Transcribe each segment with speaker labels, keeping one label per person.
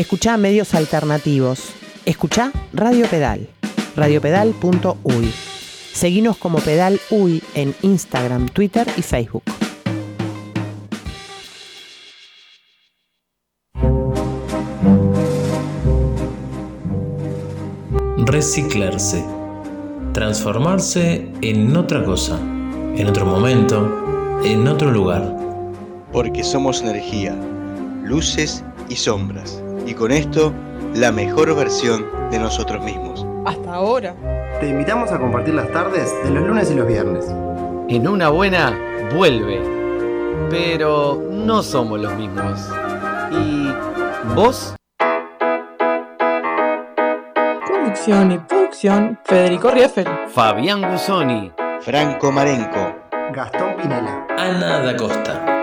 Speaker 1: Escuchá medios alternativos. Escuchá Radio Pedal. radiopedal.uy. Seguinos como Pedal Uy en Instagram, Twitter y Facebook.
Speaker 2: Reciclarse. Transformarse en otra cosa, en otro momento, en otro lugar.
Speaker 3: Porque somos energía, luces y sombras. Y con esto, la mejor versión de nosotros mismos.
Speaker 4: Hasta ahora.
Speaker 5: Te invitamos a compartir las tardes de los lunes y los viernes.
Speaker 6: En una buena, vuelve. Pero no somos los mismos. ¿Y vos?
Speaker 4: Conducción y producción, Federico Rieffel.
Speaker 6: Fabián Gusoni.
Speaker 3: Franco Marenco.
Speaker 5: Gastón Pinela.
Speaker 2: Ana da Costa.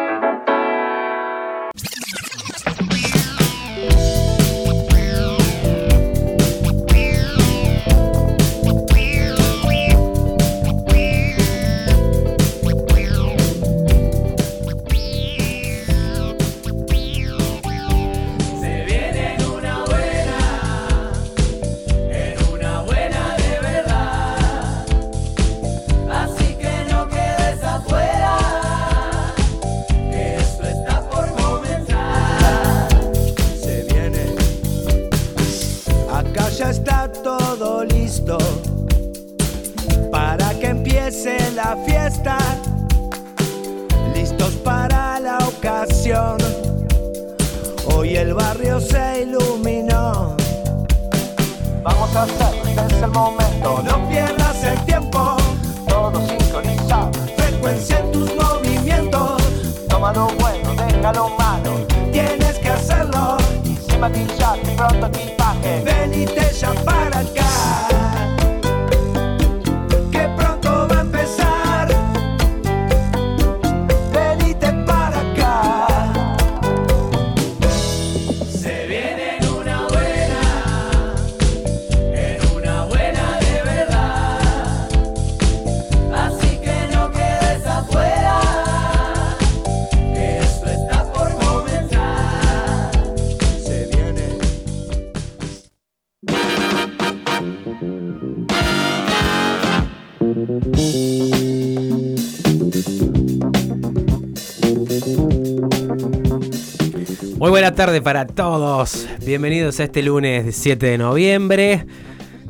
Speaker 7: Tarde para todos. Bienvenidos a este lunes 7 de noviembre.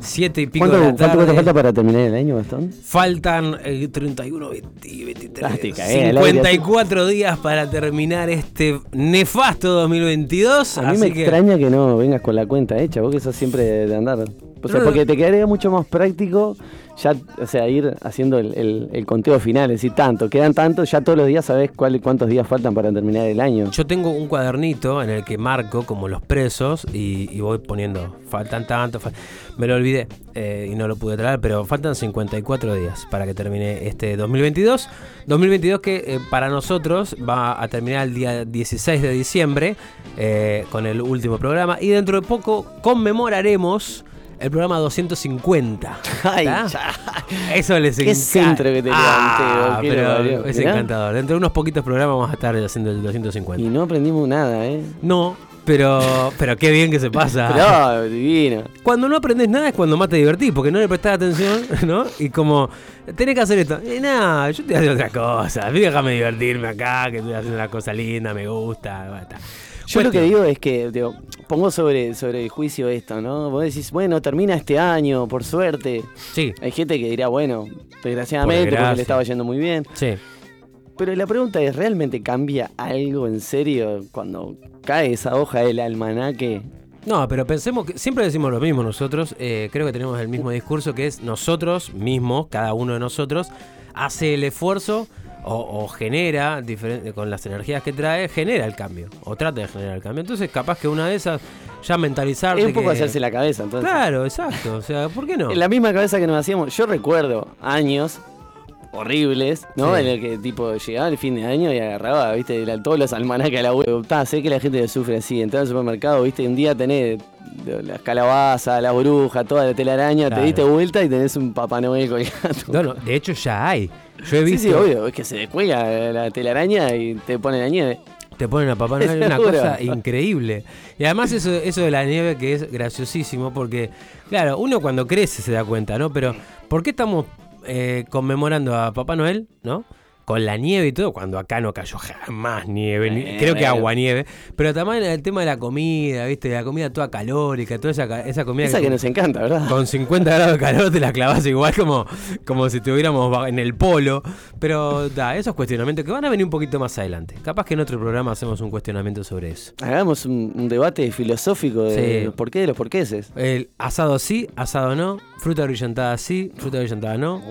Speaker 7: 7 y pico
Speaker 8: ¿Cuánto,
Speaker 7: de la
Speaker 8: cuánto
Speaker 7: tarde.
Speaker 8: te falta para terminar el año, Gastón?
Speaker 7: Faltan eh, 31, 20, 23,
Speaker 8: Ah, te cagué, al aire.
Speaker 7: 54 días para terminar este nefasto 2022.
Speaker 8: A mí me
Speaker 7: que-
Speaker 8: extraña que no vengas con la cuenta hecha, vos que sos siempre de andar. O sea, porque te quedaría mucho más práctico ya, o sea, ir haciendo el, conteo final, es decir, tanto, quedan tantos, ya todos los días sabés cuál, cuántos días faltan para terminar el año.
Speaker 7: Yo tengo un cuadernito en el que marco como los presos y, voy poniendo, faltan tanto, fal- me lo olvidé eh, y no lo pude traer, pero faltan 54 días para que termine este 2022. 2022 que eh, para nosotros va a terminar el día 16 de diciembre eh, con el último programa y dentro de poco conmemoraremos el programa 250.
Speaker 8: Ay,
Speaker 7: ¿tá? Eso les
Speaker 8: Qué
Speaker 7: encanta.
Speaker 8: centro que te
Speaker 7: Ah, pero es
Speaker 8: Mirá.
Speaker 7: encantador. Dentro de unos poquitos programas vamos a estar haciendo el 250.
Speaker 8: Y no aprendimos nada, ¿eh?
Speaker 7: No, pero, pero qué bien que se pasa.
Speaker 8: Pero, divino.
Speaker 7: Cuando no aprendes nada es cuando más te divertís, porque no le prestás atención, ¿no? Y como, tenés que hacer esto. Y nada, yo te voy a hacer otra cosa. Déjame divertirme acá, que estoy haciendo una cosa linda, me gusta. basta.
Speaker 8: Yo lo que digo es que digo, pongo sobre, sobre el juicio esto, ¿no? Vos decís, bueno, termina este año, por suerte.
Speaker 7: Sí,
Speaker 8: Hay gente que dirá, bueno, desgraciadamente,
Speaker 7: Por
Speaker 8: porque le estaba yendo muy bien.
Speaker 7: sí.
Speaker 8: Pero la pregunta es, ¿realmente cambia algo en serio cuando cae esa hoja del almanaque?
Speaker 7: No, pero pensemos que siempre decimos lo mismo nosotros. eh, creo que tenemos el mismo discurso que es nosotros mismos, cada uno de nosotros, hace el esfuerzo o, o genera, con las energías que trae, genera el cambio. O trata de generar el cambio. Entonces, capaz que una de esas, ya mentalizarte.
Speaker 8: Es un poco
Speaker 7: que-
Speaker 8: hacerse la cabeza, entonces.
Speaker 7: Claro, exacto. O sea, ¿por qué no?
Speaker 8: En la misma cabeza que nos hacíamos, yo recuerdo años horribles, ¿no?
Speaker 7: Sí.
Speaker 8: En el que tipo llegaba el fin de año y agarraba, viste, la- todos los almanaques a la web. Ta, sé que la gente sufre así, entrar al supermercado, viste, un día tenés las calabazas, la bruja, toda la telaraña,
Speaker 7: Claro.
Speaker 8: te diste vuelta y tenés un Papá Noel colgando.
Speaker 7: No, no, de hecho ya hay. Yo he
Speaker 8: Sí,
Speaker 7: visto.
Speaker 8: sí, obvio, es que se descuelga la telaraña y te pone la nieve.
Speaker 7: Te ponen a Papá Noel, es una cosa increíble. Y además eso, eso de la nieve que es graciosísimo, porque, claro, uno cuando crece se da cuenta, ¿no? Pero, ¿por qué estamos eh, conmemorando a Papá Noel, ¿no? Con la nieve y todo, cuando acá no cayó jamás nieve, ni-
Speaker 8: Eh,
Speaker 7: creo que agua nieve, pero también el tema de la comida, ¿viste? La comida toda calórica, toda esa, esa comida
Speaker 8: Esa que nos encanta, ¿verdad?
Speaker 7: con 50 grados de calor te la clavas igual como, como si estuviéramos en el polo. Pero da, esos cuestionamientos que van a venir un poquito más adelante. Capaz que en otro programa hacemos un cuestionamiento sobre eso.
Speaker 8: Hagamos un, un debate filosófico de
Speaker 7: Sí.
Speaker 8: los por qué de los porqueses.
Speaker 7: El asado sí, asado no, fruta brillantada sí, fruta brillantada no.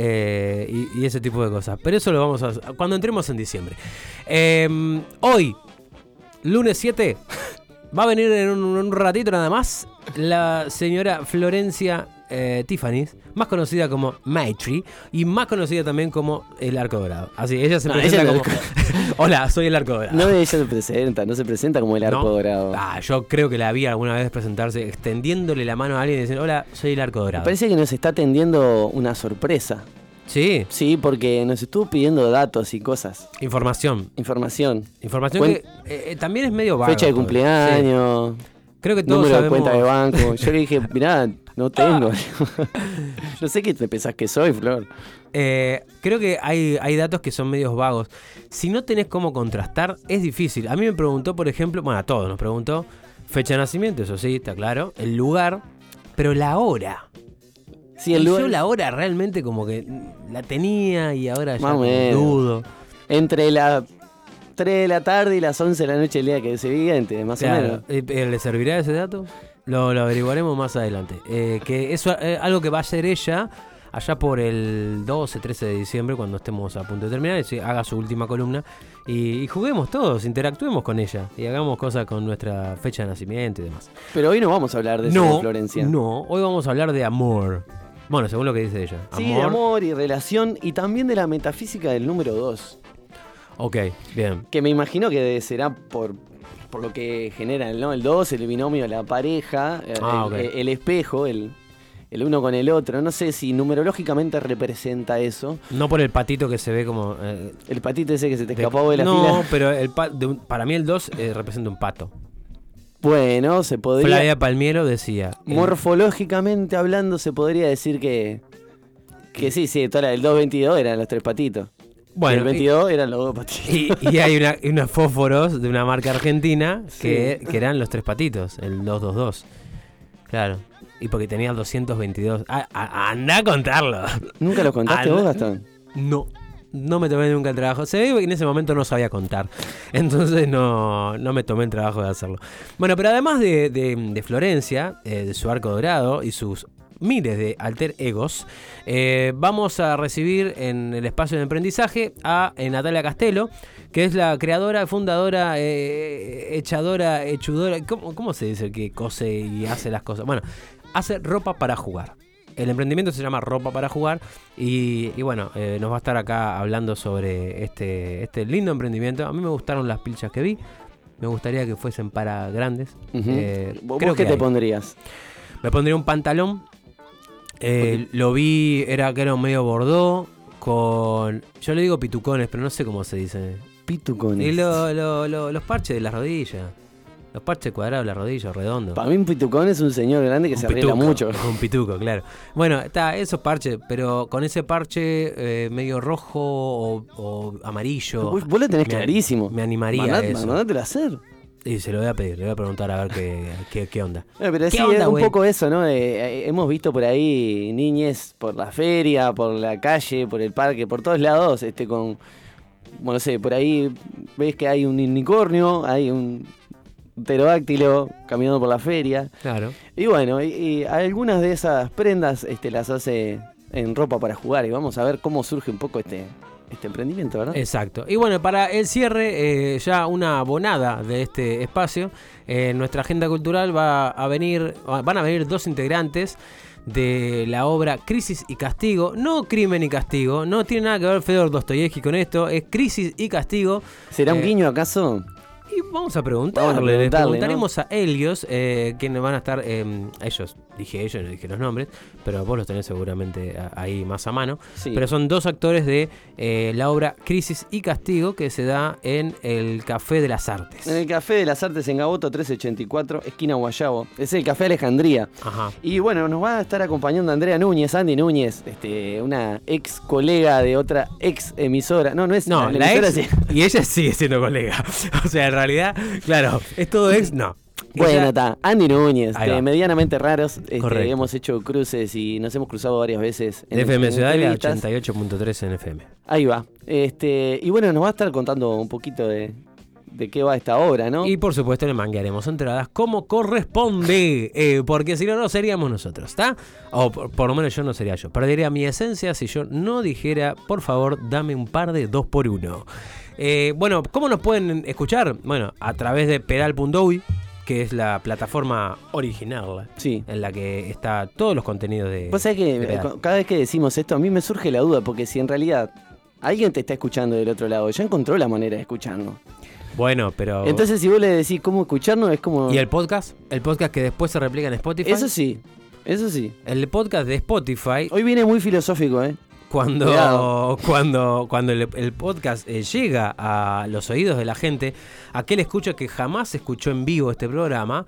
Speaker 7: Eh, y, ese tipo de cosas. Pero eso lo vamos a cuando entremos en diciembre. Eh, hoy, lunes 7, va a venir en un ratito nada más la señora Florencia eh, Tiffany, más conocida como Maitri y más conocida también como el Arco Dorado. Así, ella se
Speaker 8: No,
Speaker 7: presenta
Speaker 8: ella no-
Speaker 7: como... Hola, soy el Arco Dorado.
Speaker 8: No, ella se presenta, no se presenta como el arco
Speaker 7: ¿No?
Speaker 8: dorado.
Speaker 7: Ah, yo creo que la vi alguna vez presentarse extendiéndole la mano a alguien y diciendo, hola, soy el Arco
Speaker 8: Me
Speaker 7: Dorado.
Speaker 8: parece que nos está atendiendo una sorpresa.
Speaker 7: Sí,
Speaker 8: Sí, porque nos estuvo pidiendo datos y cosas.
Speaker 7: información.
Speaker 8: Información.
Speaker 7: Información
Speaker 8: Cuen-
Speaker 7: que eh, eh, también es medio vaga.
Speaker 8: Fecha de cumpleaños.
Speaker 7: Sí. Creo que todos
Speaker 8: Número de
Speaker 7: sabemos...
Speaker 8: cuenta de banco. Yo le dije, mirá, no tengo. no sé qué te pensás que soy, Flor.
Speaker 7: Eh, creo que hay, hay datos que son medios vagos. Si no tenés cómo contrastar, es difícil. A mí me preguntó, por ejemplo, bueno, a todos nos preguntó, fecha de nacimiento, eso sí, está claro, el lugar, pero la hora.
Speaker 8: Sí, el
Speaker 7: Y
Speaker 8: lugar.
Speaker 7: yo la hora realmente como que la tenía y ahora ya dudo.
Speaker 8: Entre las 3 de la tarde y las 11 de la noche el día que es siguiente, más o menos.
Speaker 7: eh, eh, ¿Le servirá ese dato? Lo, lo averiguaremos más adelante. Eh, que eso es algo que va a hacer ella allá por el 12, 13 de diciembre, cuando estemos a punto de terminar, y se haga su última columna. Y, y juguemos todos, interactuemos con ella y hagamos cosas con nuestra fecha de nacimiento y demás.
Speaker 8: Pero hoy no vamos a hablar de eso
Speaker 7: no,
Speaker 8: de Florencia.
Speaker 7: no, hoy vamos a hablar de amor. Bueno, según lo que dice ella.
Speaker 8: Sí, de amor y relación y también de la metafísica del número 2.
Speaker 7: Ok, bien.
Speaker 8: Que me imagino que será por, por lo que genera ¿no? el 2, el binomio, la pareja, eh,
Speaker 7: Ah,
Speaker 8: el, eh, el espejo, el, el uno con el otro. No sé si numerológicamente representa eso.
Speaker 7: No por el patito que se ve como... eh,
Speaker 8: El patito ese que se te
Speaker 7: de-
Speaker 8: escapó de la
Speaker 7: no,
Speaker 8: fila.
Speaker 7: pero el pa- de para mí el 2 eh, representa un pato.
Speaker 8: Bueno, se podría.
Speaker 7: Flavia Palmiero decía...
Speaker 8: Morfológicamente hablando, se podría decir que. Que sí, sí, toda la- el 222 eran los tres patitos.
Speaker 7: Bueno,
Speaker 8: y el 22 eran los dos patitos.
Speaker 7: Y, y hay una, y unos fósforos de una marca argentina que,
Speaker 8: Sí.
Speaker 7: que eran los tres patitos, el 222. Claro. Y porque tenía el 222. Ah, ah, anda a contarlo.
Speaker 8: ¿Nunca lo contaste
Speaker 7: Ah,
Speaker 8: vos. Gastón?
Speaker 7: No. No me tomé nunca el trabajo. Se ve que en ese momento no sabía contar. Entonces no, no me tomé el trabajo de hacerlo. Bueno, pero además de, de- de Florencia, eh, de su arco dorado y sus miles de alter egos, eh, vamos a recibir en el espacio de aprendizaje a eh, Natalia Castelo, que es la creadora, fundadora, eh, echadora, hechudora. ¿cómo, ¿Cómo se dice que cose y hace las cosas? Bueno, hace ropa para jugar. El emprendimiento se llama Ropa para Jugar y, y bueno, eh, nos va a estar acá hablando sobre este, este lindo emprendimiento. A mí me gustaron las pilchas que vi. Me gustaría que fuesen para grandes. Eh,
Speaker 8: ¿Vos
Speaker 7: creo
Speaker 8: qué
Speaker 7: que
Speaker 8: te
Speaker 7: hay.
Speaker 8: pondrías?
Speaker 7: Me pondría un pantalón. Eh, lo vi, era que era un medio bordó con... Yo le digo pitucones, pero no sé cómo se dice.
Speaker 8: Pitucones.
Speaker 7: Y lo- lo- lo- los parches de las rodillas. Los parches cuadrados de las rodillas, redondos.
Speaker 8: Para mí un pitucón es un señor grande que
Speaker 7: Un
Speaker 8: se arregla
Speaker 7: pituco,
Speaker 8: mucho.
Speaker 7: Un pituco, claro. Bueno, está esos parches, pero con ese parche eh, medio rojo o, o amarillo.
Speaker 8: Vos, vos lo tenés
Speaker 7: me-
Speaker 8: clarísimo.
Speaker 7: Me animaría a eso.
Speaker 8: A hacer.
Speaker 7: Y se lo voy a pedir, le voy a preguntar a ver qué, qué, qué onda.
Speaker 8: Bueno, pero
Speaker 7: ¿Qué
Speaker 8: sí,
Speaker 7: onda,
Speaker 8: es un poco eso, ¿no? Eh, eh, hemos visto por ahí niñes por la feria, por la calle, por el parque, por todos lados, este con, bueno, no sé, por ahí ves que hay un unicornio, hay un pterodáctilo caminando por la feria.
Speaker 7: Claro.
Speaker 8: Y bueno, y, y algunas de esas prendas este, las hace en ropa para jugar y vamos a ver cómo surge un poco este, este emprendimiento, ¿verdad?
Speaker 7: Exacto. Y bueno, para el cierre, eh, ya una abonada de este espacio, eh, en nuestra agenda cultural va a venir, van a venir dos integrantes de la obra Crisis y Castigo, no Crimen y Castigo, no tiene nada que ver Fedor Dostoyevsky con esto, es Crisis y Castigo.
Speaker 8: ¿Será un
Speaker 7: Eh,
Speaker 8: guiño acaso?
Speaker 7: Y vamos a preguntarle,
Speaker 8: Vamos a
Speaker 7: preguntaremos a Helios, eh, quienes van a estar, eh, ellos, dije ellos, no dije los nombres, pero vos los tenés seguramente a- ahí más a mano.
Speaker 8: Sí.
Speaker 7: Pero son dos actores de eh, la obra Crisis y Castigo que se da en el Café de las Artes.
Speaker 8: En el Café de las Artes en Gaboto 1384, esquina Guayabo. Es el Café Alejandría.
Speaker 7: Ajá.
Speaker 8: Y bueno, nos va a estar acompañando Andrea Núñez, Andy Núñez, este, una ex colega de otra ex emisora. No, no es
Speaker 7: No,
Speaker 8: la
Speaker 7: la
Speaker 8: emisora
Speaker 7: ex,
Speaker 8: sí.
Speaker 7: y ella sigue siendo colega. O sea, realidad, claro, es todo ex, no.
Speaker 8: Bueno, está. Andy Núñez, de medianamente raros. este, hemos hecho cruces y nos hemos cruzado varias veces. en-
Speaker 7: FM Ciudad y la
Speaker 8: entrevistas.
Speaker 7: 88.3 en FM.
Speaker 8: Ahí va. Este, y bueno, nos va a estar contando un poquito de, de qué va esta obra, ¿no?
Speaker 7: Y por supuesto le manguearemos entradas como corresponde, eh, porque si no, no seríamos nosotros, ¿está? O por, por lo menos yo no sería yo. Perdería mi esencia si yo no dijera, por favor, dame un par de dos por uno. Eh, bueno, ¿cómo nos pueden escuchar? Bueno, a través de pedal.uy, que es la plataforma original
Speaker 8: Sí.
Speaker 7: en la que está todos los contenidos de...
Speaker 8: Vos sabés que eh,
Speaker 7: Pedal.
Speaker 8: cada vez que decimos esto, a mí me surge la duda, porque si en realidad alguien te está escuchando del otro lado, ya encontró la manera de escucharnos.
Speaker 7: Bueno, pero...
Speaker 8: Entonces, si vos le decís cómo escucharnos, es como.
Speaker 7: ¿Y el podcast? El podcast que después se replica en Spotify.
Speaker 8: Eso sí, eso sí.
Speaker 7: El podcast de Spotify
Speaker 8: Hoy viene muy filosófico, ¿eh?
Speaker 7: Cuando,
Speaker 8: Cuidado.
Speaker 7: cuando, cuando el, el podcast eh, llega a los oídos de la gente, aquel escucha que jamás escuchó en vivo este programa,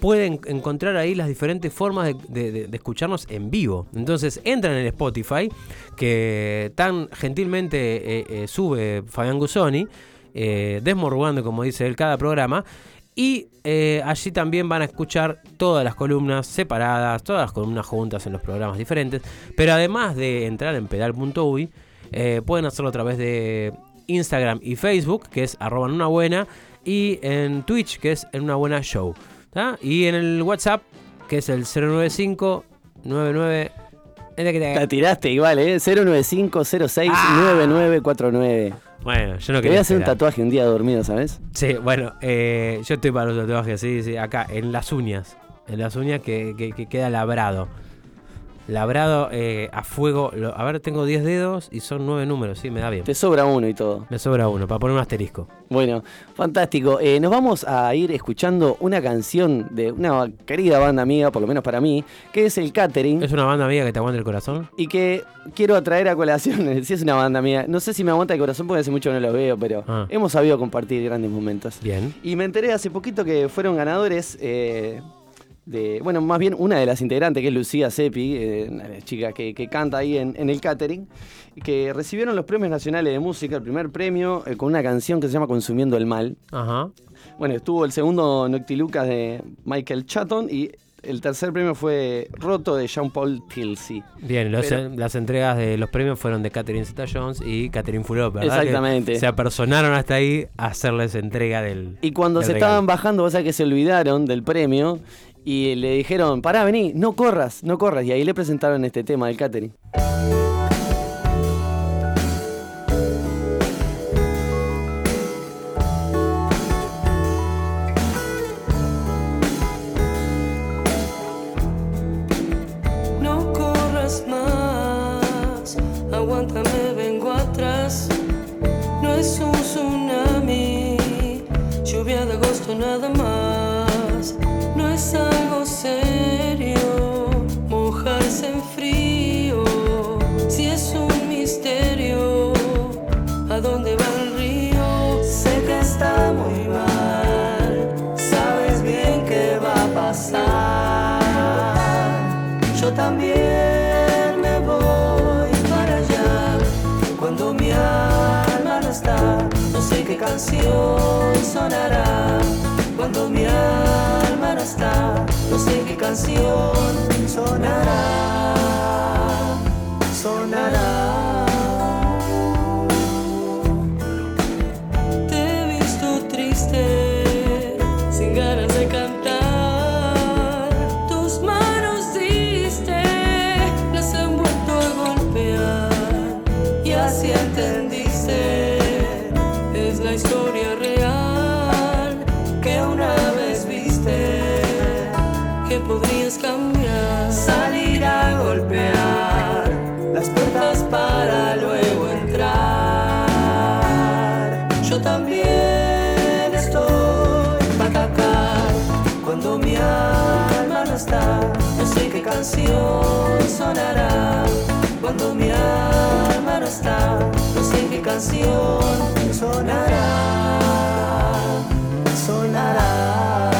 Speaker 7: pueden encontrar ahí las diferentes formas de, de- de- de escucharnos en vivo. Entonces entran en el Spotify, que tan gentilmente eh, eh, sube Fabián Gusoni, eh, desmorrugando, como dice él, cada programa. Y eh, allí también van a escuchar todas las columnas separadas, todas las columnas juntas en los programas diferentes. Pero además de entrar en pedal.uy, eh, pueden hacerlo a través de Instagram y Facebook, que es arroba en una buena, y en Twitch, que es en una buena show. Y en el WhatsApp, que es el 095 99
Speaker 8: La tiraste igual, ¿eh? 095069949.
Speaker 7: Bueno, yo no
Speaker 8: Te voy
Speaker 7: quería
Speaker 8: a hacer un tatuaje un día dormido, ¿sabes?
Speaker 7: Sí, bueno, eh, yo estoy para los tatuajes, sí, sí, acá, en las uñas. En las uñas que, que- que queda labrado. Labrado eh, a fuego. Lo- a ver, tengo 10 dedos y son 9 números, sí, me da bien.
Speaker 8: Te sobra uno y todo.
Speaker 7: Me sobra uno, para poner un asterisco.
Speaker 8: Bueno, fantástico. Eh, nos vamos a ir escuchando una canción de una querida banda amiga, por lo menos para mí, que es el Catering.
Speaker 7: ¿Es una banda amiga que te aguanta el corazón?
Speaker 8: Y que quiero atraer a colación. si es una banda mía. No sé si me aguanta el corazón porque hace mucho no los veo, pero
Speaker 7: Ah.
Speaker 8: hemos sabido compartir grandes momentos.
Speaker 7: Bien.
Speaker 8: Y me enteré hace poquito que fueron ganadores eh, de. Bueno, más bien una de las integrantes, que es Lucía Seppi, eh, una chicas que, que canta ahí en, en el catering, que recibieron los premios nacionales de música, el primer premio, eh, con una canción que se llama Consumiendo el Mal.
Speaker 7: Ajá.
Speaker 8: Bueno, estuvo el segundo Noctilucas de Michael Chatton y el tercer premio fue Roto de Jean-Paul Tilsey.
Speaker 7: Bien, los-
Speaker 8: Pero-
Speaker 7: las entregas de los premios fueron de Catherine Zeta Jones y Catherine Fulop, ¿verdad? Que
Speaker 8: Exactamente.
Speaker 7: se apersonaron hasta ahí a hacerles entrega del.
Speaker 8: Y cuando
Speaker 7: del
Speaker 8: se
Speaker 7: regalo.
Speaker 8: estaban bajando, vos sabés que se olvidaron del premio y le dijeron, pará, vení, no corras, no corras. Y ahí le presentaron este tema del catering.
Speaker 9: Nada más. No es en frío. Si es un misterio, ¿a dónde va el río? Sé que está muy mal, sabes bien que va a pasar. Yo también me voy para allá cuando mi alma no está. No sé qué canción sonará cuando mi alma no está. No sé qué canción sonará, sonará. podrías cambiar. Salir a golpear las puertas para luego entrar. Yo también estoy para atacar cuando mi alma no está. No sé qué canción sonará cuando mi alma no está. No sé qué canción sonará. Sonará.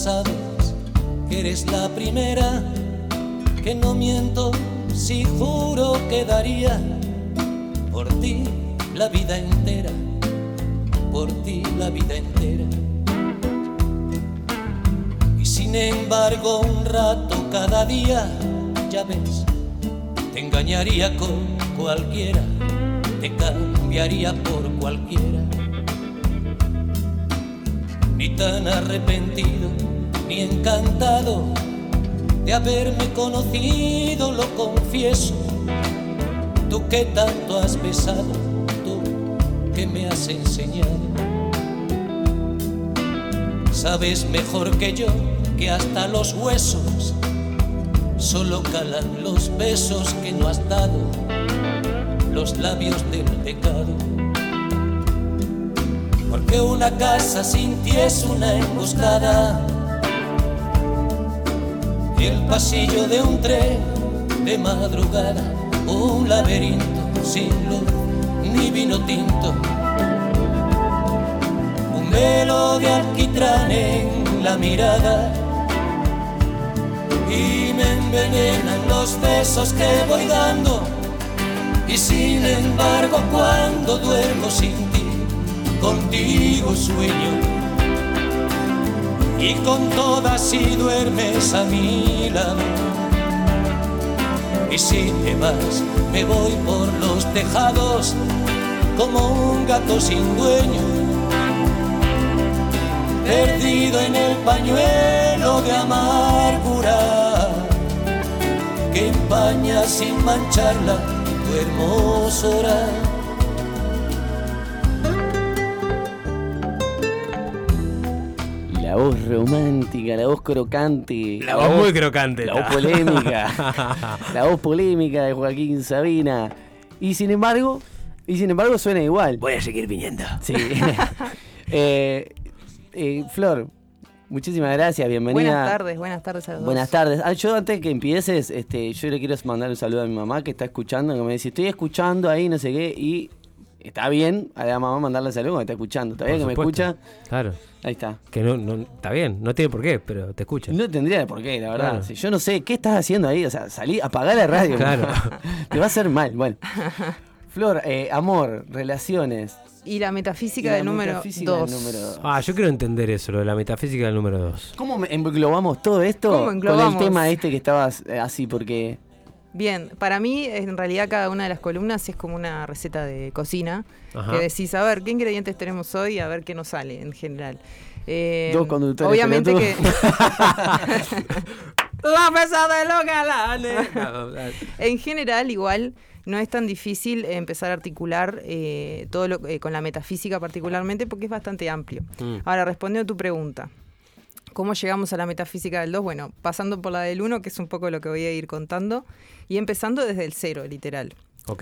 Speaker 10: Sabes que eres la primera, que no miento si juro que daría por ti la vida entera, por ti la vida entera. Y sin embargo un rato cada día, ya ves, te engañaría con cualquiera, te cambiaría por cualquiera ni tan arrepentido, ni encantado de haberme conocido, lo confieso. Tú que tanto has besado, tú que me has enseñado. Sabes mejor que yo que hasta los huesos solo calan los besos que no has dado, los labios del pecado. Porque una casa sin ti es una emboscada. El pasillo de un tren de madrugada, un laberinto sin luz ni vino tinto. Un velo de alquitrán en la mirada y me envenenan los besos que voy dando. Y sin embargo, cuando duermo sin ti, contigo sueño y con todas si duermes a mi lado y si te vas me voy por los tejados como un gato sin dueño perdido en el pañuelo de amargura que empaña sin mancharla tu hermosura
Speaker 8: voz romántica, la voz crocante.
Speaker 7: La voz muy crocante
Speaker 8: La voz polémica. la voz polémica de Joaquín Sabina. Y sin embargo, y sin embargo suena igual.
Speaker 7: Voy a seguir viniendo.
Speaker 8: Sí. Eh, eh, Flor, muchísimas gracias, bienvenida.
Speaker 11: Buenas tardes, buenas tardes a los
Speaker 8: Buenas
Speaker 11: dos.
Speaker 8: tardes. Ah, yo antes que empieces, este, yo le quiero mandar un saludo a mi mamá que está escuchando, que me dice, estoy escuchando ahí, no sé qué, y está bien a la mamá mandarle saludo que está escuchando. ¿Está bien que me escucha?
Speaker 7: Claro.
Speaker 8: Ahí está.
Speaker 7: Que no, no, está bien, no tiene por qué, pero te escucha.
Speaker 8: No tendría por qué, la verdad.
Speaker 7: Claro.
Speaker 8: Si yo no sé, ¿qué estás haciendo ahí? O sea, salí, apagá la radio.
Speaker 7: Claro.
Speaker 8: Te va a hacer mal. Bueno. Flor, eh, amor, relaciones.
Speaker 11: Y la metafísica
Speaker 8: Y la
Speaker 11: del número
Speaker 8: del
Speaker 11: 2.
Speaker 8: número dos.
Speaker 7: Ah, yo quiero entender eso, lo de la metafísica del número 2.
Speaker 8: ¿Cómo me- englobamos todo esto
Speaker 11: ¿Cómo
Speaker 8: con
Speaker 11: englobamos?
Speaker 8: el tema este que estabas eh, así? Porque
Speaker 11: Bien, para mí en realidad cada una de las columnas es como una receta de cocina
Speaker 8: Ajá.
Speaker 11: que decís, a ver, ¿qué ingredientes tenemos hoy? A ver qué nos sale en general. Eh,
Speaker 8: Dos conductores
Speaker 11: Obviamente que.
Speaker 7: La mesa de los galanes.
Speaker 11: En general, igual, no es tan difícil empezar a articular eh, todo lo, eh, con la metafísica particularmente porque es bastante amplio.
Speaker 7: Mm.
Speaker 11: Ahora, respondiendo a tu pregunta. ¿Cómo llegamos a la metafísica del 2? Bueno, pasando por la del 1, que es un poco lo que voy a ir contando, y empezando desde el 0, literal.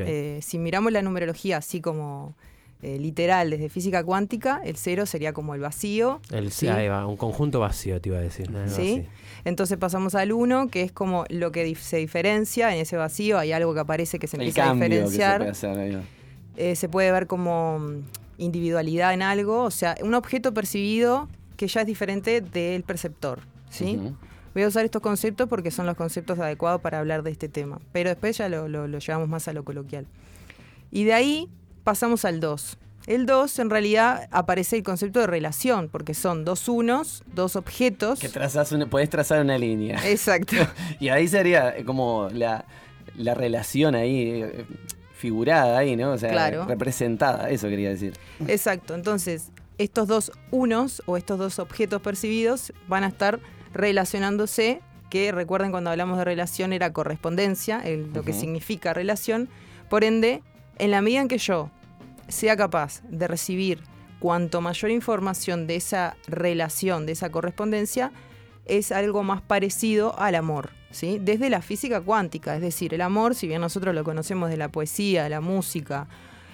Speaker 11: Eh, si miramos la numerología así como eh, literal, desde física cuántica, el 0 sería como el vacío.
Speaker 7: El,
Speaker 11: ¿sí?
Speaker 7: ahí va, un conjunto vacío, te iba a decir.
Speaker 11: ¿sí? Entonces pasamos al 1, que es como lo que dif- se diferencia en ese vacío, hay algo que aparece que se
Speaker 8: El
Speaker 11: empieza a
Speaker 8: cambio que se
Speaker 11: diferenciar.
Speaker 8: puede hacer ahí.
Speaker 11: Eh, se puede ver como mm, individualidad en algo, o sea, un objeto percibido que ya es diferente del perceptor, ¿sí? Voy a usar estos conceptos porque son los conceptos adecuados para hablar de este tema, pero después ya lo, lo- lo llevamos más a lo coloquial. Y de ahí pasamos al 2. El 2 en realidad aparece el concepto de relación, porque son dos unos, dos objetos.
Speaker 8: Que trazas una, podés trazar una línea.
Speaker 11: Exacto.
Speaker 8: y ahí sería como la, la relación ahí eh, figurada ahí, ¿no? O sea,
Speaker 11: Claro.
Speaker 8: representada, eso quería decir.
Speaker 11: Exacto, entonces estos dos unos o estos dos objetos percibidos van a estar relacionándose, que recuerden cuando hablamos de relación era correspondencia, el- lo que significa relación, por ende, en la medida en que yo sea capaz de recibir cuanto mayor información de esa relación, de esa correspondencia, es algo más parecido al amor, ¿sí? Desde la física cuántica, es decir, el amor, si bien nosotros lo conocemos de la poesía, la música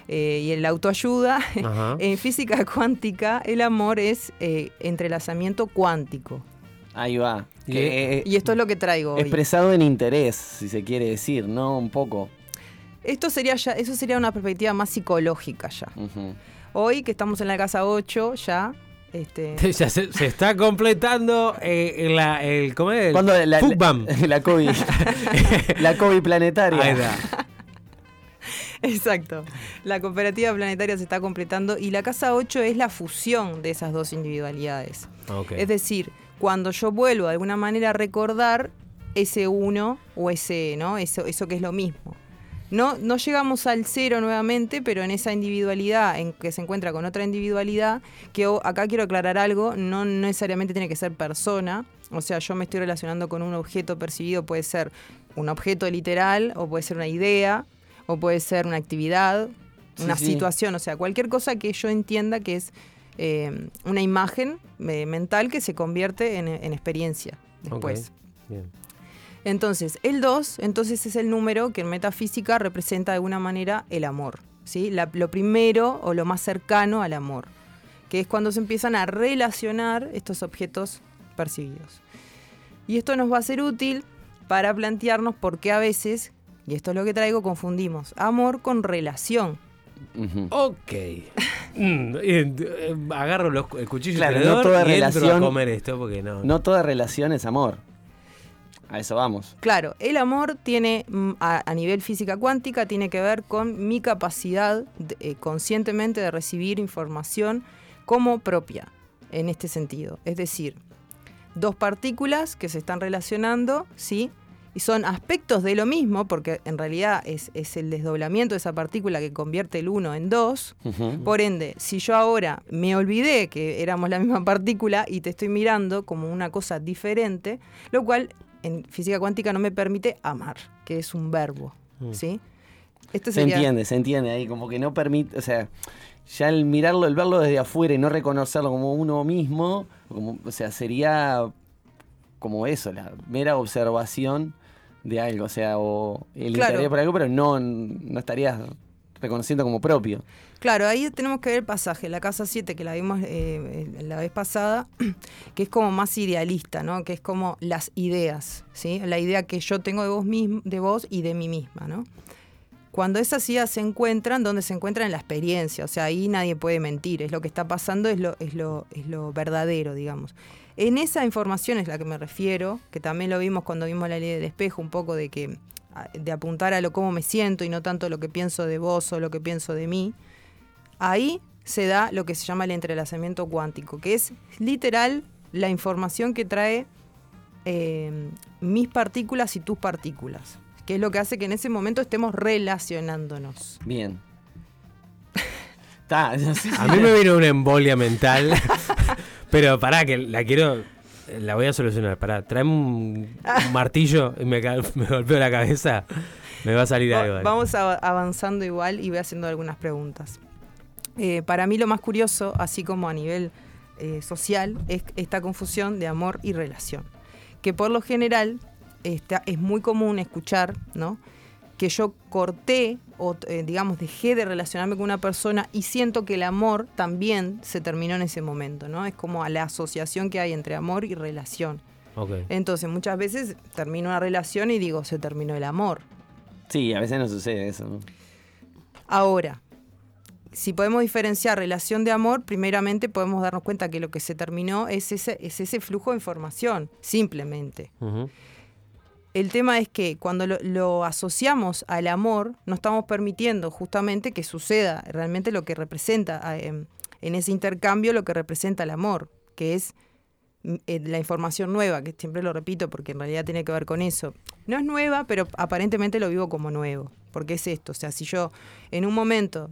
Speaker 11: eh, y el autoayuda, en física cuántica el amor es eh, entrelazamiento cuántico.
Speaker 8: Ahí va. Que, eh,
Speaker 11: Y esto es lo que traigo hoy.
Speaker 8: expresado en interés, si se quiere decir, ¿no? Un poco.
Speaker 11: Esto sería ya, eso sería una perspectiva más psicológica ya. Hoy que estamos en la casa 8 ya, este,
Speaker 7: Ya se, se está completando eh, la, el, ¿cómo es?
Speaker 8: ¿Cuándo la, la, la COVID? la COVID planetaria.
Speaker 7: Ahí está.
Speaker 11: Exacto. La cooperativa planetaria se está completando y la casa 8 es la fusión de esas dos individualidades.
Speaker 7: Ok.
Speaker 11: Es decir, cuando yo vuelvo de alguna manera a recordar ese uno o ese, ¿no? Eso, eso que es lo mismo. No, no llegamos al cero nuevamente, pero en esa individualidad en que se encuentra con otra individualidad, que acá quiero aclarar algo, no necesariamente tiene que ser persona, o sea, yo me estoy relacionando con un objeto percibido, puede ser un objeto literal, o puede ser una idea, o puede ser una actividad,
Speaker 8: Sí,
Speaker 11: una
Speaker 8: sí.
Speaker 11: situación, o sea, cualquier cosa que yo entienda que es eh, una imagen eh, mental que se convierte en, en experiencia después.
Speaker 7: Bien.
Speaker 11: Entonces, el 2, entonces es el número que en metafísica representa de alguna manera el amor, ¿sí? La- lo primero o lo más cercano al amor, que es cuando se empiezan a relacionar estos objetos percibidos. Y esto nos va a ser útil para plantearnos por qué a veces, y esto es lo que traigo, confundimos amor con relación.
Speaker 7: Ok. Mm, eh, agarro los, el cuchillo
Speaker 8: Claro, no toda
Speaker 7: y entro a
Speaker 8: relación-
Speaker 7: comer esto porque no.
Speaker 8: No toda relación es amor. A eso vamos.
Speaker 11: Claro, el amor tiene, mm, a, a nivel física cuántica, tiene que ver con mi capacidad de- eh, conscientemente de recibir información como propia, en este sentido. Es decir, dos partículas que se están relacionando, ¿sí? Y son aspectos de lo mismo, porque en realidad es, es el desdoblamiento de esa partícula que convierte el uno en dos.
Speaker 8: Ujú.
Speaker 11: Por ende, si yo ahora me olvidé que éramos la misma partícula y te estoy mirando como una cosa diferente, lo cual en física cuántica no me permite amar, que es un verbo,
Speaker 8: Mm.
Speaker 11: ¿sí? Esto
Speaker 8: Se entiende, se entiende ahí, como que no permite, o sea, ya el mirarlo, el verlo desde afuera y no reconocerlo como uno mismo, como, o sea, sería como eso, la mera observación de algo, o sea, o el
Speaker 11: Claro.
Speaker 8: por algo, pero no, no estarías reconociendo como propio.
Speaker 11: Claro, ahí tenemos que ver el pasaje, la casa 7 que la vimos eh, la vez pasada, que es como más idealista, ¿no? Que es como las ideas, ¿sí? La idea que yo tengo de vos mismo, de vos y de mí misma, ¿no? Cuando esas ideas se encuentran, donde se encuentran en la experiencia, o sea, ahí nadie puede mentir, es lo que está pasando, es lo, es lo, es lo verdadero, digamos. En esa información es la que me refiero, que también lo vimos cuando vimos la ley del espejo, un poco de que de apuntar a lo cómo me siento y no tanto lo que pienso de vos o lo que pienso de mí. Ahí se da lo que se llama el entrelazamiento cuántico, que es literal la información que trae eh, mis partículas y tus partículas, que es lo que hace que en ese momento estemos relacionándonos.
Speaker 8: Bien.
Speaker 7: A mí me vino una embolia mental. Pero pará, que la quiero. La voy a solucionar. Pará, traeme un, un martillo y me, me golpeo la cabeza. Me va a salir
Speaker 11: Va-
Speaker 7: algo. dale.
Speaker 11: Vamos a- avanzando igual y voy haciendo algunas preguntas. Eh, para mí lo más curioso, así como a nivel eh, social, es esta confusión de amor y relación. Que por lo general está- es muy común escuchar, ¿no? Que yo corté o, eh, digamos, dejé de relacionarme con una persona y siento que el amor también se terminó en ese momento, ¿no? Es como a la asociación que hay entre amor y relación. Entonces, muchas veces termino una relación y digo, se terminó el amor.
Speaker 8: Sí, a veces no sucede eso. ¿no?
Speaker 11: Ahora, si podemos diferenciar relación de amor, primeramente podemos darnos cuenta que lo que se terminó es ese, es ese flujo de información, simplemente.
Speaker 7: Ujú.
Speaker 11: El tema es que cuando lo, asociamos al amor, no estamos permitiendo justamente que suceda realmente lo que representa a- em, en ese intercambio, lo que representa el amor, que es mm, eh, la información nueva, que siempre lo repito porque en realidad tiene que ver con eso. No es nueva, pero aparentemente lo vivo como nuevo, porque es esto, o sea, si yo en un momento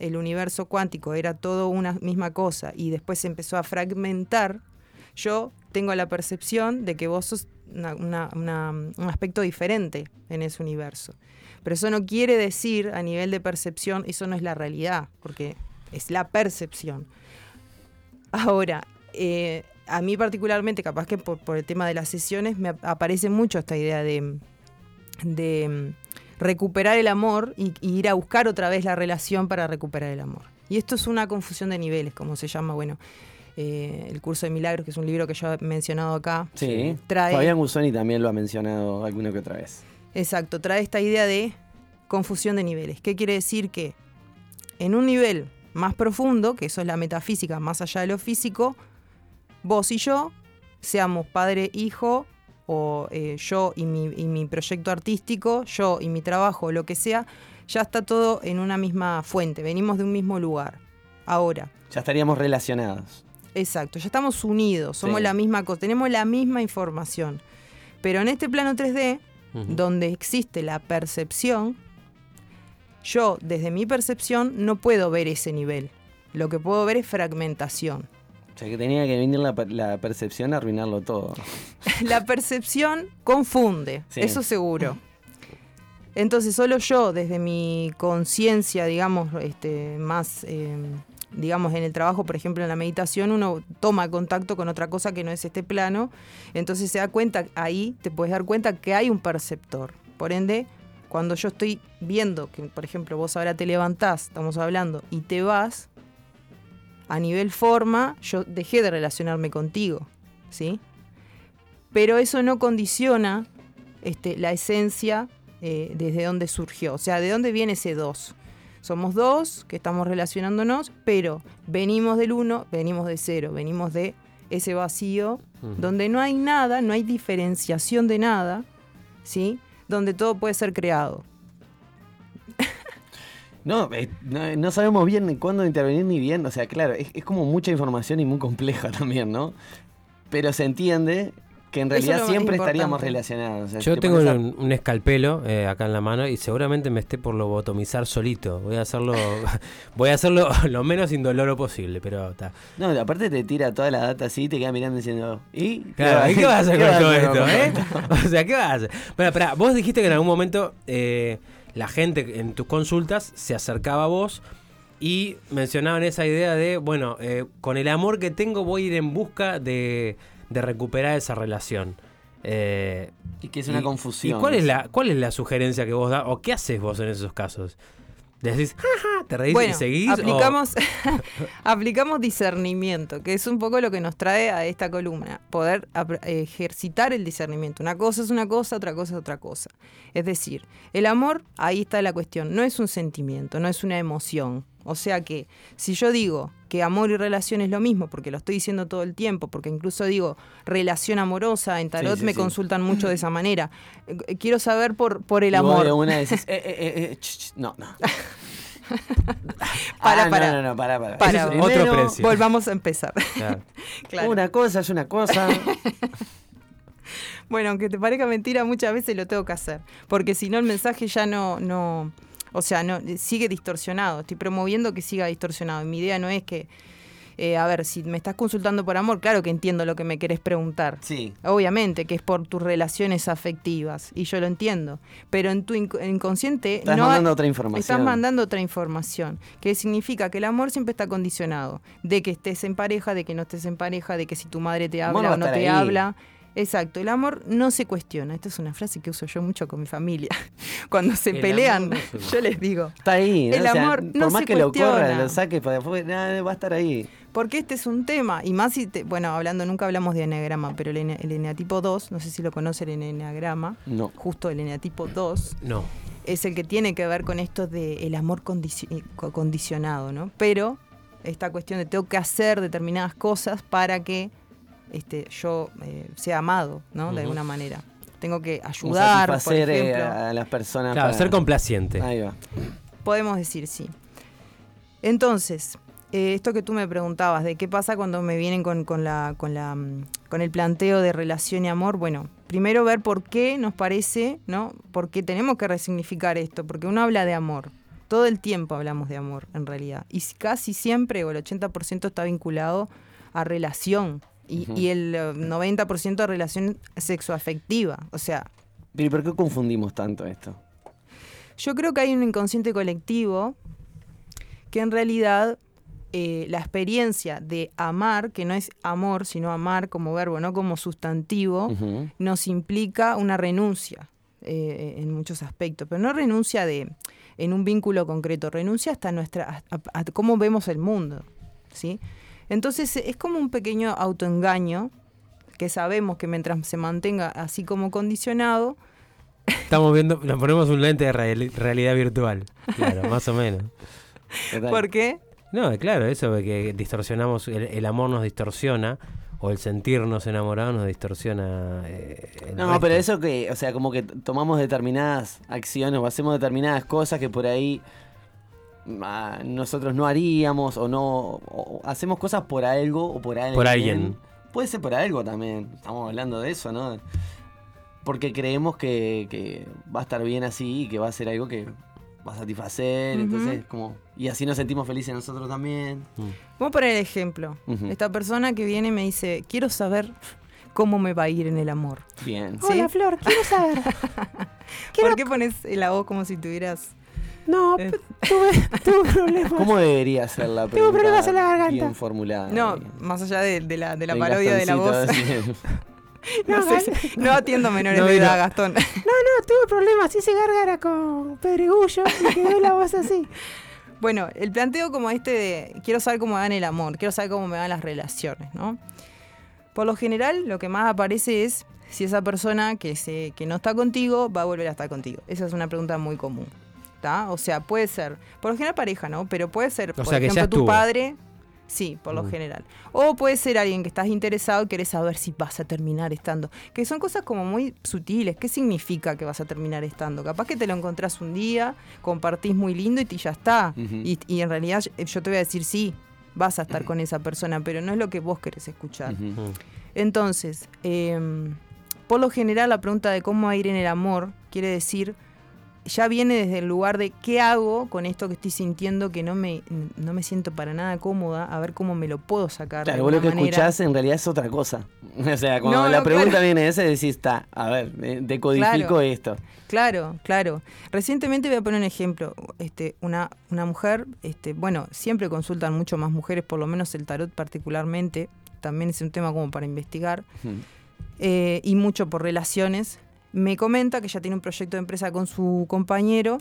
Speaker 11: el universo cuántico era todo una misma cosa y después se empezó a fragmentar, yo tengo la percepción de que vos sos un aspecto diferente en ese universo. Pero eso no quiere decir a nivel de percepción, eso no es la realidad, porque es la percepción. Ahora, eh, a mí particularmente, capaz que por, el tema de las sesiones, me ap- aparece mucho esta idea de, de mm, recuperar el amor y ir a buscar otra vez la relación para recuperar el amor. Y esto es una confusión de niveles, como se llama, bueno, eh, el curso de milagros, que es un libro que yo he mencionado acá.
Speaker 8: Sí.
Speaker 11: Trae,
Speaker 8: Fabián Gusoni también lo ha mencionado alguna que otra vez.
Speaker 11: Exacto, trae esta idea de confusión de niveles. ¿Qué quiere decir? Que en un nivel más profundo, que eso es la metafísica, más allá de lo físico, vos y yo, seamos padre, hijo, o eh, yo y mi, y mi proyecto artístico, yo y mi trabajo, lo que sea, ya está todo en una misma fuente, venimos de un mismo lugar. Ahora,
Speaker 8: Ya estaríamos relacionados.
Speaker 11: Exacto, ya estamos unidos, somos
Speaker 8: Sí.
Speaker 11: la misma cosa, tenemos la misma información. Pero en este plano 3D,
Speaker 8: Ujú.
Speaker 11: donde existe la percepción, yo desde mi percepción no puedo ver ese nivel. Lo que puedo ver es fragmentación.
Speaker 8: O sea que tenía que venir la, la percepción a arruinarlo todo.
Speaker 11: la percepción confunde,
Speaker 8: Sí.
Speaker 11: eso seguro. Entonces solo yo, desde mi conciencia, digamos, este, más, eh, digamos, en el trabajo, por ejemplo, en la meditación, uno toma contacto con otra cosa que no es este plano, entonces se da cuenta, ahí te puedes dar cuenta que hay un perceptor. Por ende, cuando yo estoy viendo que, por ejemplo, vos ahora te levantás, estamos hablando, y te vas, a nivel forma, yo dejé de relacionarme contigo, ¿sí? Pero eso no condiciona este, la esencia eh, desde dónde surgió, o sea, de dónde viene ese dos. Somos dos que estamos relacionándonos, pero venimos del uno, venimos de cero, venimos de ese vacío donde no hay nada, no hay diferenciación de nada, ¿sí? Donde todo puede ser creado.
Speaker 8: No, eh, no, no sabemos bien cuándo intervenir ni bien. O sea, claro, es, es como mucha información y muy compleja también, ¿no? Pero se entiende que en
Speaker 11: es
Speaker 8: realidad
Speaker 11: lo
Speaker 8: siempre estaríamos relacionados. O sea,
Speaker 7: Yo
Speaker 8: te
Speaker 7: tengo un, un escalpelo eh, acá en la mano y seguramente me esté por lobotomizar solito. Voy a hacerlo, voy a hacerlo lo menos indoloro posible, pero está.
Speaker 8: No, aparte te tira toda la data así y te queda mirando diciendo. ¿Y?
Speaker 7: Claro, ¿y qué vas a hacer
Speaker 8: ¿Qué
Speaker 7: con todo esto? eh?
Speaker 8: esto?
Speaker 7: O sea, ¿qué vas a hacer? Pero, espera, vos dijiste que en algún momento eh, la gente en tus consultas se acercaba a vos y mencionaban esa idea de, bueno, eh, con el amor que tengo voy a ir en busca de, de recuperar esa relación. Eh,
Speaker 8: Y que es una confusión.
Speaker 7: ¿Y cuál es, la, cuál es la sugerencia que vos das? ¿O qué haces vos en esos casos? ¿Decís, jaja, te reís
Speaker 11: Bueno,
Speaker 7: y seguís?
Speaker 11: aplicamos, aplicamos discernimiento, que es un poco lo que nos trae a esta columna, poder ejercitar el discernimiento. Una cosa es una cosa, otra cosa es otra cosa. Es decir, el amor, ahí está la cuestión, no es un sentimiento, no es una emoción. O sea que si yo digo que amor y relación es lo mismo, porque lo estoy diciendo todo el tiempo, porque incluso digo relación amorosa, en tarot
Speaker 8: Sí, sí,
Speaker 11: me
Speaker 8: sí.
Speaker 11: consultan mucho de esa manera, eh, quiero saber por, por el
Speaker 8: Y vos
Speaker 11: amor.
Speaker 8: de una decís, eh, eh, eh, eh, ch, ch, no, no.
Speaker 11: Para,
Speaker 8: Ah,
Speaker 11: para.
Speaker 8: No, no, no, para, para.
Speaker 11: Para,
Speaker 8: Eso es
Speaker 7: otro
Speaker 8: primero,
Speaker 7: precio.
Speaker 11: Volvamos a empezar.
Speaker 7: Claro.
Speaker 11: Claro.
Speaker 8: Una cosa es una cosa.
Speaker 11: Bueno, aunque te parezca mentira, muchas veces lo tengo que hacer. Porque si no, el mensaje ya no, no. O sea, no sigue distorsionado. Estoy promoviendo que siga distorsionado. Y mi idea no es que eh, a ver, si me estás consultando por amor, claro que entiendo lo que me querés preguntar.
Speaker 8: Sí.
Speaker 11: Obviamente que es por tus relaciones afectivas, y yo lo entiendo. Pero en tu inc- inconsciente
Speaker 8: Estás
Speaker 11: no
Speaker 8: mandando otra información.
Speaker 11: Estás mandando otra información, que significa que el amor siempre está condicionado, de que estés en pareja, de que no estés en pareja, de que si tu madre te habla o no te
Speaker 8: ahí.
Speaker 11: habla. Exacto, el amor no se cuestiona. Esta es una frase que uso yo mucho con mi familia. Cuando se
Speaker 8: El
Speaker 11: pelean,
Speaker 8: amor no se-
Speaker 11: yo les digo.
Speaker 8: Está ahí, ¿no?
Speaker 11: El
Speaker 8: O sea,
Speaker 11: amor
Speaker 8: por
Speaker 11: no
Speaker 8: más
Speaker 11: se
Speaker 8: que lo corra,
Speaker 11: cuestiona.
Speaker 8: lo saque para afuera, nada, va a estar ahí.
Speaker 11: Porque este es un tema, y más si, te- bueno, hablando, nunca hablamos de eneagrama, pero el, ene- el eneatipo 2, no sé si lo conocen el eneagrama,
Speaker 8: No.
Speaker 11: justo el eneatipo 2,
Speaker 7: No.
Speaker 11: es el que tiene que ver con esto del el amor condici- eh, co- condicionado, ¿no? Pero esta cuestión de tengo que hacer determinadas cosas para que este, yo eh, sea amado, ¿no? De alguna manera. Tengo que ayudar, por
Speaker 8: eh,
Speaker 11: ejemplo.
Speaker 8: a las personas.
Speaker 7: Claro,
Speaker 8: para-
Speaker 7: ser complaciente.
Speaker 8: Ahí va.
Speaker 11: Podemos decir sí. Entonces, eh, esto que tú me preguntabas, de qué pasa cuando me vienen con, con la, con, la, mm, con el planteo de relación y amor, bueno, primero ver por qué nos parece, ¿no? Porque tenemos que resignificar esto, porque uno habla de amor. Todo el tiempo hablamos de amor, en realidad. Y casi siempre, o el 80% está vinculado a relación. Y,
Speaker 8: Ujú.
Speaker 11: y el eh, 90% a relación sexoafectiva. O sea,
Speaker 8: Pero ¿y por qué confundimos tanto esto?
Speaker 11: yo creo que hay un inconsciente colectivo que en realidad eh, la experiencia de amar, que no es amor, sino amar como verbo, no como sustantivo, nos implica una renuncia eh, en muchos aspectos, pero no renuncia de en un vínculo concreto, renuncia hasta nuestra a, a- a cómo vemos el mundo, ¿sí? Entonces es como un pequeño autoengaño que sabemos que mientras se mantenga así como condicionado,
Speaker 7: Estamos viendo, nos ponemos un lente de reali- realidad virtual. Claro, más o menos.
Speaker 11: ¿por qué?
Speaker 7: No, claro, eso de que distorsionamos, el, el amor nos distorsiona, o el sentirnos enamorados nos distorsiona. eh, el
Speaker 8: No,
Speaker 7: resto.
Speaker 8: pero eso que, o sea, como que tomamos determinadas acciones o hacemos determinadas cosas que por ahí ah, nosotros no haríamos o no o- hacemos cosas por algo o por alguien.
Speaker 7: Por alguien.
Speaker 8: Puede ser por algo también. Estamos hablando de eso, ¿no? Porque creemos que, que va a estar bien así y que va a ser algo que va a satisfacer. Entonces, como. Y así nos sentimos felices nosotros también.
Speaker 11: Vamos a poner el ejemplo. Esta persona que viene y me dice, quiero saber cómo me va a ir en el amor.
Speaker 8: Bien.
Speaker 11: ¿Sí?
Speaker 1: Hola, Flor, quiero saber.
Speaker 11: ¿Por qué pones la voz como si tuvieras...
Speaker 1: No,
Speaker 11: Eh.
Speaker 1: tuve, tuve problemas.
Speaker 8: ¿Cómo debería ser la
Speaker 1: Tengo
Speaker 8: pregunta?
Speaker 1: problemas en la garganta.
Speaker 8: Bien formulada.
Speaker 11: No, más allá de, de la, de la
Speaker 8: El
Speaker 11: parodia de la voz. No,
Speaker 1: No,
Speaker 11: sé, no atiendo menores
Speaker 7: No,
Speaker 11: de edad, Gastón.
Speaker 1: No, no, tuve problemas. Hice gárgara con pedregullo y quedó la voz así.
Speaker 11: Bueno, el planteo como este de quiero saber cómo me va en el amor, quiero saber cómo me van las relaciones, ¿no? Por lo general, lo que más aparece es si esa persona que, se, que no está contigo va a volver a estar contigo. Esa es una pregunta muy común. ¿Tá? O sea, puede ser, por lo general pareja, ¿no? Pero puede ser, por
Speaker 7: sea, que ya
Speaker 11: ejemplo, tu padre. Sí, por lo
Speaker 7: Mm.
Speaker 11: general. O puede ser alguien que estás interesado y querés saber si vas a terminar estando. Que son cosas como muy sutiles. ¿Qué significa que vas a terminar estando? Capaz que te lo encontrás un día, compartís muy lindo y ya está. Y, y en realidad yo te voy a decir sí, vas a estar con esa persona, pero no es lo que vos querés escuchar.
Speaker 8: Ujú.
Speaker 11: Entonces, em, por lo general la pregunta de cómo va a ir en el amor quiere decir, ya viene desde el lugar de qué hago con esto que estoy sintiendo que no me, no me siento para nada cómoda, a ver cómo me lo puedo sacar.
Speaker 8: Claro,
Speaker 11: de
Speaker 8: vos lo que
Speaker 11: manera.
Speaker 8: escuchás en realidad es otra cosa. O sea, cuando
Speaker 11: No,
Speaker 8: la
Speaker 11: no,
Speaker 8: pregunta
Speaker 11: claro.
Speaker 8: viene esa, decís, está, a ver, decodifico
Speaker 11: Claro.
Speaker 8: esto.
Speaker 11: Claro, claro. Recientemente voy a poner un ejemplo. Este, una, una mujer, este, bueno, siempre consultan mucho más mujeres, por lo menos el tarot particularmente. También es un tema como para investigar. Eh, y mucho por relaciones. Me comenta que ella tiene un proyecto de empresa con su compañero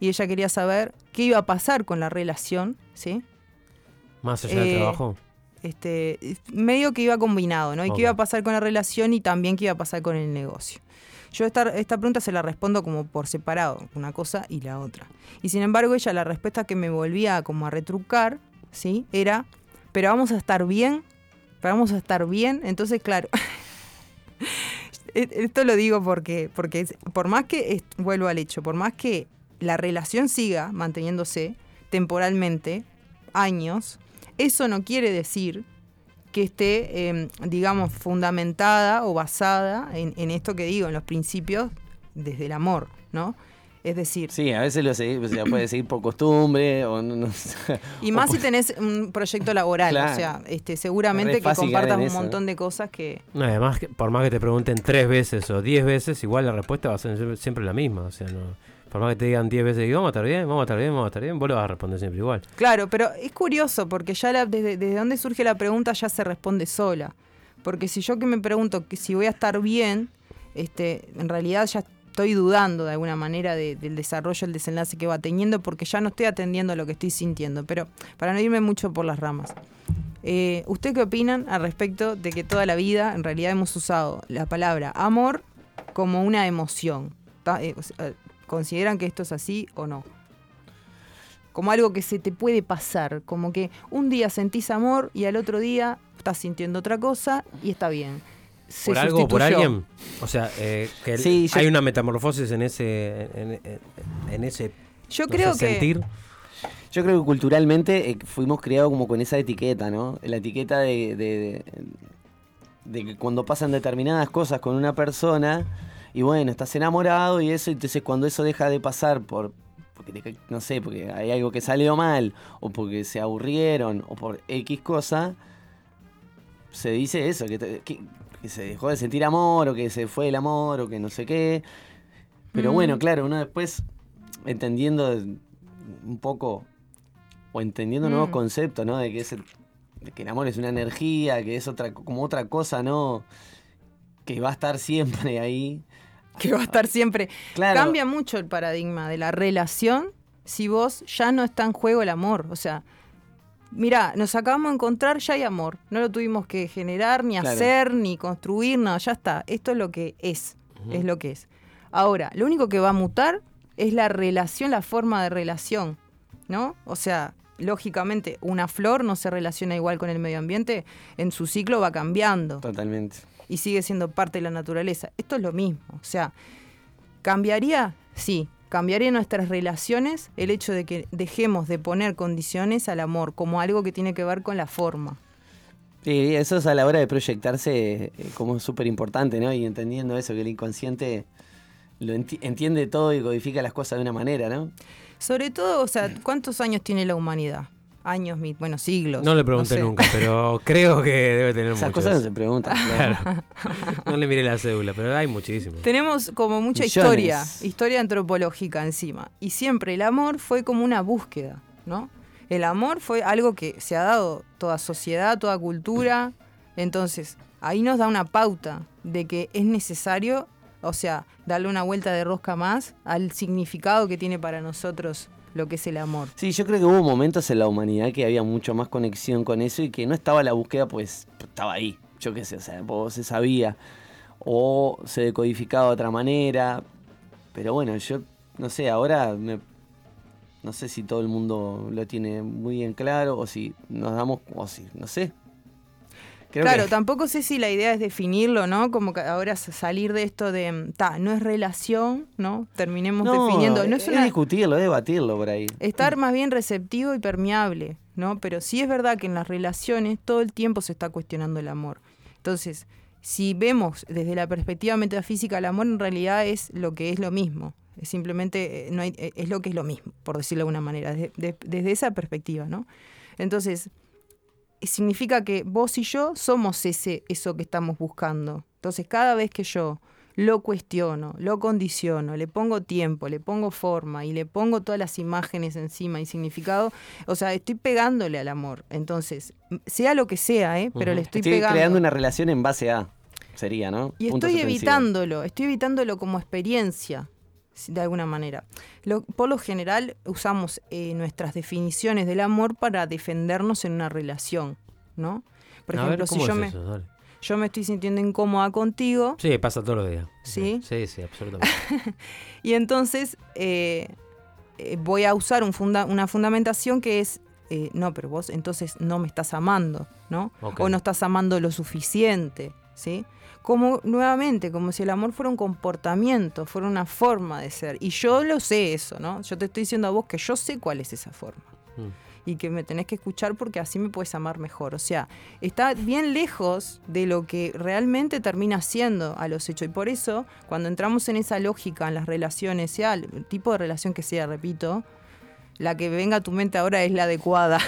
Speaker 11: y ella quería saber qué iba a pasar con la relación, ¿sí?
Speaker 7: Más allá del
Speaker 11: Eh,
Speaker 7: trabajo.
Speaker 11: Este, medio que iba combinado, ¿no? Y qué iba a pasar con la relación y también qué iba a pasar con el negocio. Yo esta, esta pregunta se la respondo como por separado, una cosa y la otra. Y sin embargo, ella la respuesta que me volvía como a retrucar, ¿sí? Era, pero vamos a estar bien, pero vamos a estar bien. Entonces, claro, esto lo digo porque, porque por más que, vuelvo al hecho, por más que la relación siga manteniéndose temporalmente, años, eso no quiere decir que esté, eh, digamos, fundamentada o basada en, en esto que digo, en los principios desde el amor, ¿no? Es decir,
Speaker 8: Sí, a veces lo se, o sea, puede seguir por costumbre o no, no sé.
Speaker 11: y
Speaker 8: O
Speaker 11: más si tenés un proyecto laboral,
Speaker 8: Claro.
Speaker 11: o sea, este,
Speaker 8: Es
Speaker 11: seguramente que compartas un
Speaker 8: eso,
Speaker 11: montón de cosas que...
Speaker 7: No, además, que- por más que te pregunten tres veces o diez veces, igual la respuesta va a ser siempre- la misma. O sea, no, por más que te digan diez veces, y vamos a estar bien, vamos a estar bien, vamos a estar bien, vos lo vas a responder siempre igual.
Speaker 11: Claro, pero es curioso porque ya la- desde, desde donde surge la pregunta ya se responde sola. Porque si yo que me pregunto que si voy a estar bien, este, en realidad ya estoy dudando de alguna manera de- del desarrollo, el desenlace que va teniendo, porque ya no estoy atendiendo a lo que estoy sintiendo. Pero para no irme mucho por las ramas. Eh, ¿Usted qué opinan al respecto de que toda la vida en realidad hemos usado la palabra amor como una emoción? Eh, ¿Consideran que esto es así o no? como algo que se te puede pasar, como que un día sentís amor y al otro día estás sintiendo otra cosa y está bien. Se
Speaker 7: ¿Por algo o por alguien? O sea, eh, que el-
Speaker 8: Sí, yo-
Speaker 7: hay una metamorfosis en ese, en, ese
Speaker 11: Yo
Speaker 7: no
Speaker 11: creo
Speaker 7: sé,
Speaker 11: que
Speaker 7: sentir.
Speaker 8: Yo creo que culturalmente eh, fuimos criados como con esa etiqueta, ¿no? La etiqueta de, de, de- de que cuando pasan determinadas cosas con una persona, y bueno, estás enamorado y eso, entonces cuando eso deja de pasar por, porque no sé, porque hay algo que salió mal, o porque se aburrieron, o por X cosa, se dice eso, que, te- que- que se dejó de sentir amor, o que se fue el amor, o que no sé qué. Pero
Speaker 11: Mm.
Speaker 8: bueno, claro, uno después, entendiendo un poco, o entendiendo nuevos
Speaker 11: Mm.
Speaker 8: conceptos, ¿no? De que, es el, de que el amor es una energía, que es otra como otra cosa, ¿no? Que va a estar siempre ahí.
Speaker 11: que va a estar siempre.
Speaker 8: Claro.
Speaker 11: Cambia mucho el paradigma de la relación si vos ya no está en juego el amor. O sea, mira, nos acabamos de encontrar, ya hay amor. No lo tuvimos que generar, ni
Speaker 8: Claro.
Speaker 11: hacer, ni construir, no, ya está. Esto es lo que es. Es lo que es. Ahora, lo único que va a mutar es la relación, la forma de relación. ¿No? O sea, lógicamente, una flor no se relaciona igual con el medio ambiente, en su ciclo va cambiando
Speaker 8: Totalmente.
Speaker 11: y sigue siendo parte de la naturaleza. Esto es lo mismo. O sea, ¿cambiaría? Sí. ¿Cambiaría nuestras relaciones el hecho de que dejemos de poner condiciones al amor como algo que tiene que ver con la forma?
Speaker 8: Sí, eso es a la hora de proyectarse eh, como súper importante, ¿no? Y entendiendo eso, que el inconsciente lo enti- entiende todo y codifica las cosas de una manera, ¿no?
Speaker 11: Sobre todo, o sea, ¿cuántos años tiene la humanidad? Años, mi- bueno, siglos.
Speaker 7: No le pregunté
Speaker 11: sé.
Speaker 7: nunca, pero creo que debe tener
Speaker 8: Esas
Speaker 7: muchos.
Speaker 8: cosas no se preguntan.
Speaker 7: Claro. no le miré la cédula, pero hay muchísimos.
Speaker 11: Tenemos como mucha
Speaker 8: Millones.
Speaker 11: historia, historia antropológica encima. Y siempre el amor fue como una búsqueda, ¿no? El amor fue algo que se ha dado toda sociedad, toda cultura. Entonces, ahí nos da una pauta de que es necesario, o sea, darle una vuelta de rosca más al significado que tiene para nosotros lo que es el amor.
Speaker 8: Sí, yo creo que hubo momentos en la humanidad que había mucho más conexión con eso y que no estaba la búsqueda, pues estaba ahí. Yo qué sé, o sea, se sabía. O se decodificaba de otra manera. Pero bueno, yo no sé, ahora me- no sé si todo el mundo lo tiene muy bien claro o si nos damos, o si, no sé. Creo
Speaker 11: claro,
Speaker 8: que-
Speaker 11: tampoco sé si la idea es definirlo, ¿no? Como que ahora salir de esto de, mm, ta, no es relación, ¿no? Terminemos
Speaker 8: no,
Speaker 11: definiendo. No
Speaker 8: es, discutirlo, es debatirlo por ahí.
Speaker 11: estar más bien receptivo y permeable, ¿no? Pero sí es verdad que en las relaciones todo el tiempo se está cuestionando el amor. Entonces, si vemos desde la perspectiva metafísica, el amor en realidad es lo que es lo mismo. Es simplemente, eh, no hay- eh, es lo que es lo mismo, por decirlo de alguna manera, desde, de- desde esa perspectiva, ¿no? Entonces, significa que vos y yo somos ese, eso que estamos buscando. Entonces, cada vez que yo lo cuestiono, lo condiciono, le pongo tiempo, le pongo forma y le pongo todas las imágenes encima y significado, o sea, estoy pegándole al amor. Entonces, sea lo que sea, ¿eh? pero le estoy,
Speaker 8: Estoy
Speaker 11: pegando.
Speaker 8: creando una relación en base a. Sería, ¿no?
Speaker 11: Y
Speaker 8: Puntos
Speaker 11: estoy evitándolo, estoy evitándolo como experiencia, de alguna manera. Lo- por lo general usamos eh, nuestras definiciones del amor para defendernos en una relación, ¿no? Por
Speaker 7: ver,
Speaker 11: ejemplo, si
Speaker 7: ¿cómo
Speaker 11: yo
Speaker 7: es
Speaker 11: me,
Speaker 7: eso? Dale.
Speaker 11: yo me estoy sintiendo incómoda contigo,
Speaker 7: Sí, pasa todos los días.
Speaker 11: ¿Sí?
Speaker 7: Sí, sí, absolutamente.
Speaker 11: y entonces eh, eh, voy a usar un funda- una fundamentación que es, eh, no, pero vos entonces no me estás amando, ¿no? O no estás amando lo suficiente, ¿sí? Como nuevamente, como si el amor fuera un comportamiento, fuera una forma de ser. Y yo lo sé eso, ¿no? Yo te estoy diciendo a vos que yo sé cuál es esa forma.
Speaker 7: Mm.
Speaker 11: y que me tenés que escuchar porque así me puedes amar mejor. O sea, está bien lejos de lo que realmente termina siendo a los hechos. Y por eso, cuando entramos en esa lógica en las relaciones, sea el tipo de relación que sea, repito, la que venga a tu mente ahora es la adecuada.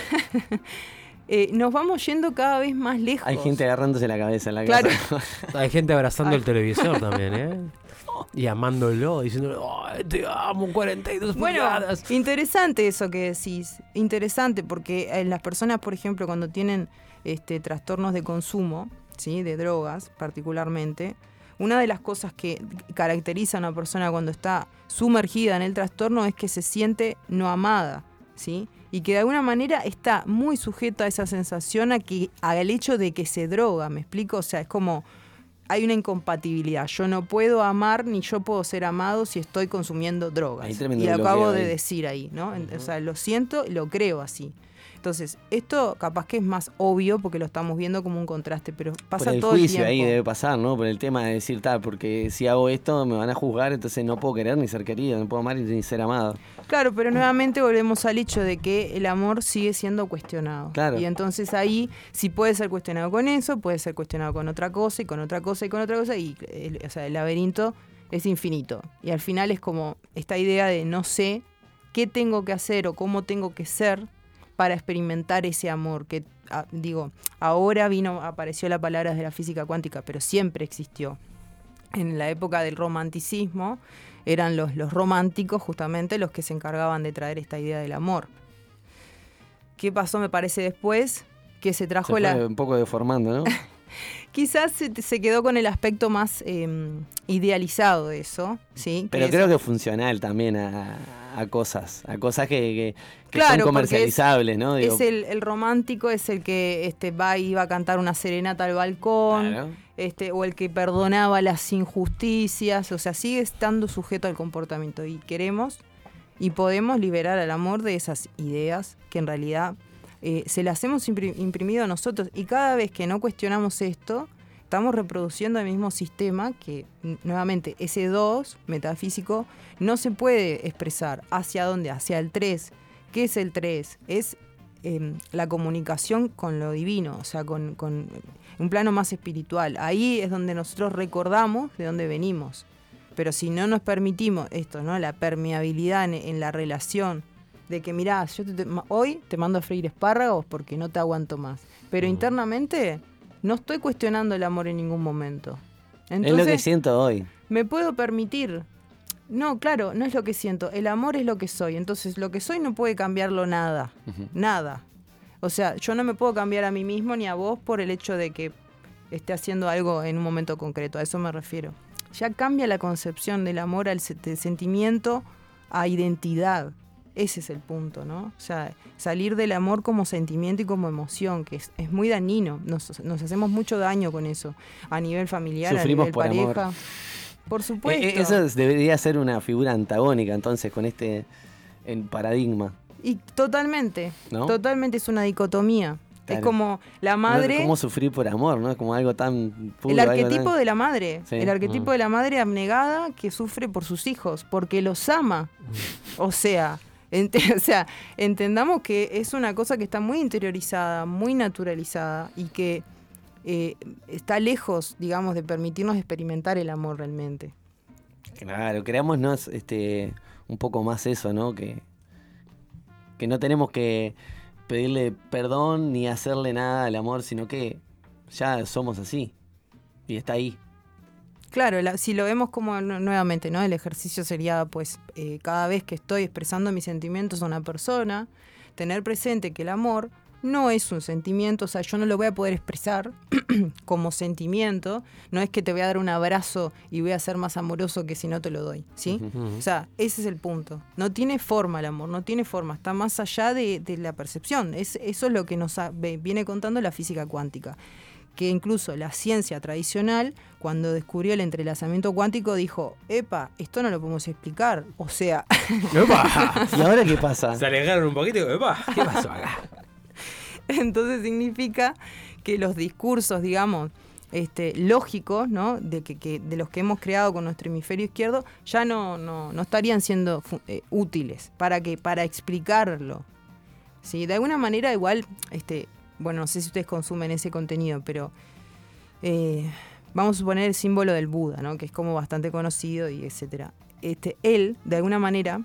Speaker 11: Eh, nos vamos yendo cada vez más lejos.
Speaker 8: Hay gente agarrándose la cabeza en la
Speaker 11: Claro.
Speaker 8: casa.
Speaker 7: Hay gente abrazando el televisor también, ¿eh? Y amándolo, diciéndole, "Ay, te amo, 42
Speaker 11: Bueno,
Speaker 7: pulgadas".
Speaker 11: interesante eso que decís. Interesante porque eh, las personas, por ejemplo, cuando tienen este, trastornos de consumo, ¿sí? de drogas particularmente, una de las cosas que caracteriza a una persona cuando está sumergida en el trastorno es que se siente no amada, ¿sí? Y que de alguna manera está muy sujeta a esa sensación a que, al hecho de que se droga, ¿me explico? O sea, es como hay una incompatibilidad. Yo no puedo amar ni yo puedo ser amado si estoy consumiendo drogas. Y lo acabo de
Speaker 8: ahí.
Speaker 11: decir ahí, ¿no? O sea, lo siento y lo creo así. Entonces, esto capaz que es más obvio porque lo estamos viendo como un contraste, pero pasa
Speaker 8: Por el
Speaker 11: todo
Speaker 8: juicio
Speaker 11: el
Speaker 8: ahí debe pasar, ¿no? Por el tema de decir, tal, porque si hago esto me van a juzgar, entonces no puedo querer ni ser querido, no puedo amar ni ser amado.
Speaker 11: Claro, pero nuevamente volvemos al hecho de que el amor sigue siendo cuestionado.
Speaker 8: Claro.
Speaker 11: Y entonces ahí, si puede ser cuestionado con eso, puede ser cuestionado con otra cosa y con otra cosa y con otra cosa. Y el, o sea, el laberinto es infinito. Y al final es como esta idea de no sé qué tengo que hacer o cómo tengo que ser para experimentar ese amor que ah, digo ahora vino apareció la palabra de la física cuántica pero siempre existió en la época del romanticismo eran los, los románticos justamente los que se encargaban de traer esta idea del amor. ¿Qué pasó me parece después? Que se trajo
Speaker 8: Se
Speaker 11: la...
Speaker 8: un poco deformando, ¿no?
Speaker 11: Quizás se, quedó con el aspecto más eh, idealizado de eso, ¿sí?
Speaker 8: Pero creo que funcional también a, a cosas, a cosas que, que- que
Speaker 11: Claro,
Speaker 8: son comercializables, ¿no? Digo,
Speaker 11: Es el, el romántico, es el que este, va y iba a cantar una serenata al balcón,
Speaker 8: Claro.
Speaker 11: este, o el que perdonaba las injusticias, o sea, sigue estando sujeto al comportamiento. Y queremos y podemos liberar al amor de esas ideas que en realidad eh, se las hemos impri- imprimido a nosotros. Y cada vez que no cuestionamos esto, estamos reproduciendo el mismo sistema que, nuevamente, ese 2 metafísico no se puede expresar. ¿Hacia dónde? Hacia el 3. ¿Qué es el 3? Es eh, la comunicación con lo divino, o sea, con, con un plano más espiritual. Ahí es donde nosotros recordamos de dónde venimos. Pero si no nos permitimos esto, ¿no? La permeabilidad en, en la relación, de que mirá, yo te- hoy te mando a freír espárragos porque no te aguanto más. Pero internamente no estoy cuestionando el amor en ningún momento.
Speaker 8: es lo que siento hoy.
Speaker 11: me puedo permitir. No, claro, no es lo que siento. El amor es lo que soy. Entonces, lo que soy no puede cambiarlo nada. Nada. O sea, yo no me puedo cambiar a mí mismo ni a vos por el hecho de que esté haciendo algo en un momento concreto. A eso me refiero. Ya cambia la concepción del amor al se- de sentimiento a identidad. Ese es el punto, ¿no? O sea, salir del amor como sentimiento y como emoción, que es, es muy dañino. Nos, nos hacemos mucho daño con eso. A nivel familiar,
Speaker 8: Sufrimos
Speaker 11: a nivel
Speaker 8: por amor.
Speaker 11: pareja. Por supuesto.
Speaker 8: Eh, eh, Eso es- debería ser una figura antagónica entonces con este el paradigma.
Speaker 11: Y totalmente,
Speaker 8: ¿No?
Speaker 11: totalmente es una dicotomía. Es como la madre,
Speaker 8: ¿Cómo sufrir por amor? ¿no? Es como algo tan puro.
Speaker 11: el arquetipo
Speaker 8: tan-
Speaker 11: de la madre,
Speaker 8: Sí.
Speaker 11: el arquetipo
Speaker 8: Mm.
Speaker 11: de la madre abnegada que sufre por sus hijos, porque los ama. O sea, o sea, entendamos que es una cosa que está muy interiorizada, muy naturalizada y que eh, está lejos, digamos, de permitirnos experimentar el amor realmente.
Speaker 8: Claro, creámonos este, un poco más eso, ¿no? Que, que no tenemos que pedirle perdón ni hacerle nada al amor, sino que ya somos así. Y está ahí.
Speaker 11: Claro, la- si lo vemos como nu- nuevamente, ¿no? El ejercicio sería, pues, eh, cada vez que estoy expresando mis sentimientos a una persona, tener presente que el amor no es un sentimiento, o sea, yo no lo voy a poder expresar como sentimiento, no es que te voy a dar un abrazo y voy a ser más amoroso que si no te lo doy, ¿sí? O sea, ese es el punto. No tiene forma el amor, no tiene forma, está más allá de, de la percepción. Es, eso es lo que nos ha- viene contando la física cuántica. Que incluso la ciencia tradicional, cuando descubrió el entrelazamiento cuántico, dijo, epa, esto no lo podemos explicar. O sea,
Speaker 7: ¡Epa!
Speaker 8: ¿Y ahora qué pasa?
Speaker 7: Se alejaron un poquito. ¡Epa! ¿Qué pasó acá?
Speaker 11: entonces significa que los discursos, digamos, este, lógicos, ¿no? De, que, que- de los que hemos creado con nuestro hemisferio izquierdo, ya no, no, no estarían siendo eh, útiles. ¿Para qué? Para explicarlo. ¿sí? De alguna manera igual, este, bueno, no sé si ustedes consumen ese contenido, pero eh, vamos a suponer el símbolo del Buda, ¿no? que es como bastante conocido y etcétera. Este, él, de alguna manera,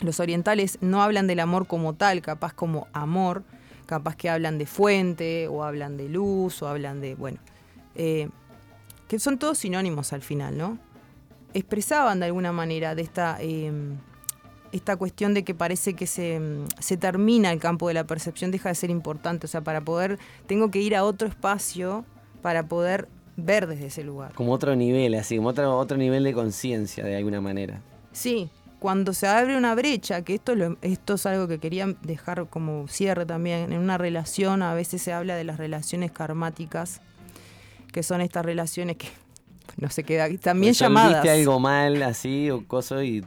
Speaker 11: los orientales no hablan del amor como tal, capaz como amor, capaz que hablan de fuente, o hablan de luz, o hablan de, bueno, eh, que son todos sinónimos al final, ¿no? Expresaban de alguna manera de esta, eh, esta cuestión de que parece que se, mm, se termina el campo de la percepción, deja de ser importante, o sea, para poder, tengo que ir a otro espacio para poder ver desde ese lugar.
Speaker 8: Como otro nivel, así, como otro, otro nivel de conciencia de alguna manera.
Speaker 11: Sí, cuando se abre una brecha, que esto, lo- esto es algo que quería dejar como cierre también, en una relación a veces se habla de las relaciones karmáticas, que son estas relaciones que no se queda también llamadas.
Speaker 8: algo mal así o coso y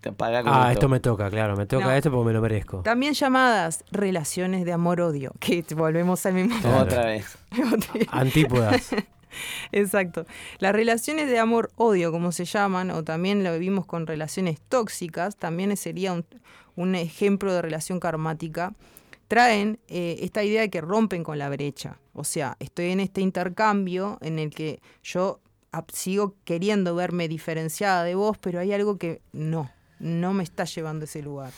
Speaker 8: te apaga con
Speaker 7: Ah, esto me toca, claro, me toca
Speaker 11: No.
Speaker 7: esto porque me lo merezco.
Speaker 11: También llamadas relaciones de amor-odio, que volvemos al mismo
Speaker 7: Claro.
Speaker 8: Otra vez.
Speaker 7: Antípodas.
Speaker 11: Exacto. Las relaciones de amor-odio, como se llaman, o también lo vimos con relaciones tóxicas, también sería un, un ejemplo de relación karmática, traen eh, esta idea de que rompen con la brecha. O sea, estoy en este intercambio en el que yo ap- sigo queriendo verme diferenciada de vos, pero hay algo que no, no me está llevando a ese lugar,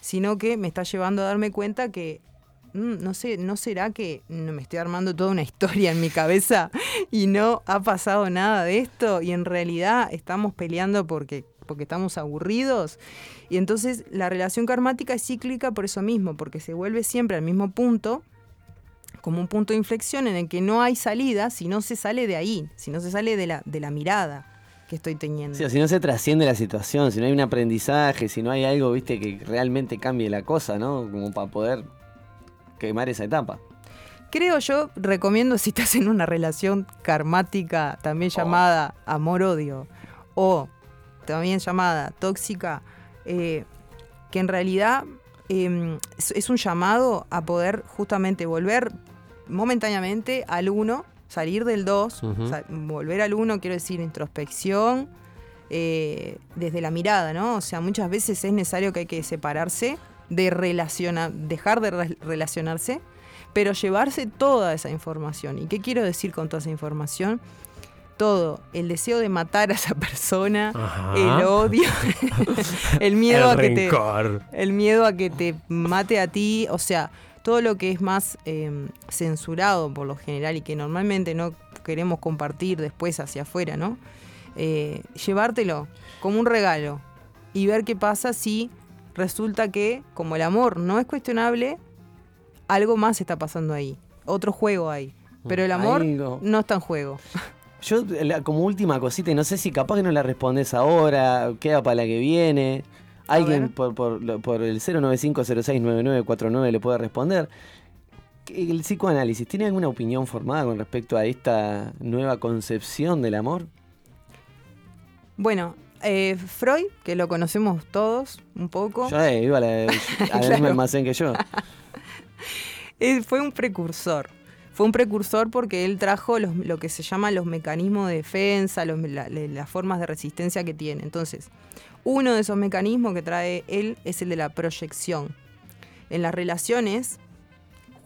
Speaker 11: sino que me está llevando a darme cuenta que mm, no sé, ¿no será que me estoy armando toda una historia en mi cabeza y no ha pasado nada de esto y en realidad estamos peleando porque, porque estamos aburridos? Y entonces la relación karmática es cíclica por eso mismo, porque se vuelve siempre al mismo punto, como un punto de inflexión en el que no hay salida si no se sale de ahí, si no se sale de la, de la mirada que estoy teniendo.
Speaker 8: Sí, o si no se trasciende la situación, si no hay un aprendizaje, si no hay algo, viste, que realmente cambie la cosa, ¿no? Como para poder quemar esa etapa.
Speaker 11: Creo yo, recomiendo si estás en una relación karmática, también llamada amor-odio, o también llamada tóxica, eh, que en realidad eh, es, es un llamado a poder justamente volver momentáneamente al uno, salir del dos,
Speaker 7: Ujú.
Speaker 11: sa- volver al uno, quiero decir, introspección, eh, desde la mirada, ¿no? O sea, muchas veces es necesario que hay que separarse, de relacionar, dejar de re- relacionarse, pero llevarse toda esa información. ¿Y qué quiero decir con toda esa información? Todo, el deseo de matar a esa persona,
Speaker 7: Ajá.
Speaker 11: el odio, el miedo
Speaker 7: El
Speaker 11: a que te el miedo a que te mate a ti, o sea, todo lo que es más eh, censurado por lo general y que normalmente no queremos compartir después hacia afuera, ¿no? Eh, llevártelo como un regalo y ver qué pasa si resulta que, como el amor no es cuestionable, algo más está pasando ahí, otro juego hay. Pero el amor
Speaker 8: Algo.
Speaker 11: no está en juego.
Speaker 8: Yo, la- como última cosita, y no sé si capaz que no la respondes ahora, queda para la que viene. Alguien por, por, por el 095069949 le puede responder. ¿Qué- ¿El psicoanálisis tiene alguna opinión formada con respecto a esta nueva concepción del amor?
Speaker 11: Bueno, eh, Freud, que lo conocemos todos un poco.
Speaker 8: Yo eh, iba a la- al mismo
Speaker 11: Claro.
Speaker 8: almacén que yo.
Speaker 11: Él fue un precursor. Fue un precursor porque él trajo los- lo que se llama los mecanismos de defensa, los- la- la- las formas de resistencia que tiene. Entonces, uno de esos mecanismos que trae él es el de la proyección. En las relaciones,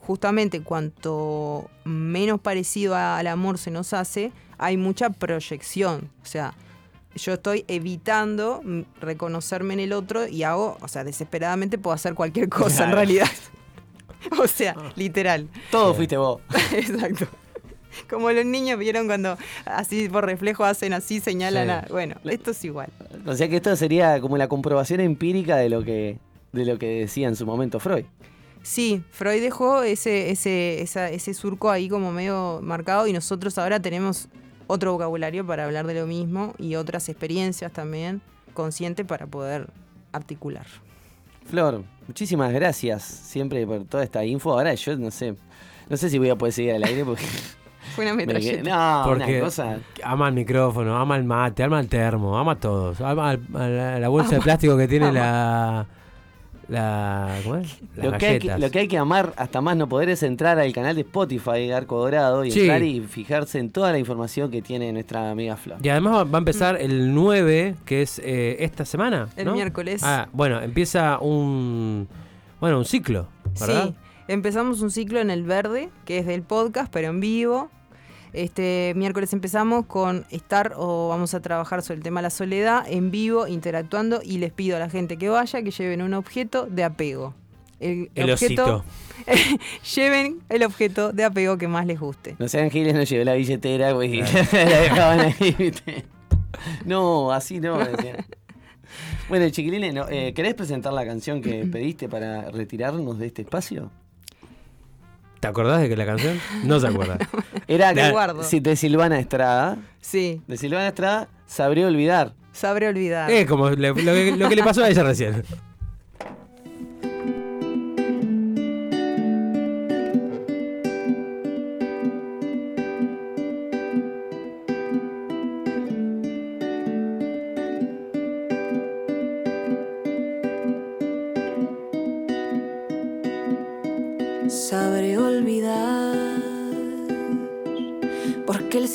Speaker 11: justamente cuanto menos parecido a- al amor se nos hace, hay mucha proyección. O sea, yo estoy evitando reconocerme en el otro y hago, o sea, desesperadamente puedo hacer cualquier cosa en realidad. o sea, literal.
Speaker 8: Todo fuiste vos.
Speaker 11: Exacto. Como los niños vieron cuando así por reflejo hacen así, señalan
Speaker 8: Sí.
Speaker 11: a. Bueno, esto es igual.
Speaker 8: O sea que esto sería como la comprobación empírica de lo que, de lo que decía en su momento Freud.
Speaker 11: Sí, Freud dejó ese, ese, esa- ese surco ahí como medio marcado y nosotros ahora tenemos otro vocabulario para hablar de lo mismo y otras experiencias también conscientes para poder articular.
Speaker 8: Flor, muchísimas gracias siempre por toda esta info. Ahora yo no sé, no sé si voy a poder seguir al aire porque
Speaker 11: Fue una
Speaker 8: me
Speaker 11: metralleta.
Speaker 8: no,
Speaker 7: Porque
Speaker 8: una cosa.
Speaker 7: ama el micrófono, ama el mate, ama el termo, ama a todos. Ama al- a la, la bolsa de plástico que tiene la. la ¿Cómo es? Las
Speaker 8: Lo que, hay que,
Speaker 7: galletas.
Speaker 8: lo que hay que amar hasta más no poder es entrar al canal de Spotify Arco Dorado y
Speaker 7: Sí.
Speaker 8: entrar y fijarse en toda la información que tiene nuestra amiga Flor.
Speaker 7: Y además va- va a empezar el 9, que es eh, esta semana.
Speaker 11: El
Speaker 7: ¿no?
Speaker 11: miércoles.
Speaker 7: Ah, bueno, empieza un. Bueno, un ciclo. ¿verdad?
Speaker 11: Sí, empezamos un ciclo en el verde, que es del podcast, pero en vivo. Este miércoles empezamos con estar o vamos a trabajar sobre el tema de la soledad en vivo, interactuando y les pido a la gente que vaya que lleven un objeto de apego. El,
Speaker 7: El
Speaker 11: objeto, lleven el objeto de apego que más les guste.
Speaker 8: No sean giles, no llevé la billetera, güey. la dejaban ahí. No, así no. decía. Bueno, chiquilines, no, eh, ¿querés presentar la canción que pediste para retirarnos de este espacio?
Speaker 7: ¿Te acordás de que la canción? No se acuerda.
Speaker 8: Era
Speaker 7: La-
Speaker 11: guardo.
Speaker 8: si de Silvana Estrada.
Speaker 11: Sí.
Speaker 8: De Silvana Estrada, sabré olvidar.
Speaker 11: Sabré olvidar.
Speaker 7: Es como le- lo, que, lo que le pasó a ella recién.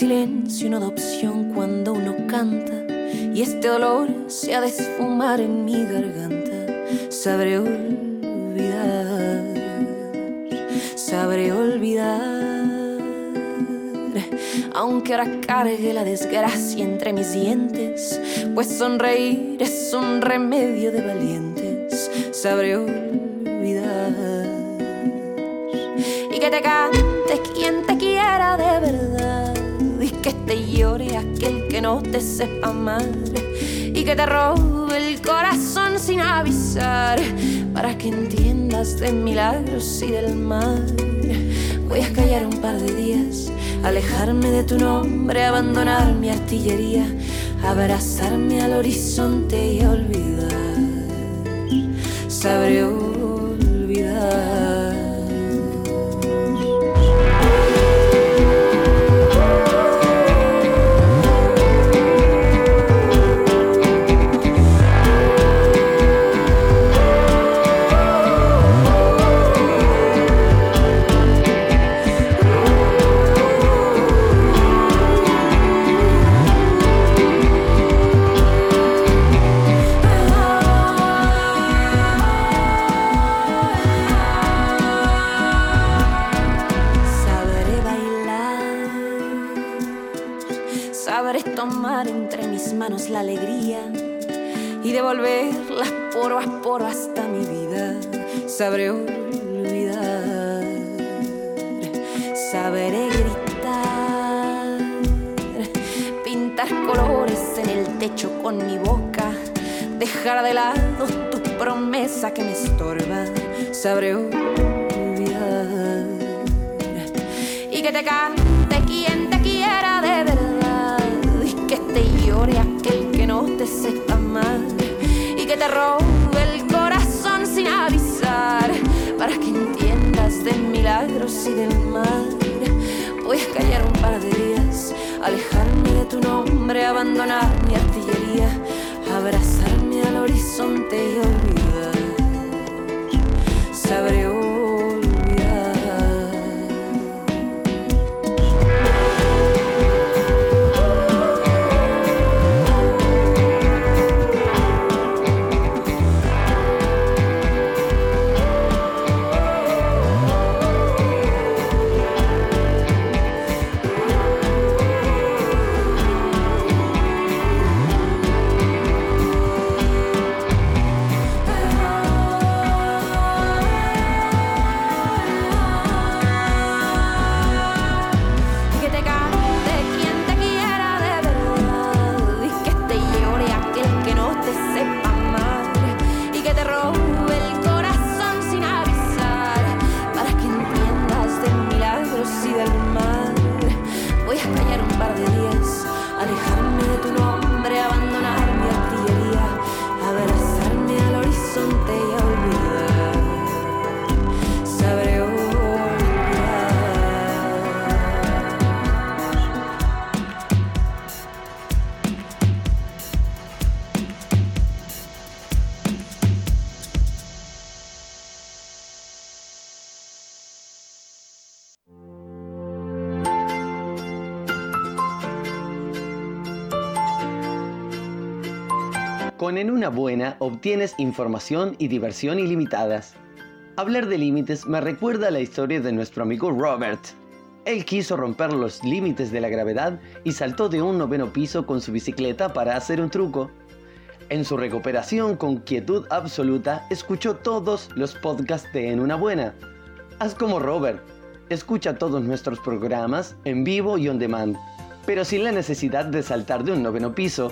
Speaker 12: Silencio no da opción cuando uno canta y este dolor se ha de esfumar en mi garganta. Sabré olvidar, sabré olvidar, aunque ahora cargue la desgracia entre mis dientes, pues sonreír es un remedio de valientes. Sabré olvidar y que te cante aquel que no te sepa amar y que te robe el corazón sin avisar para que entiendas de milagros y del mar voy a callar un par de días alejarme de tu nombre abandonar mi artillería abrazarme al horizonte y olvidar. Sabré olvidar Sabré olvidar, sabré gritar, pintar colores en el techo con mi boca, dejar de lado tu promesa que me estorba. Sabré olvidar y que te cante quien te quiera de verdad y que te llore aquel que no te sepa amar y que te robe milagros y del mar voy a callar un par de días alejarme de tu nombre abandonar mi artillería abrazarme al horizonte y olvidar. Sabré
Speaker 8: buena obtienes información y diversión ilimitadas. Hablar de límites me recuerda la historia de nuestro amigo Robert. Él quiso romper los límites de la gravedad y saltó de un noveno piso con su bicicleta para hacer un truco. En su recuperación con quietud absoluta, escuchó todos los podcasts de En una buena. Haz como Robert. Escucha todos nuestros programas en vivo y on demand, pero sin la necesidad de saltar de un noveno piso.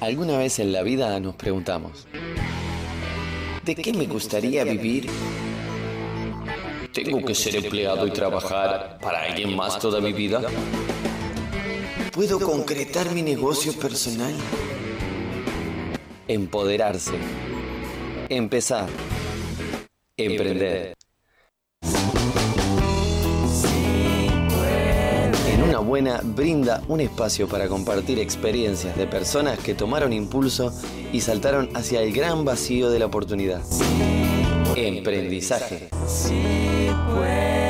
Speaker 6: alguna vez en la vida nos preguntamos, ¿de qué me gustaría vivir? ¿Tengo que ser empleado y trabajar para alguien más toda mi vida? ¿Puedo concretar mi negocio personal? Empoderarse. Empezar. Emprender. Buena brinda un espacio para compartir experiencias de personas que tomaron impulso y saltaron hacia el gran vacío de la oportunidad. Emprendizaje.
Speaker 12: Si puedes.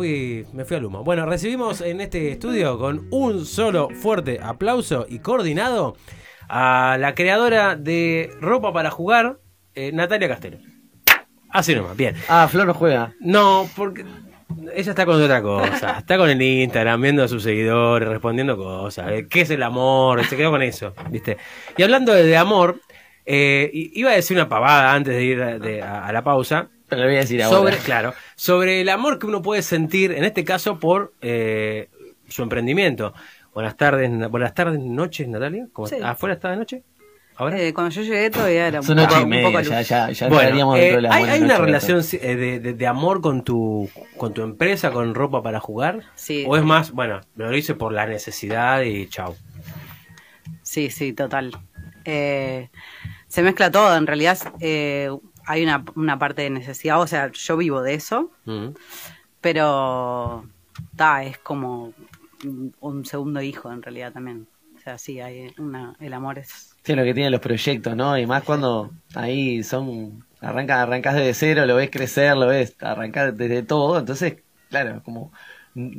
Speaker 7: Fui, me fui al humo. Bueno, recibimos en este estudio con un solo fuerte aplauso y coordinado a la creadora de ropa para jugar, eh, Natalia Castelo. Así nomás, bien.
Speaker 8: Ah, Flor no juega.
Speaker 7: No, porque ella está con otra cosa. Está con el Instagram, viendo a sus seguidores, respondiendo cosas. eh, ¿Qué es el amor? Se quedó con eso, ¿viste? Y hablando de, de amor, eh, iba a decir una pavada antes de ir a, de- a- a la pausa.
Speaker 8: Pero lo voy a decir
Speaker 7: sobre,
Speaker 8: ahora.
Speaker 7: Claro, sobre el amor que uno puede sentir, en este caso, por eh, su emprendimiento. Buenas tardes, na- buenas tardes, noches, Natalia. ¿Cómo-
Speaker 13: Sí.
Speaker 7: ¿Afuera está de noche? ¿Ahora?
Speaker 13: Eh, cuando yo llegué todavía era
Speaker 8: Son
Speaker 13: un
Speaker 8: ocho
Speaker 13: poco, un
Speaker 8: media,
Speaker 13: poco
Speaker 8: ya, ya, ya
Speaker 7: Bueno,
Speaker 8: estaríamos
Speaker 7: eh,
Speaker 8: dentro de la
Speaker 7: hay, hay una relación de, de- de amor con tu con tu empresa, con ropa para jugar.
Speaker 13: Sí.
Speaker 7: O es más, bueno, me lo hice por la necesidad y chau.
Speaker 13: Sí, sí, total. Eh, se mezcla todo, en realidad eh, hay una, una parte de necesidad, o sea, yo vivo de eso,
Speaker 7: Mm.
Speaker 13: pero ta, es como un- un segundo hijo en realidad también. O sea, sí, hay una, el amor es...
Speaker 8: Sí, lo que tienen los proyectos, ¿no? Y más cuando ahí son, arranca, arrancas desde cero, lo ves crecer, lo ves arrancar desde todo, entonces, claro, como,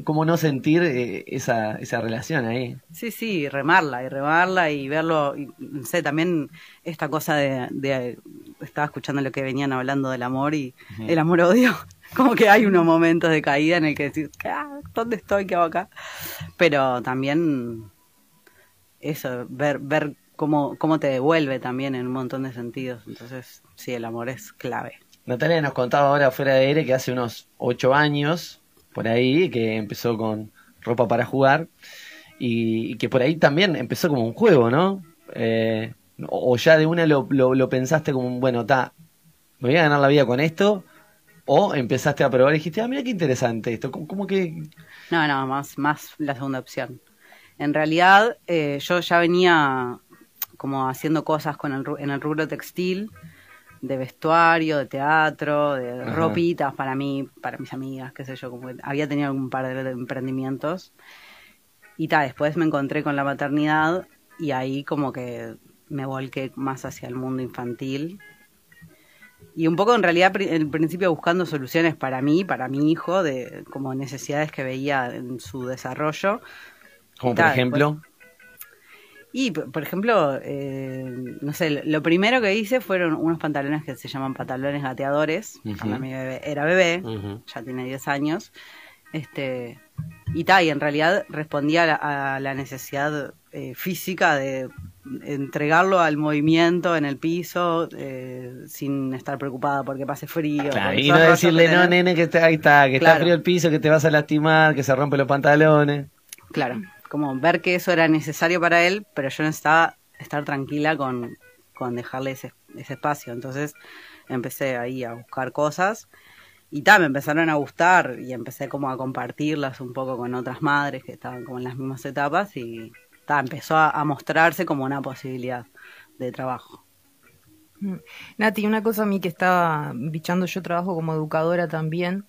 Speaker 8: como no sentir eh, esa, esa relación ahí.
Speaker 13: Sí, sí, remarla y remarla y verlo, y, no sé, también esta cosa de, de- estaba escuchando lo que venían hablando del amor y el amor-odio, como que hay unos momentos de caída en el que decís, ah, ¿dónde estoy? ¿Qué hago acá? Pero también eso, ver, ver cómo, cómo te devuelve también en un montón de sentidos. Entonces, sí, el amor es clave.
Speaker 8: Natalia nos contaba ahora fuera de aire que hace unos ocho años, por ahí, que empezó con ropa para jugar y, que por ahí también empezó como un juego, ¿no? Eh, o ya de una lo, lo, pensaste como, bueno, ta, me voy a ganar la vida con esto, o empezaste a probar y dijiste, ah, mira qué interesante esto, como, como que...
Speaker 13: No, no, más, más la segunda opción. En realidad, eh, yo ya venía como haciendo cosas con el, en el rubro textil, de vestuario, de teatro, de
Speaker 14: Ajá.
Speaker 13: ropitas para mí, para mis amigas, qué sé yo, como que había tenido algún par de emprendimientos. Y tal, después me encontré con la maternidad y ahí como que me volqué más hacia el mundo infantil. Y un poco en realidad en principio buscando soluciones para mí, para mi hijo, de como necesidades que veía en su desarrollo.
Speaker 8: Como por ejemplo,
Speaker 13: Y, por ejemplo, eh, no sé, lo- primero que hice fueron unos pantalones que se llaman pantalones gateadores. Cuando mi bebé era bebé, ya tiene 10 años. Este, y tal, y en realidad respondía a la, a la necesidad eh, física de entregarlo al movimiento en el piso eh, sin estar preocupada porque pase frío.
Speaker 8: Claro, y no decirle,
Speaker 13: tener-
Speaker 8: no, nene, que está, ahí está, que está frío el piso, que te vas a lastimar, que se rompen los pantalones.
Speaker 13: Claro, como ver que eso era necesario para él, pero yo necesitaba estar tranquila con, con dejarle ese, ese espacio. Entonces empecé ahí a buscar cosas y ta, me empezaron a gustar y empecé como a compartirlas un poco con otras madres que estaban como en las mismas etapas y ta, empezó a, a mostrarse como una posibilidad de trabajo.
Speaker 11: Mm. Nati, una cosa a mí que estaba bichando, yo trabajo como educadora también,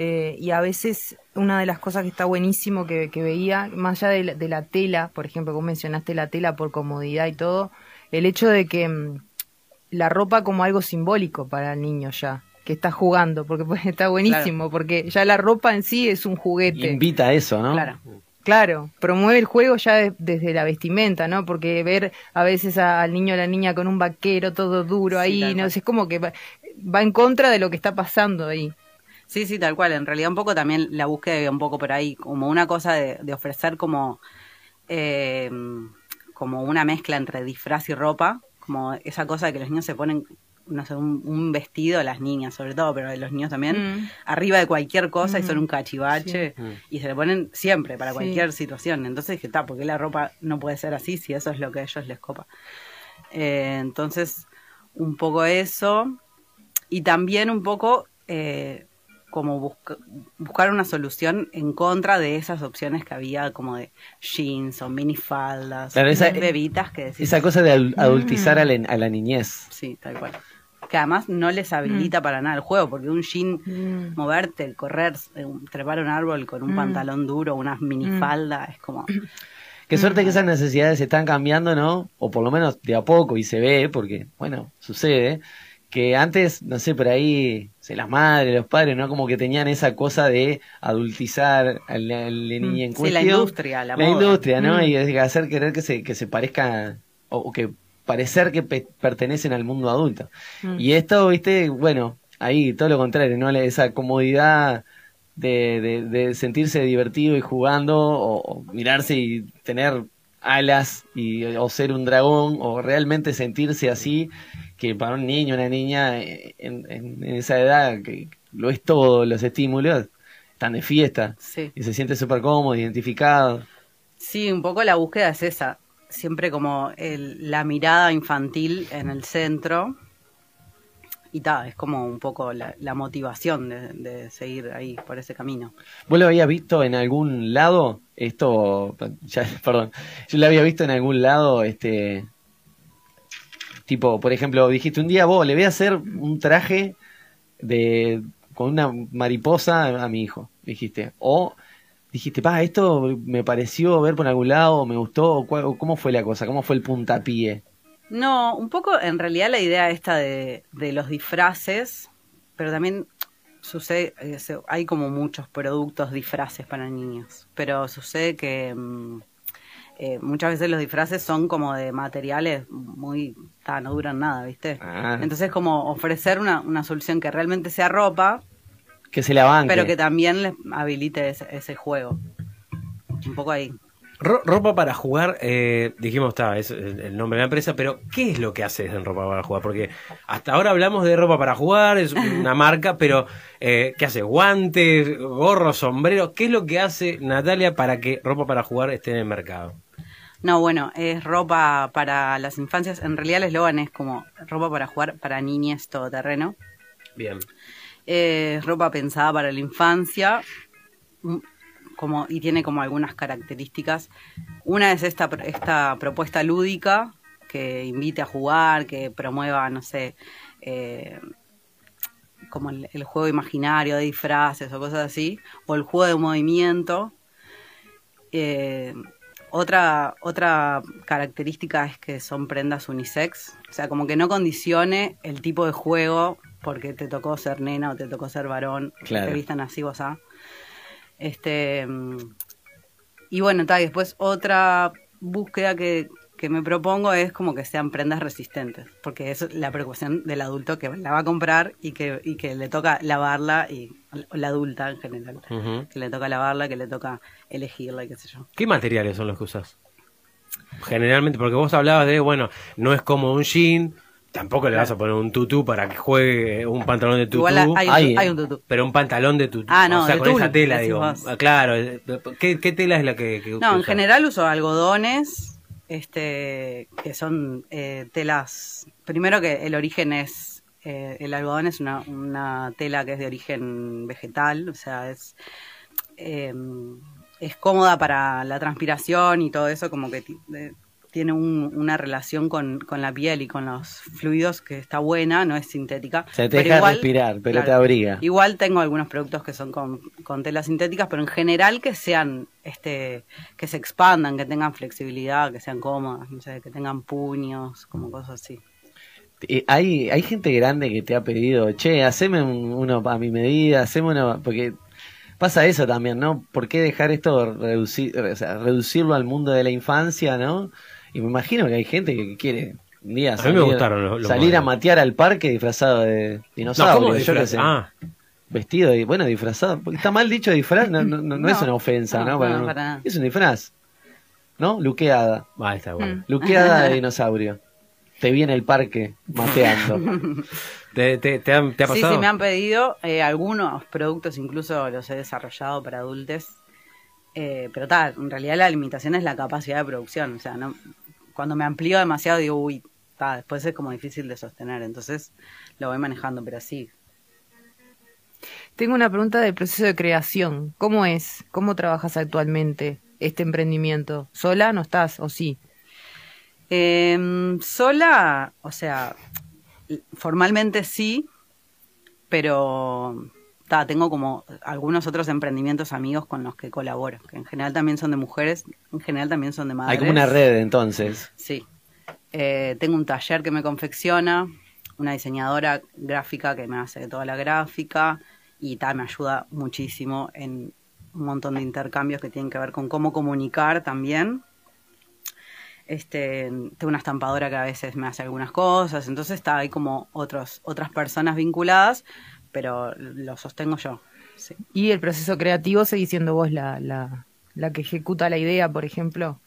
Speaker 11: eh, y a veces una de las cosas que está buenísimo que, que veía, más allá de la, de la tela, por ejemplo, como mencionaste la tela por comodidad y todo, el hecho de que mm, la ropa como algo simbólico para el niño ya, que está jugando, porque pues, está buenísimo, porque ya la ropa en sí es un juguete.
Speaker 8: Invita a eso, ¿no?
Speaker 13: Claro.
Speaker 11: Claro, promueve el juego ya de- desde la vestimenta, ¿no? Porque ver a veces a- al niño o la niña con un vaquero todo duro
Speaker 13: Sí,
Speaker 11: ahí, no es como que va, va en contra de lo que está pasando ahí.
Speaker 13: Sí, sí, tal cual. En realidad un poco también la búsqueda un poco por ahí, como una cosa de, de ofrecer como, eh, como una mezcla entre disfraz y ropa, como esa cosa de que los niños se ponen, no sé, un, un vestido, las niñas sobre todo, pero los niños también,
Speaker 11: Mm.
Speaker 13: arriba de cualquier cosa y son
Speaker 11: Mm.
Speaker 13: un cachivache
Speaker 8: Sí.
Speaker 13: Y se le ponen siempre para
Speaker 11: Sí.
Speaker 13: cualquier situación. Entonces dije, está, porque la ropa no puede ser así si eso es lo que a ellos les copa? Eh, entonces, un poco eso y también un poco eh, como busca- buscar una solución en contra de esas opciones que había como de jeans o minifaldas,
Speaker 8: Claro, esa-
Speaker 13: bebitas que decís.
Speaker 8: Esa cosa de
Speaker 13: Mm.
Speaker 8: adul- adultizar a, la, a la niñez.
Speaker 13: Sí, tal cual. Que además no les habilita para nada el juego, porque un jean, moverte, correr, eh, trepar un árbol con un
Speaker 11: Mm.
Speaker 13: pantalón duro, unas minifaldas, es como...
Speaker 8: Qué suerte
Speaker 13: Mm.
Speaker 8: que esas necesidades se están cambiando, ¿no? O por lo menos de a poco, y se ve, porque, bueno, sucede, que antes, no sé, por ahí, sé, las madres, los padres, ¿no? Como que tenían esa cosa de adultizar al, al niño en
Speaker 13: Mm. Sí,
Speaker 8: cuestión.
Speaker 13: la industria, la moda.
Speaker 8: industria, ¿no?
Speaker 13: Mm.
Speaker 8: Y hacer querer que se, que se parezca, o, o que parecer que pe- pertenecen al mundo adulto.
Speaker 13: Mm.
Speaker 8: Y esto, viste, bueno, ahí todo lo contrario, ¿no? Esa comodidad de, de, de sentirse divertido y jugando, o, o mirarse y tener alas y, o ser un dragón, o realmente sentirse así, que para un niño, una niña eh, en, en- en esa edad, que lo es todo, los estímulos, están de fiesta
Speaker 13: Sí.
Speaker 8: y se siente súper cómodo, identificado.
Speaker 13: Sí, un poco la búsqueda es esa, siempre como el- la mirada infantil en el centro. Y ta, es como un poco la, la motivación de, seguir ahí por ese camino.
Speaker 8: ¿Vos lo habías visto en algún lado? Esto, perdón, yo lo había visto en algún lado, este, tipo, por ejemplo, dijiste un día, vos, le voy a hacer un traje de, con una mariposa a mi hijo, dijiste, o dijiste, pa, esto me pareció ver por algún lado, me gustó, ¿cuál- ¿cómo fue la cosa? ¿Cómo fue el puntapié?
Speaker 13: No, un poco en realidad la idea esta de, de los disfraces, pero también sucede, eh, hay como muchos productos disfraces para niños, pero sucede que mm, eh, muchas veces los disfraces son como de materiales muy, ta, no duran nada, ¿viste?
Speaker 8: Ah.
Speaker 13: Entonces como ofrecer una, una solución que realmente sea ropa,
Speaker 8: Que se la banque.
Speaker 13: pero que también les habilite ese, ese juego. Un poco ahí.
Speaker 7: Ro- ropa para jugar, eh, dijimos, está, es el nombre de la empresa, pero ¿qué es lo que haces en ropa para jugar? Porque hasta ahora hablamos de ropa para jugar, es una marca, pero eh, ¿qué hace? Guantes, gorros, sombreros, ¿qué es lo que hace Natalia para que ropa para jugar esté en el mercado?
Speaker 13: No, bueno, es ropa para las infancias. En realidad el eslogan es como ropa para jugar para niñas todoterreno.
Speaker 7: Bien.
Speaker 13: Es ropa pensada para la infancia como, y tiene como algunas características. Una es esta, esta propuesta lúdica que invite a jugar, que promueva, no sé, eh, como el, el juego imaginario de disfraces o cosas así, o el juego de movimiento. Eh, otra, otra característica es que son prendas unisex, o sea, como que no condicione el tipo de juego porque te tocó ser nena o te tocó ser varón,
Speaker 8: Claro.
Speaker 13: te vistan así ah. Este, mm, y bueno, tal, y después otra búsqueda que, que me propongo es como que sean prendas resistentes, porque es la preocupación del adulto que la va a comprar y que, y que le toca lavarla, y la adulta en general, que le toca lavarla, que le toca elegirla y qué sé yo.
Speaker 7: ¿Qué materiales son los que usas? Generalmente, porque vos hablabas de, bueno, no es como un jean, tampoco le vas a poner un tutú para que juegue un pantalón de tutú.
Speaker 13: Igual hay- hay un- hay un tutú.
Speaker 7: Pero un pantalón de tutú.
Speaker 13: Ah, no,
Speaker 7: o sea,
Speaker 13: de
Speaker 7: con esa tela, digo.
Speaker 13: vos.
Speaker 7: Claro, eh, ¿qué, qué tela es la que, que
Speaker 13: No, en general uso algodones, este, que son eh, telas. Primero que el origen es, eh, el algodón es una, una tela que es de origen vegetal, o sea, es, eh, es cómoda para la transpiración y todo eso, como que ti- de- tiene un- una relación con, con la piel y con los fluidos que está buena, no es sintética.
Speaker 8: Se te deja
Speaker 13: igual-
Speaker 8: respirar, pero te abriga.
Speaker 13: Igual tengo algunos productos que son con, con telas sintéticas, pero en general que sean, este, que se expandan, que tengan flexibilidad, que sean cómodas, no sé, que tengan puños, como cosas así.
Speaker 8: Hay, hay gente grande que te ha pedido, che, haceme un- uno a mi medida, haceme uno, porque pasa eso también, ¿no? ¿Por qué dejar esto reducir, o sea, reducirlo al mundo de la infancia, ¿no? Y me imagino que hay gente que quiere un día
Speaker 7: A mí me
Speaker 8: salir,
Speaker 7: gustaron los- los
Speaker 8: salir a matear al parque disfrazado de dinosaurio,
Speaker 7: ¿cómo
Speaker 8: yo qué
Speaker 7: disfraz-
Speaker 8: sé.
Speaker 7: Ah.
Speaker 8: Vestido, y bueno, disfrazado. Porque está mal dicho disfraz, no, no, no, no es una ofensa,
Speaker 13: no,
Speaker 8: ¿no?
Speaker 13: no,
Speaker 8: Bueno,
Speaker 13: para nada.
Speaker 8: es un disfraz, ¿no? Luqueada.
Speaker 7: Ah, está bueno.
Speaker 8: Luqueada de dinosaurio. Te vi en el parque mateando.
Speaker 7: ¿Te, te, te han- te ha
Speaker 13: Sí,
Speaker 7: pasado?
Speaker 13: sí, me han pedido eh, algunos productos, incluso los he desarrollado para adultos. Eh, pero tal, en realidad la limitación es la capacidad de producción. O sea, no, cuando me amplío demasiado digo, uy, ta, después es como difícil de sostener. Entonces lo voy manejando, pero sí.
Speaker 11: Tengo una pregunta del proceso de creación. ¿Cómo es? ¿Cómo trabajas actualmente este emprendimiento? ¿Sola no estás o sí?
Speaker 13: Em, sola, o sea, formalmente sí, pero ta, tengo como algunos otros emprendimientos amigos con los que colaboro, que en general también son de mujeres, en general también son de madres.
Speaker 8: Hay como una red entonces.
Speaker 13: Sí. Eh, tengo un taller que me confecciona, una diseñadora gráfica que me hace toda la gráfica y tal, me ayuda muchísimo en un montón de intercambios que tienen que ver con cómo comunicar también. Este, tengo una estampadora que a veces me hace algunas cosas, entonces está hay como otros, otras personas vinculadas, pero lo sostengo yo. Sí.
Speaker 11: ¿Y el proceso creativo seguís siendo vos la, la, la que ejecuta la idea, por ejemplo?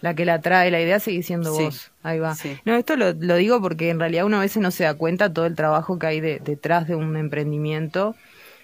Speaker 11: La que la trae la idea sigue siendo
Speaker 13: Sí.
Speaker 11: vos. Ahí va.
Speaker 13: Sí.
Speaker 11: No, esto lo, lo digo porque en realidad uno a veces no se da cuenta todo el trabajo que hay de- detrás de un emprendimiento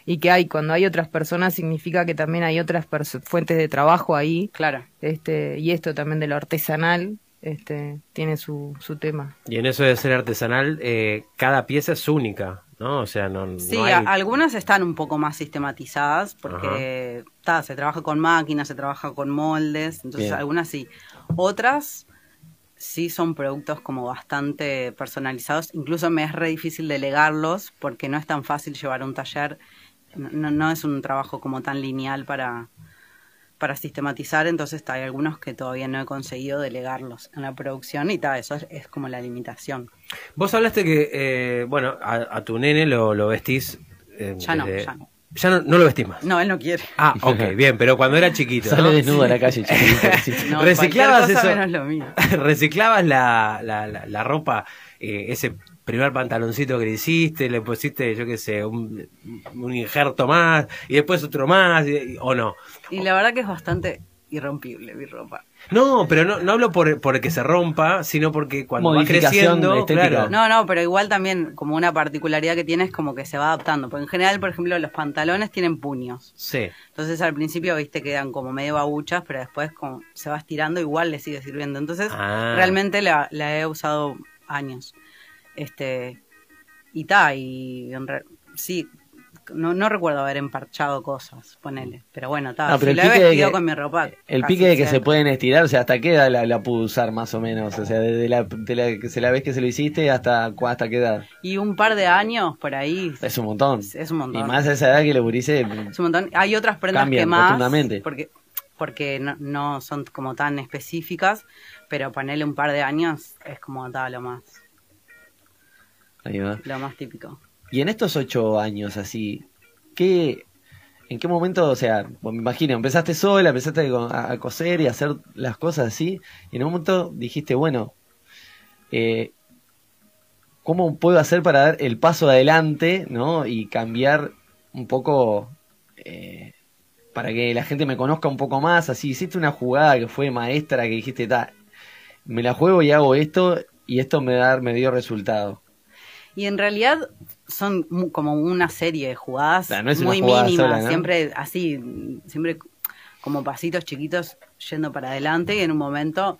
Speaker 11: y que hay cuando hay otras personas significa que también hay otras fuentes de trabajo ahí.
Speaker 13: Claro.
Speaker 11: Este, y esto también de lo artesanal este, tiene su, su tema.
Speaker 7: Y en eso de ser artesanal, eh, cada pieza es única, ¿no? O sea, no,
Speaker 13: Sí,
Speaker 7: no hay...
Speaker 13: a- algunas están un poco más sistematizadas porque ta, se trabaja con máquinas, se trabaja con moldes, entonces
Speaker 8: Bien.
Speaker 13: algunas sí. Otras sí son productos como bastante personalizados, incluso me es re difícil delegarlos porque no es tan fácil llevar un taller, no, no- no es un trabajo como tan lineal para, para sistematizar, entonces hay algunos que todavía no he conseguido delegarlos en la producción y tal, eso es, es como la limitación.
Speaker 7: Vos hablaste que, eh, bueno, a, a tu nene lo, lo vestís... eh,
Speaker 13: Ya no,
Speaker 7: desde-
Speaker 13: ya no.
Speaker 7: Ya no, no lo vestís más.
Speaker 13: No, él no quiere.
Speaker 7: Ah, ok, bien, pero cuando era chiquito.
Speaker 8: Sale
Speaker 7: ¿no?
Speaker 8: desnudo a la calle, chiquitito.
Speaker 13: No,
Speaker 7: reciclabas eso.
Speaker 13: menos lo mío.
Speaker 7: reciclabas la, la, la, la ropa, eh, ese primer pantaloncito que le hiciste, le pusiste, yo qué sé, un, un injerto más, y después otro más, y- o no.
Speaker 13: Y la verdad que es bastante irrompible mi ropa.
Speaker 7: No, pero no, no hablo por, por que se rompa, sino porque cuando va creciendo, claro.
Speaker 13: No, no, pero igual también como una particularidad que tiene es como que se va adaptando. Porque en general, por ejemplo, los pantalones tienen puños.
Speaker 7: Sí.
Speaker 13: Entonces al principio, viste, quedan como medio babuchas, pero después como se va estirando, igual le sigue sirviendo. Entonces,
Speaker 7: Ah.
Speaker 13: realmente la, la he usado años. Este, y ta, y en re- sí, no, no recuerdo haber emparchado cosas, ponele. Pero bueno, ta,
Speaker 8: Ah, pero
Speaker 13: si
Speaker 8: el pique de
Speaker 13: vestido
Speaker 8: que-
Speaker 13: con mi ropa.
Speaker 8: El pique de que se pueden estirar, o sea, ¿hasta qué edad la, la pudo usar más o menos? O sea, desde la, de la se la vez que se lo hiciste hasta, hasta qué edad.
Speaker 13: Y un par de años por ahí.
Speaker 8: Es un montón.
Speaker 13: Es un montón.
Speaker 8: Y más a esa edad que los gurises
Speaker 13: Es un montón. Hay otras prendas
Speaker 8: Cambian
Speaker 13: que más. Porque, porque no, no son como tan específicas, pero ponerle un par de años es como tal lo más,
Speaker 8: Ahí va.
Speaker 13: lo más típico.
Speaker 8: Y en estos ocho años, así, ¿qué, ¿en qué momento, o sea, me imagino, empezaste sola, empezaste a, coser y hacer las cosas así, y en un momento dijiste, bueno, eh, ¿cómo puedo hacer para dar el paso adelante, ¿no? Y cambiar un poco, eh, para que la gente me conozca un poco más, así, hiciste una jugada que fue maestra, que dijiste, ta, me la juego y hago esto y esto me, da, me dio resultado.
Speaker 13: Y en realidad son como una serie de jugadas
Speaker 8: no
Speaker 13: muy
Speaker 8: jugada
Speaker 13: mínimas,
Speaker 8: sola, ¿no?
Speaker 13: siempre así, siempre como pasitos chiquitos yendo para adelante y en un momento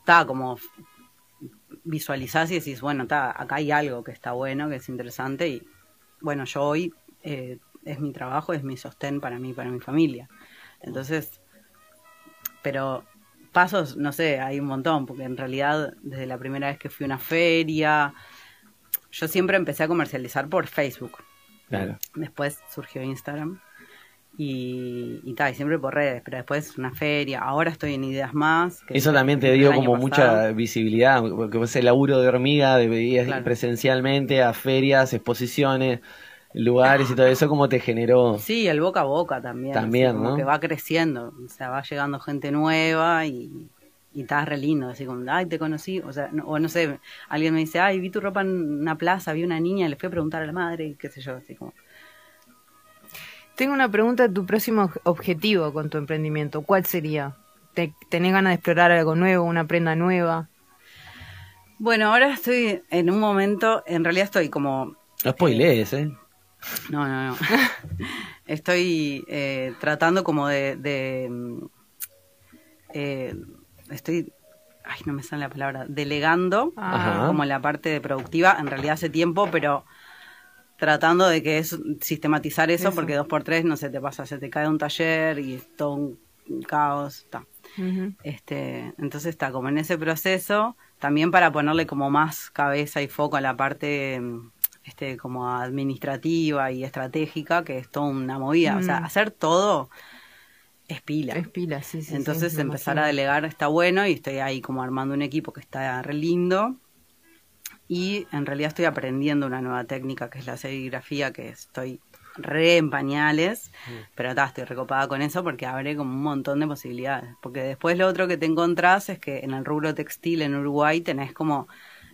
Speaker 13: está como visualizás y decís, bueno, está, acá hay algo que está bueno, que es interesante y bueno, yo hoy eh, es mi trabajo, es mi sostén para mí, para mi familia. Entonces, pero pasos, no sé, hay un montón, porque en realidad desde la primera vez que fui a una feria, yo siempre empecé a comercializar por Facebook.
Speaker 8: Claro.
Speaker 13: Después surgió Instagram y, y tal, y siempre por redes, pero después una feria. Ahora estoy en Ideas Más. que
Speaker 8: Eso también te dio como mucha visibilidad, porque el laburo de hormiga, de ir
Speaker 13: Claro.
Speaker 8: presencialmente a ferias, exposiciones, lugares y todo eso, como te generó...
Speaker 13: Sí, el boca a boca también.
Speaker 8: También,
Speaker 13: así como
Speaker 8: ¿no?
Speaker 13: que va creciendo, o sea, va llegando gente nueva y, y está re lindo, así como, ay, te conocí, o sea, no, o no sé, alguien me dice, ay, vi tu ropa en una plaza, vi una niña, le fui a preguntar a la madre, y qué sé yo, así como...
Speaker 11: Tengo una pregunta de tu próximo objetivo con tu emprendimiento. ¿Cuál sería? ¿Te- ¿Tenés ganas de explorar algo nuevo, una prenda nueva?
Speaker 13: Bueno, ahora estoy en un momento, en realidad estoy como
Speaker 8: No spoilees, ¿eh?
Speaker 13: No, no, no. estoy eh, tratando como de... de, mm, eh, estoy... Ay, no me sale la palabra. Delegando
Speaker 8: Ajá.
Speaker 13: como la parte productiva, en realidad hace tiempo, pero tratando de que es sistematizar eso,
Speaker 11: Eso.
Speaker 13: porque dos por tres no se te pasa, se te cae un taller y es todo un caos. Está. Este, entonces está como en ese proceso, también para ponerle como más cabeza y foco a la parte este, como administrativa y estratégica, que es toda una movida. O sea, hacer todo es pila.
Speaker 11: Es pila, sí, sí.
Speaker 13: Entonces empezar a delegar está bueno y estoy ahí como armando un equipo que está re lindo. Y en realidad estoy aprendiendo una nueva técnica que es la serigrafía, que estoy re en pañales, pero ta, estoy recopada con eso porque abre como un montón de posibilidades. Porque después lo otro que te encontrás es que en el rubro textil en Uruguay tenés como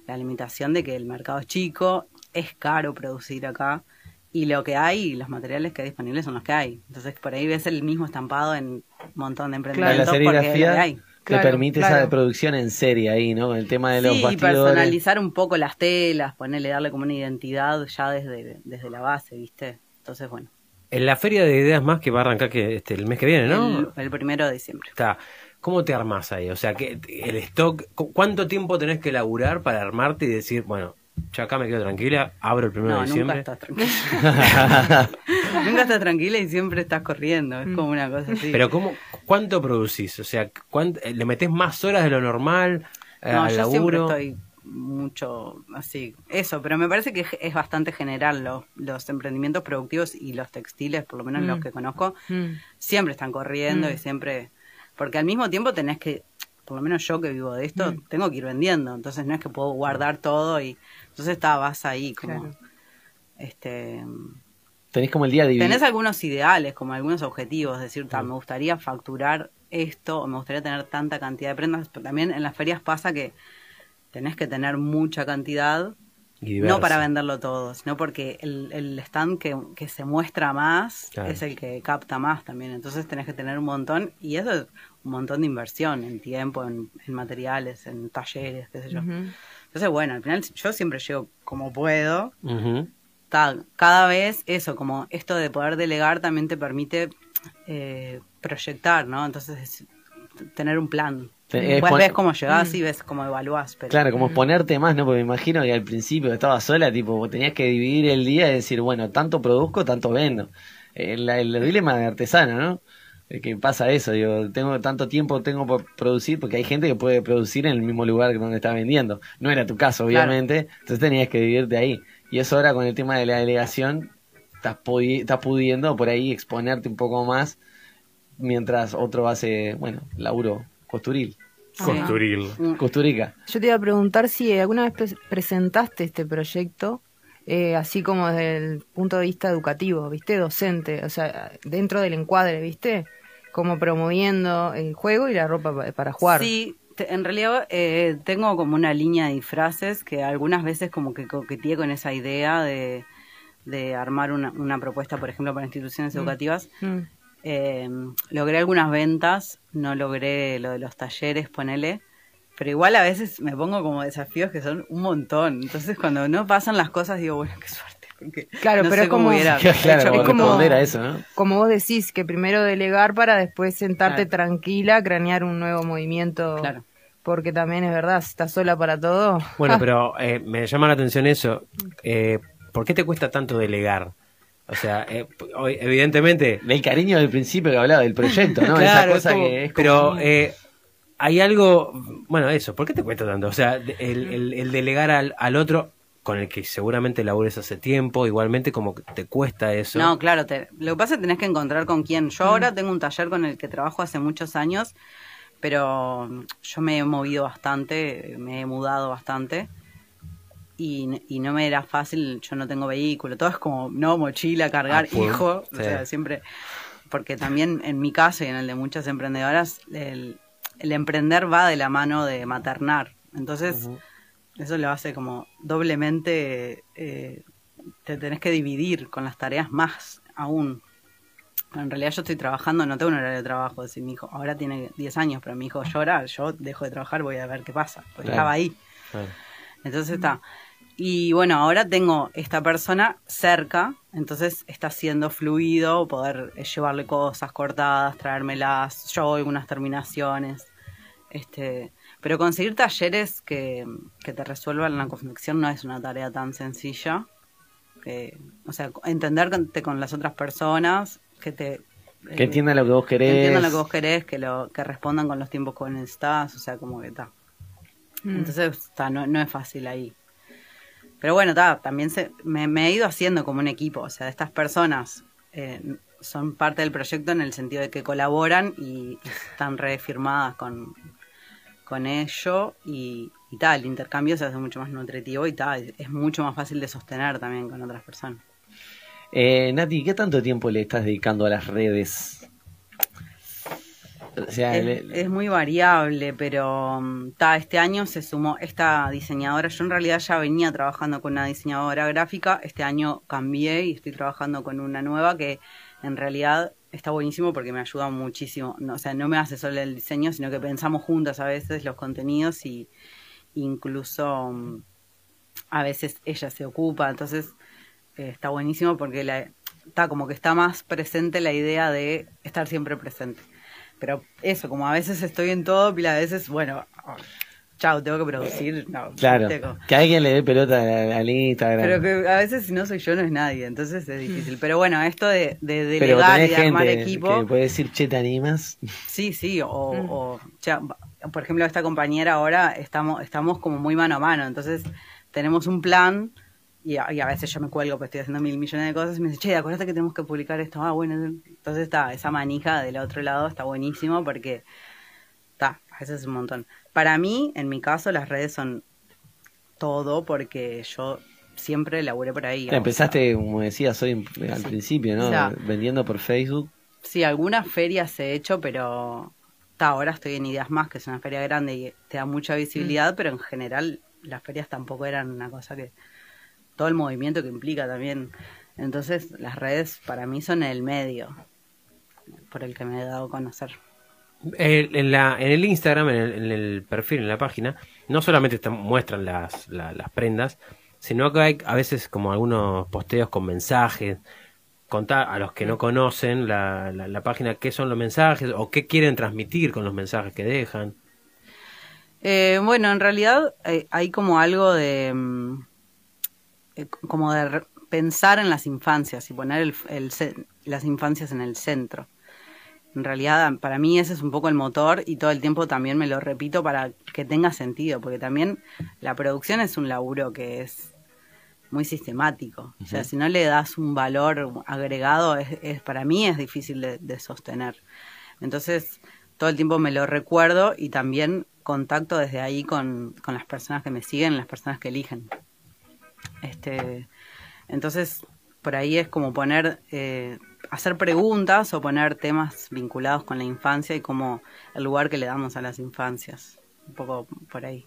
Speaker 13: la limitación de que el mercado es chico, es caro producir acá y lo que hay, los materiales que hay disponibles son los que hay. Entonces por ahí ves el mismo estampado en un montón de
Speaker 8: la
Speaker 13: emprendimientos porque es lo que
Speaker 8: serigrafía
Speaker 13: hay.
Speaker 8: te permite esa producción en serie ahí, ¿no? El tema de los
Speaker 13: Sí, y personalizar un poco las telas, ponerle, darle como una identidad ya desde, desde la base, ¿viste? Entonces, bueno,
Speaker 7: En la feria de ideas más que va a arrancar que este, el mes que viene, ¿no?
Speaker 13: el, el primero de diciembre.
Speaker 7: Está. ¿Cómo te armás ahí? O sea, que el stock, cu- ¿cuánto tiempo tenés que laburar para armarte y decir, bueno, yo acá me quedo tranquila, abro el primero
Speaker 13: No,
Speaker 7: de
Speaker 13: nunca
Speaker 7: diciembre?
Speaker 13: estás tranquila. nunca estás tranquila y siempre estás corriendo, es como una cosa así.
Speaker 7: Pero ¿cómo, ¿cuánto producís? O sea, ¿cuánto- ¿le metés más horas de lo normal eh,
Speaker 13: No,
Speaker 7: al
Speaker 13: yo siempre
Speaker 7: laburo?
Speaker 13: estoy mucho así, eso, pero me parece que es- bastante general los, los emprendimientos productivos y los textiles, por lo menos los
Speaker 11: Mm.
Speaker 13: que conozco,
Speaker 11: Mm.
Speaker 13: siempre están corriendo
Speaker 11: Mm.
Speaker 13: y siempre, porque al mismo tiempo tenés que, por lo menos yo que vivo de esto,
Speaker 11: Mm.
Speaker 13: tengo que ir vendiendo, entonces no es que puedo guardar todo y entonces está, vas ahí como,
Speaker 11: Claro.
Speaker 13: este,
Speaker 8: Tenés como el día dividido.
Speaker 13: tenés algunos ideales, como algunos objetivos, es decir, me gustaría facturar esto, o me gustaría tener tanta cantidad de prendas, pero también en las ferias pasa que tenés que tener mucha cantidad, no para venderlo todo, sino porque el, el stand que, que se muestra más
Speaker 7: Claro.
Speaker 13: es el que capta más también, entonces tenés que tener un montón, y eso es un montón de inversión en tiempo, en, en materiales, en talleres, qué sé yo. Entonces, bueno, al final yo siempre llego como puedo, ta- cada vez eso, como esto de poder delegar también te permite eh, proyectar, ¿no? Entonces, es tener un plan. Después
Speaker 8: pon-
Speaker 13: ves cómo llegás
Speaker 8: Mm.
Speaker 13: y ves cómo evaluás. Pero...
Speaker 8: Claro, como exponerte más, ¿no? Porque me imagino que al principio estaba sola, tipo, vos tenías que dividir el día y decir, bueno, tanto produzco, tanto vendo. El, el dilema de artesano, ¿no? Que pasa eso, digo, tengo tanto tiempo tengo por producir, porque hay gente que puede producir en el mismo lugar donde está vendiendo. No era tu caso,
Speaker 13: Claro.
Speaker 8: obviamente, entonces tenías que dividirte ahí. Y eso ahora con el tema de la delegación, estás, pudi- estás pudiendo por ahí exponerte un poco más, mientras otro hace, bueno, laburo costuril.
Speaker 11: Sí. Costuril.
Speaker 8: Costurica.
Speaker 11: Yo te iba a preguntar si alguna vez pre- presentaste este proyecto, eh, así como desde el punto de vista educativo, ¿viste? Docente, o sea, dentro del encuadre, ¿viste? Como promoviendo el juego y la ropa pa- para jugar.
Speaker 13: Sí, te- en realidad eh, tengo como una línea de disfraces que algunas veces como que coqueteé con esa idea de, de armar una, una propuesta, por ejemplo, para instituciones
Speaker 11: Mm.
Speaker 13: educativas.
Speaker 11: Mm.
Speaker 13: Eh, logré algunas ventas, no logré lo de los talleres, ponele, Pero igual a veces me pongo como desafíos que son un montón. Entonces cuando no pasan las cosas digo, bueno, qué suerte. Porque
Speaker 11: Claro,
Speaker 13: no
Speaker 11: pero
Speaker 13: sé
Speaker 11: es
Speaker 13: cómo
Speaker 11: como,
Speaker 13: hubiera
Speaker 6: Claro,
Speaker 13: hecho.
Speaker 6: como responder a eso, ¿no?
Speaker 11: como vos decís, que primero delegar para después sentarte
Speaker 13: Claro.
Speaker 11: tranquila, cranear un nuevo movimiento.
Speaker 13: Claro.
Speaker 11: Porque también es verdad, si estás sola para todo.
Speaker 7: Bueno, pero eh, me llama la atención eso. Eh, ¿Por qué te cuesta tanto delegar? O sea, eh, evidentemente...
Speaker 6: El cariño del principio que hablaba del proyecto, ¿no?
Speaker 7: Claro,
Speaker 6: Esa cosa
Speaker 7: es como-
Speaker 6: que es como-
Speaker 7: Pero eh, hay algo... Bueno, eso, ¿por qué te cuesta tanto? O sea, el, el- el delegar al, al otro con el que seguramente labures hace tiempo, igualmente como que te cuesta eso.
Speaker 13: No, claro, te- lo que pasa es que tenés que encontrar con quién. Yo ahora tengo un taller con el que trabajo hace muchos años, pero mm, yo me he movido bastante, me he mudado bastante y, no me era fácil, yo no tengo vehículo, todo es como, no, mochila, cargar,
Speaker 7: Ah, full.
Speaker 13: hijo, o sea, siempre, porque también en mi caso y en el de muchas emprendedoras, el, el emprender va de la mano de maternar, entonces eso lo hace como doblemente, eh, te tenés que dividir con las tareas más aún. En realidad yo estoy trabajando, no tengo un horario de trabajo. Si mi hijo ahora tiene 10 años, pero mi hijo llora, yo dejo de trabajar, voy a ver qué pasa. Porque
Speaker 7: Claro.
Speaker 13: estaba ahí.
Speaker 7: Claro.
Speaker 13: Entonces está. Y bueno, ahora tengo esta persona cerca, entonces está siendo fluido poder eh, llevarle cosas cortadas, traérmelas, yo algunas terminaciones. Este, pero conseguir talleres que, que te resuelvan la confección no es una tarea tan sencilla. Que, o sea, entenderte con las otras personas, que te
Speaker 6: Que entiendan lo que vos querés.
Speaker 13: que entiendan lo que vos querés, que lo que respondan con los tiempos que necesitas, o sea, como que está.
Speaker 11: Mm.
Speaker 13: Entonces, está, no, no es fácil ahí. Pero bueno, está, también se, me, me he ido haciendo como un equipo, o sea, estas personas eh, son parte del proyecto en el sentido de que colaboran y están refirmadas con, con ello y, y tal, el intercambio se hace mucho más nutritivo y tal, es mucho más fácil de sostener también con otras personas.
Speaker 6: Eh, Nati, ¿qué tanto tiempo le estás dedicando a las redes? O sea,
Speaker 13: Es,
Speaker 6: le-
Speaker 13: es muy variable, pero mm, ta, este año se sumó esta diseñadora. Yo en realidad ya venía trabajando con una diseñadora gráfica. Este año cambié y estoy trabajando con una nueva que en realidad está buenísimo porque me ayuda muchísimo. No, o sea, no me hace solo el diseño, sino que pensamos juntas a veces los contenidos y incluso mm, a veces ella se ocupa. Entonces eh, está buenísimo porque la, está como que está más presente la idea de estar siempre presente. Pero eso, como a veces estoy en todo, pila de veces, bueno, chao, tengo que producir. No,
Speaker 6: claro,
Speaker 13: como-
Speaker 6: que alguien le dé pelota al, Instagram.
Speaker 13: Pero que a veces si no soy yo no es nadie, entonces es difícil. Pero bueno, esto de, de delegar y de armar
Speaker 6: gente
Speaker 13: equipo,
Speaker 6: que puede decir, che, ¿te animas?
Speaker 13: sí, sí, o, o cha- por ejemplo, esta compañera ahora estamos, estamos como muy mano a mano, entonces tenemos un plan y a, y a veces yo me cuelgo, pues estoy haciendo mil millones de cosas y me dice, che, acuérdate que tenemos que publicar esto. Ah, bueno, entonces está, esa manija del otro lado está buenísimo porque está, a veces es un montón. Para mí, en mi caso, las redes son todo porque yo siempre laburé por ahí.
Speaker 6: Empezaste, como decías hoy al principio, ¿no?
Speaker 13: O sea,
Speaker 6: Vendiendo por Facebook.
Speaker 13: Sí, algunas ferias he hecho, pero ta, ahora estoy en Ideas Más, que es una feria grande y te da mucha visibilidad, pero en general las ferias tampoco eran una cosa que... Todo el movimiento que implica también. Entonces las redes para mí son el medio por el que me he dado a conocer.
Speaker 7: En, la, en el Instagram, en el, perfil, en la página, no solamente te muestran las, la- las prendas, sino que hay a veces como algunos posteos con mensajes. Contar a los que no conocen la, la, la página qué son los mensajes o qué quieren transmitir con los mensajes que dejan.
Speaker 13: Eh, bueno, en realidad eh, hay como algo de mm, eh, como de pensar en las infancias y poner el, el las infancias en el centro. En realidad, para mí ese es un poco el motor y todo el tiempo también me lo repito para que tenga sentido, porque también la producción es un laburo que es muy sistemático. O sea, si no le das un valor agregado, es, es- para mí es difícil de, de sostener. Entonces, todo el tiempo me lo recuerdo y también contacto desde ahí con, con las personas que me siguen, las personas que eligen. Este, entonces, por ahí es como poner, eh, hacer preguntas o poner temas vinculados con la infancia y como el lugar que le damos a las infancias. Un poco por ahí.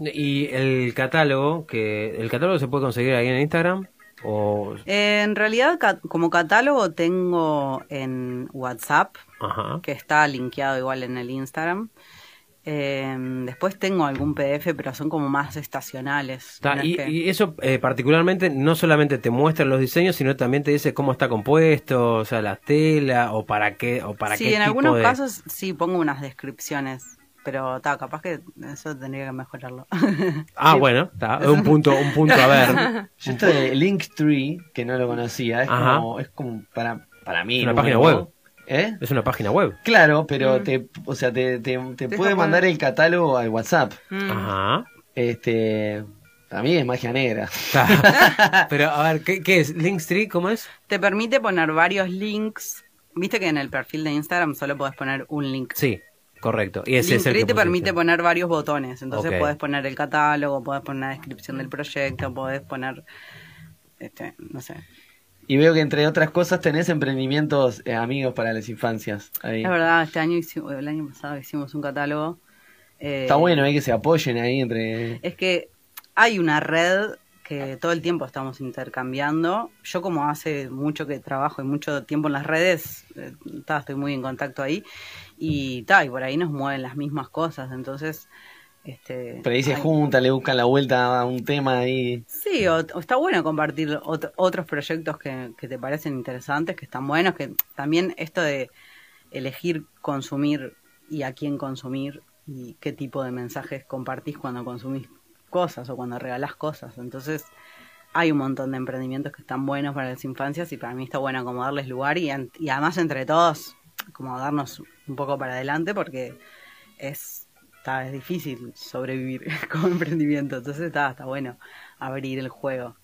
Speaker 7: Y el catálogo, que el catálogo se puede conseguir ahí en Instagram o
Speaker 13: Eh, en realidad, ca- como catálogo tengo en WhatsApp,
Speaker 7: Ajá.
Speaker 13: que está linkeado igual en el Instagram. Eh, después tengo algún PDF, pero son como más estacionales.
Speaker 7: Ta, y,
Speaker 13: que-
Speaker 7: y eso eh, particularmente no solamente te muestra los diseños, sino también te dice cómo está compuesto, o sea, la tela, o para qué, o para
Speaker 13: sí,
Speaker 7: qué
Speaker 13: en
Speaker 7: tipo
Speaker 13: algunos
Speaker 7: de-
Speaker 13: casos sí pongo unas descripciones, pero ta, capaz que eso tendría que mejorarlo.
Speaker 7: Ah,
Speaker 13: Sí.
Speaker 7: bueno, está, es un punto, un punto a ver.
Speaker 8: Yo esto de Linktree, que no lo conocía, es
Speaker 7: Ajá.
Speaker 8: como, es como para, para mí.
Speaker 7: Una página web.
Speaker 8: ¿Eh?
Speaker 7: Es una página web.
Speaker 8: Claro, pero
Speaker 11: Mm.
Speaker 8: te, o sea, te, te, puede mandar el catálogo al WhatsApp.
Speaker 11: Mm.
Speaker 7: Ajá.
Speaker 8: Este, a mí es magia negra.
Speaker 7: Pero, a ver, ¿qué, qué es? Linktree, ¿cómo es?
Speaker 13: Te permite poner varios links. Viste que en el perfil de Instagram solo podés poner un link.
Speaker 7: Sí, correcto. Y ese es el que
Speaker 13: te permite poner varios botones. Entonces
Speaker 7: Ok.
Speaker 13: podés poner el catálogo, podés poner la descripción del proyecto, podés poner, este, no sé.
Speaker 8: Y veo que entre otras cosas tenés emprendimientos eh, amigos para las infancias. Ahí.
Speaker 13: Es verdad, este año hicimos, el año pasado hicimos un catálogo. eh,
Speaker 8: Está bueno ahí que se apoyen ahí entre...
Speaker 13: Es que hay una red que todo el tiempo estamos intercambiando. Yo como hace mucho que trabajo y mucho tiempo en las redes, eh, ta, estoy muy en contacto ahí y, ta, y por ahí nos mueven las mismas cosas. Entonces, este,
Speaker 8: Por ahí se juntan, le buscan la vuelta a un tema ahí.
Speaker 13: Sí, o, o está bueno compartir ot- otros proyectos que, que te parecen interesantes, que están buenos, que también esto de elegir consumir y a quién consumir y qué tipo de mensajes compartís cuando consumís cosas o cuando regalás cosas. Entonces, hay un montón de emprendimientos que están buenos para las infancias y para mí está bueno como darles lugar y, y además entre todos como darnos un poco para adelante porque es, está, es difícil sobrevivir como emprendimiento. Entonces está, está bueno abrir el juego.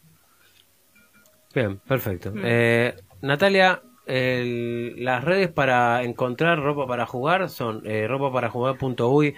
Speaker 7: Bien, perfecto.
Speaker 13: Mm.
Speaker 7: Eh, Natalia, el- las redes para encontrar ropa para jugar son eh, ropaparajugar.uy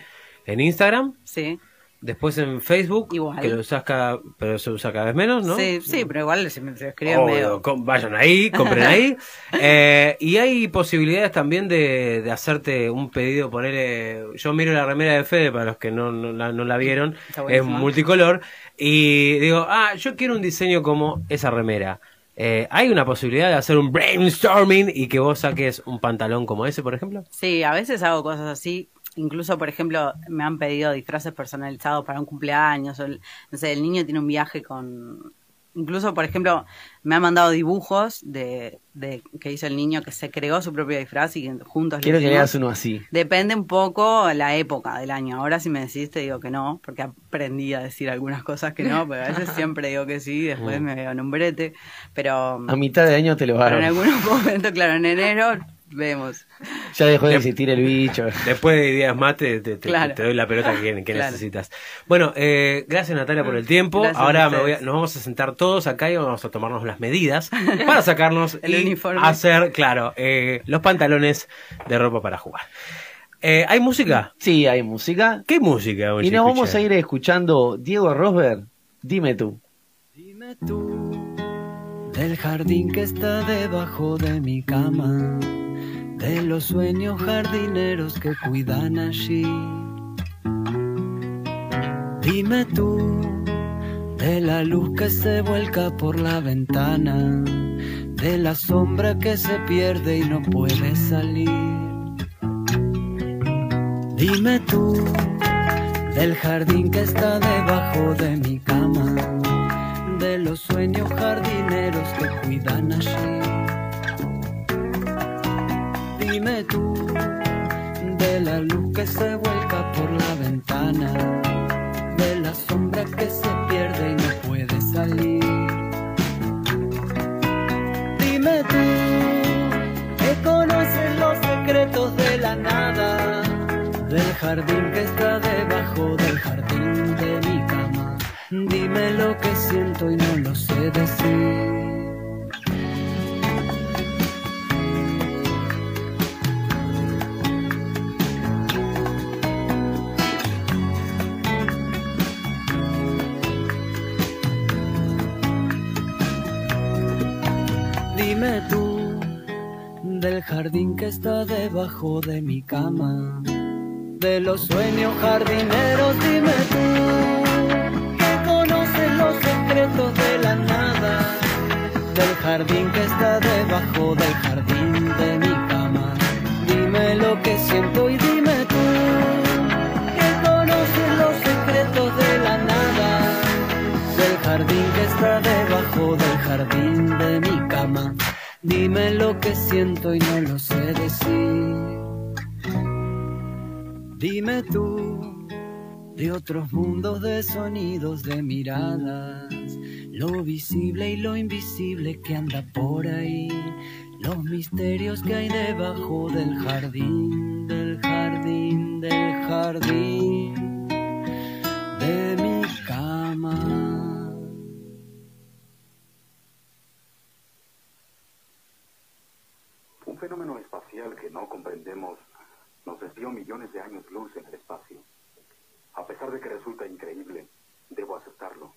Speaker 7: en Instagram.
Speaker 13: Sí.
Speaker 7: Después en Facebook,
Speaker 13: Igual.
Speaker 7: que lo usas cada, pero se usa cada vez menos, ¿no?
Speaker 13: Sí, sí, pero igual se me se escribe
Speaker 7: Obvio,
Speaker 13: medio.
Speaker 7: vayan ahí, compren ahí. Eh, y hay posibilidades también de, de hacerte un pedido, ponerle... Yo miro la remera de Fede, para los que no, no, la, no la vieron, es multicolor. Y digo, ah, yo quiero un diseño como esa remera. Eh, ¿Hay una posibilidad de hacer un brainstorming y que vos saques un pantalón como ese, por ejemplo?
Speaker 13: Sí, a veces hago cosas así. Incluso, por ejemplo, me han pedido disfraces personalizados para un cumpleaños. O el- no sé, el niño tiene un viaje con. Incluso, por ejemplo, me han mandado dibujos de, de que hizo el niño que se creó su propio disfraz y juntos
Speaker 8: Quiero que le
Speaker 13: hicimos.
Speaker 8: hagas uno así.
Speaker 13: Depende un poco la época del año. Ahora si me decís te digo que no, porque aprendí a decir algunas cosas que no, pero a veces siempre digo que sí, después
Speaker 8: Mm.
Speaker 13: me veo en un brete. Pero,
Speaker 8: A mitad de año te lo
Speaker 13: pero
Speaker 8: hago.
Speaker 13: en algunos momentos, claro, en enero vemos.
Speaker 8: Ya dejó de existir el bicho.
Speaker 7: Después de días más te,
Speaker 13: Claro.
Speaker 7: te doy la pelota que, que
Speaker 13: Claro.
Speaker 7: necesitas. Bueno, eh, gracias Natalia por el tiempo.
Speaker 13: Gracias a
Speaker 7: Ahora me
Speaker 13: ustedes.
Speaker 7: voy a- nos vamos a sentar todos acá y vamos a tomarnos las medidas para sacarnos
Speaker 13: El
Speaker 7: y
Speaker 13: uniforme.
Speaker 7: hacer, claro, eh, los pantalones de ropa para jugar. Eh, ¿Hay música?
Speaker 8: Sí, hay música.
Speaker 7: ¿Qué música?
Speaker 8: Y nos vamos a ir escuchando Diego Rosberg, dime tú.
Speaker 15: Dime tú del jardín que está debajo de mi cama, de los sueños jardineros que cuidan allí. Dime tú de la luz que se vuelca por la ventana, de la sombra que se pierde y no puede salir. Dime tú del jardín que está debajo de mi cama, de los sueños jardineros que cuidan allí. Dime tú de la luz que se vuelca por la ventana, de la sombra que se pierde y no puede salir. Dime tú que conoces los secretos de la nada, del jardín que está debajo del jardín de mi cama. Dime lo que y no lo sé decir. Dime tú del jardín que está debajo de mi cama, de los sueños jardineros, dime tú secretos de la nada, del jardín que está debajo del jardín de mi cama. Dime lo que siento y dime tú, que conoces los secretos de la nada, del jardín que está debajo del jardín de mi cama. Dime lo que siento y no lo sé decir. Dime tú de otros mundos de sonidos, de miradas, lo visible y lo invisible que anda por ahí, los misterios que hay debajo del jardín, del jardín, del jardín de mi cama.
Speaker 14: Un fenómeno espacial que no comprendemos nos desvió millones de años luz en el. A pesar de que resulta increíble, debo aceptarlo.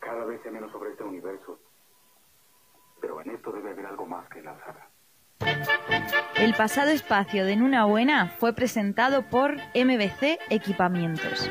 Speaker 14: Cada vez sé menos sobre este universo, pero en esto debe haber algo más que el azar.
Speaker 16: El pasado espacio de Nuna Buena fue presentado por MBC Equipamientos.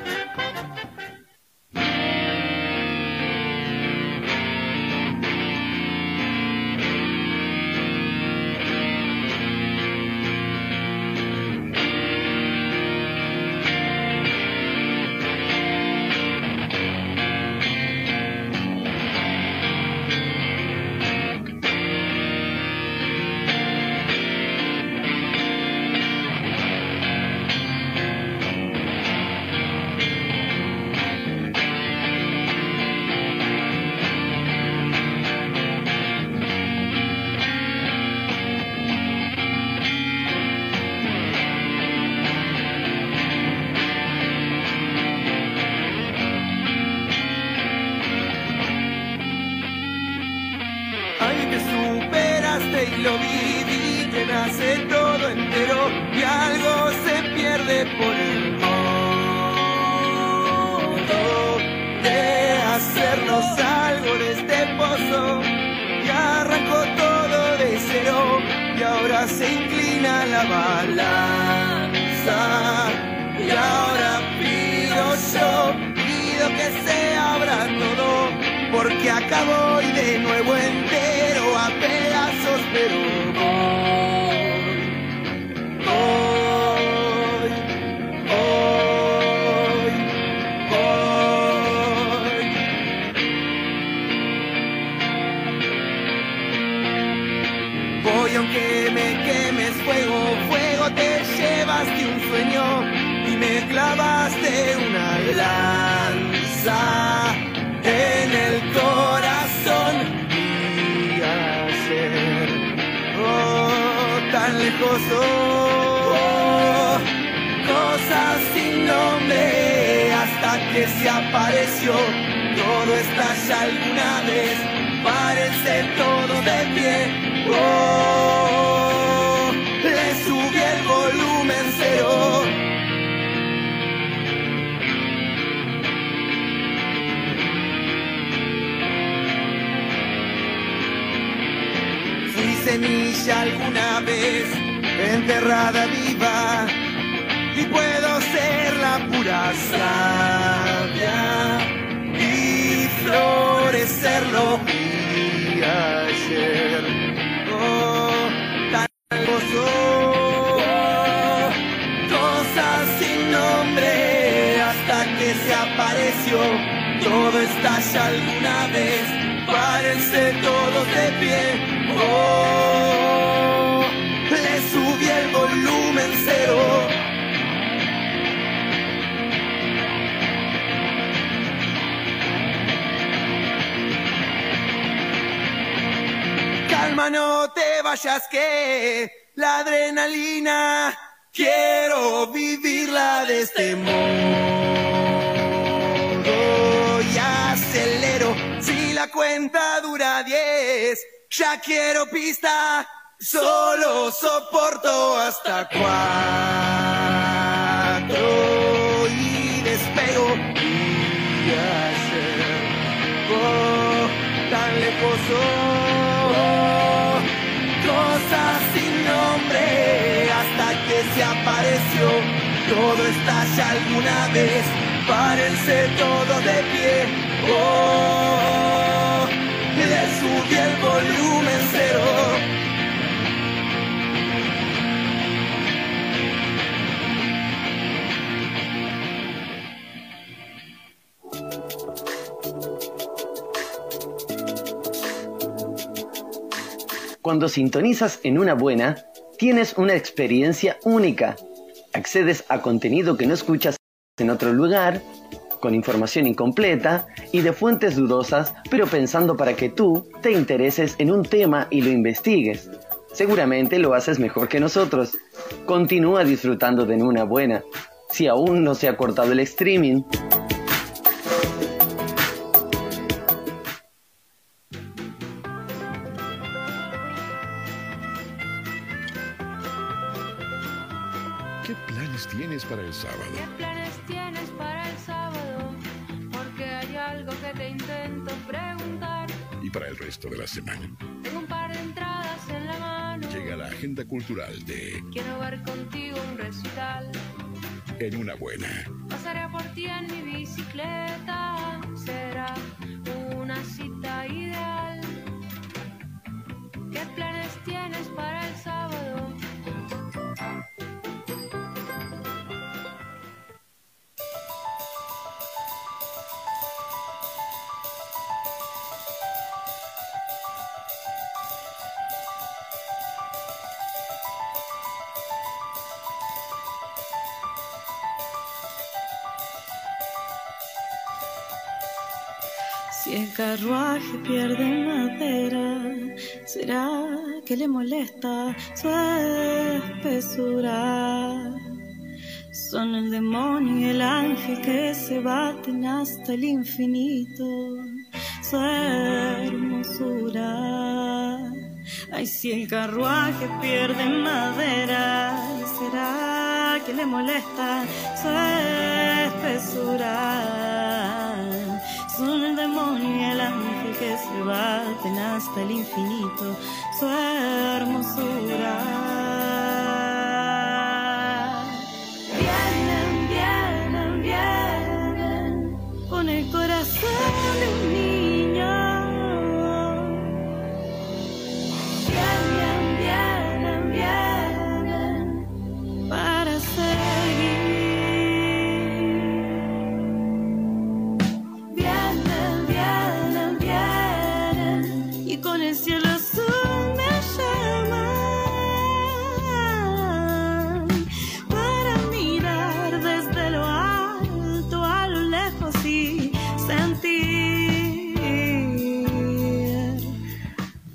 Speaker 17: Fui semilla alguna vez, enterrada viva, y puedo ser la pura savia y florecerlo vi ayer. Oh, tan oh, cosas sin nombre hasta que se apareció. Todo estalla alguna vez, párense todos de pie. Le subí el volumen cero. Calma, no te vayas que la adrenalina quiero vivirla de este modo y acelero si la cuenta dura 10 ya quiero pista solo soporto hasta cuatro y despego. Y ayer oh, tan lejos oh, cosas sin nombre hasta que se apareció. Todo estalla alguna vez párense todo de pie oh,
Speaker 8: cuando sintonizas en una buena, tienes una experiencia única. Accedes a contenido que no escuchas en otro lugar con información incompleta y de fuentes dudosas, pero pensando para que tú te intereses en un tema y lo investigues. Seguramente lo haces mejor que nosotros. Continúa disfrutando de una buena. Si aún no se ha cortado el streaming,
Speaker 18: resto de la semana.
Speaker 19: Tengo un par de entradas en la mano.
Speaker 18: Llega la agenda cultural de
Speaker 19: Quiero ver contigo un recital.
Speaker 18: En una buena.
Speaker 19: Pasaré por ti en mi bicicleta. Será una cita ideal. ¿Qué planes tienes para el sábado?
Speaker 20: El carruaje pierde madera, ¿será que le molesta su espesura? Son el demonio y el ángel que se baten hasta el infinito, su hermosura. Ay, si el carruaje pierde madera, ¿será que le molesta su que se baten hasta el infinito, su hermosura.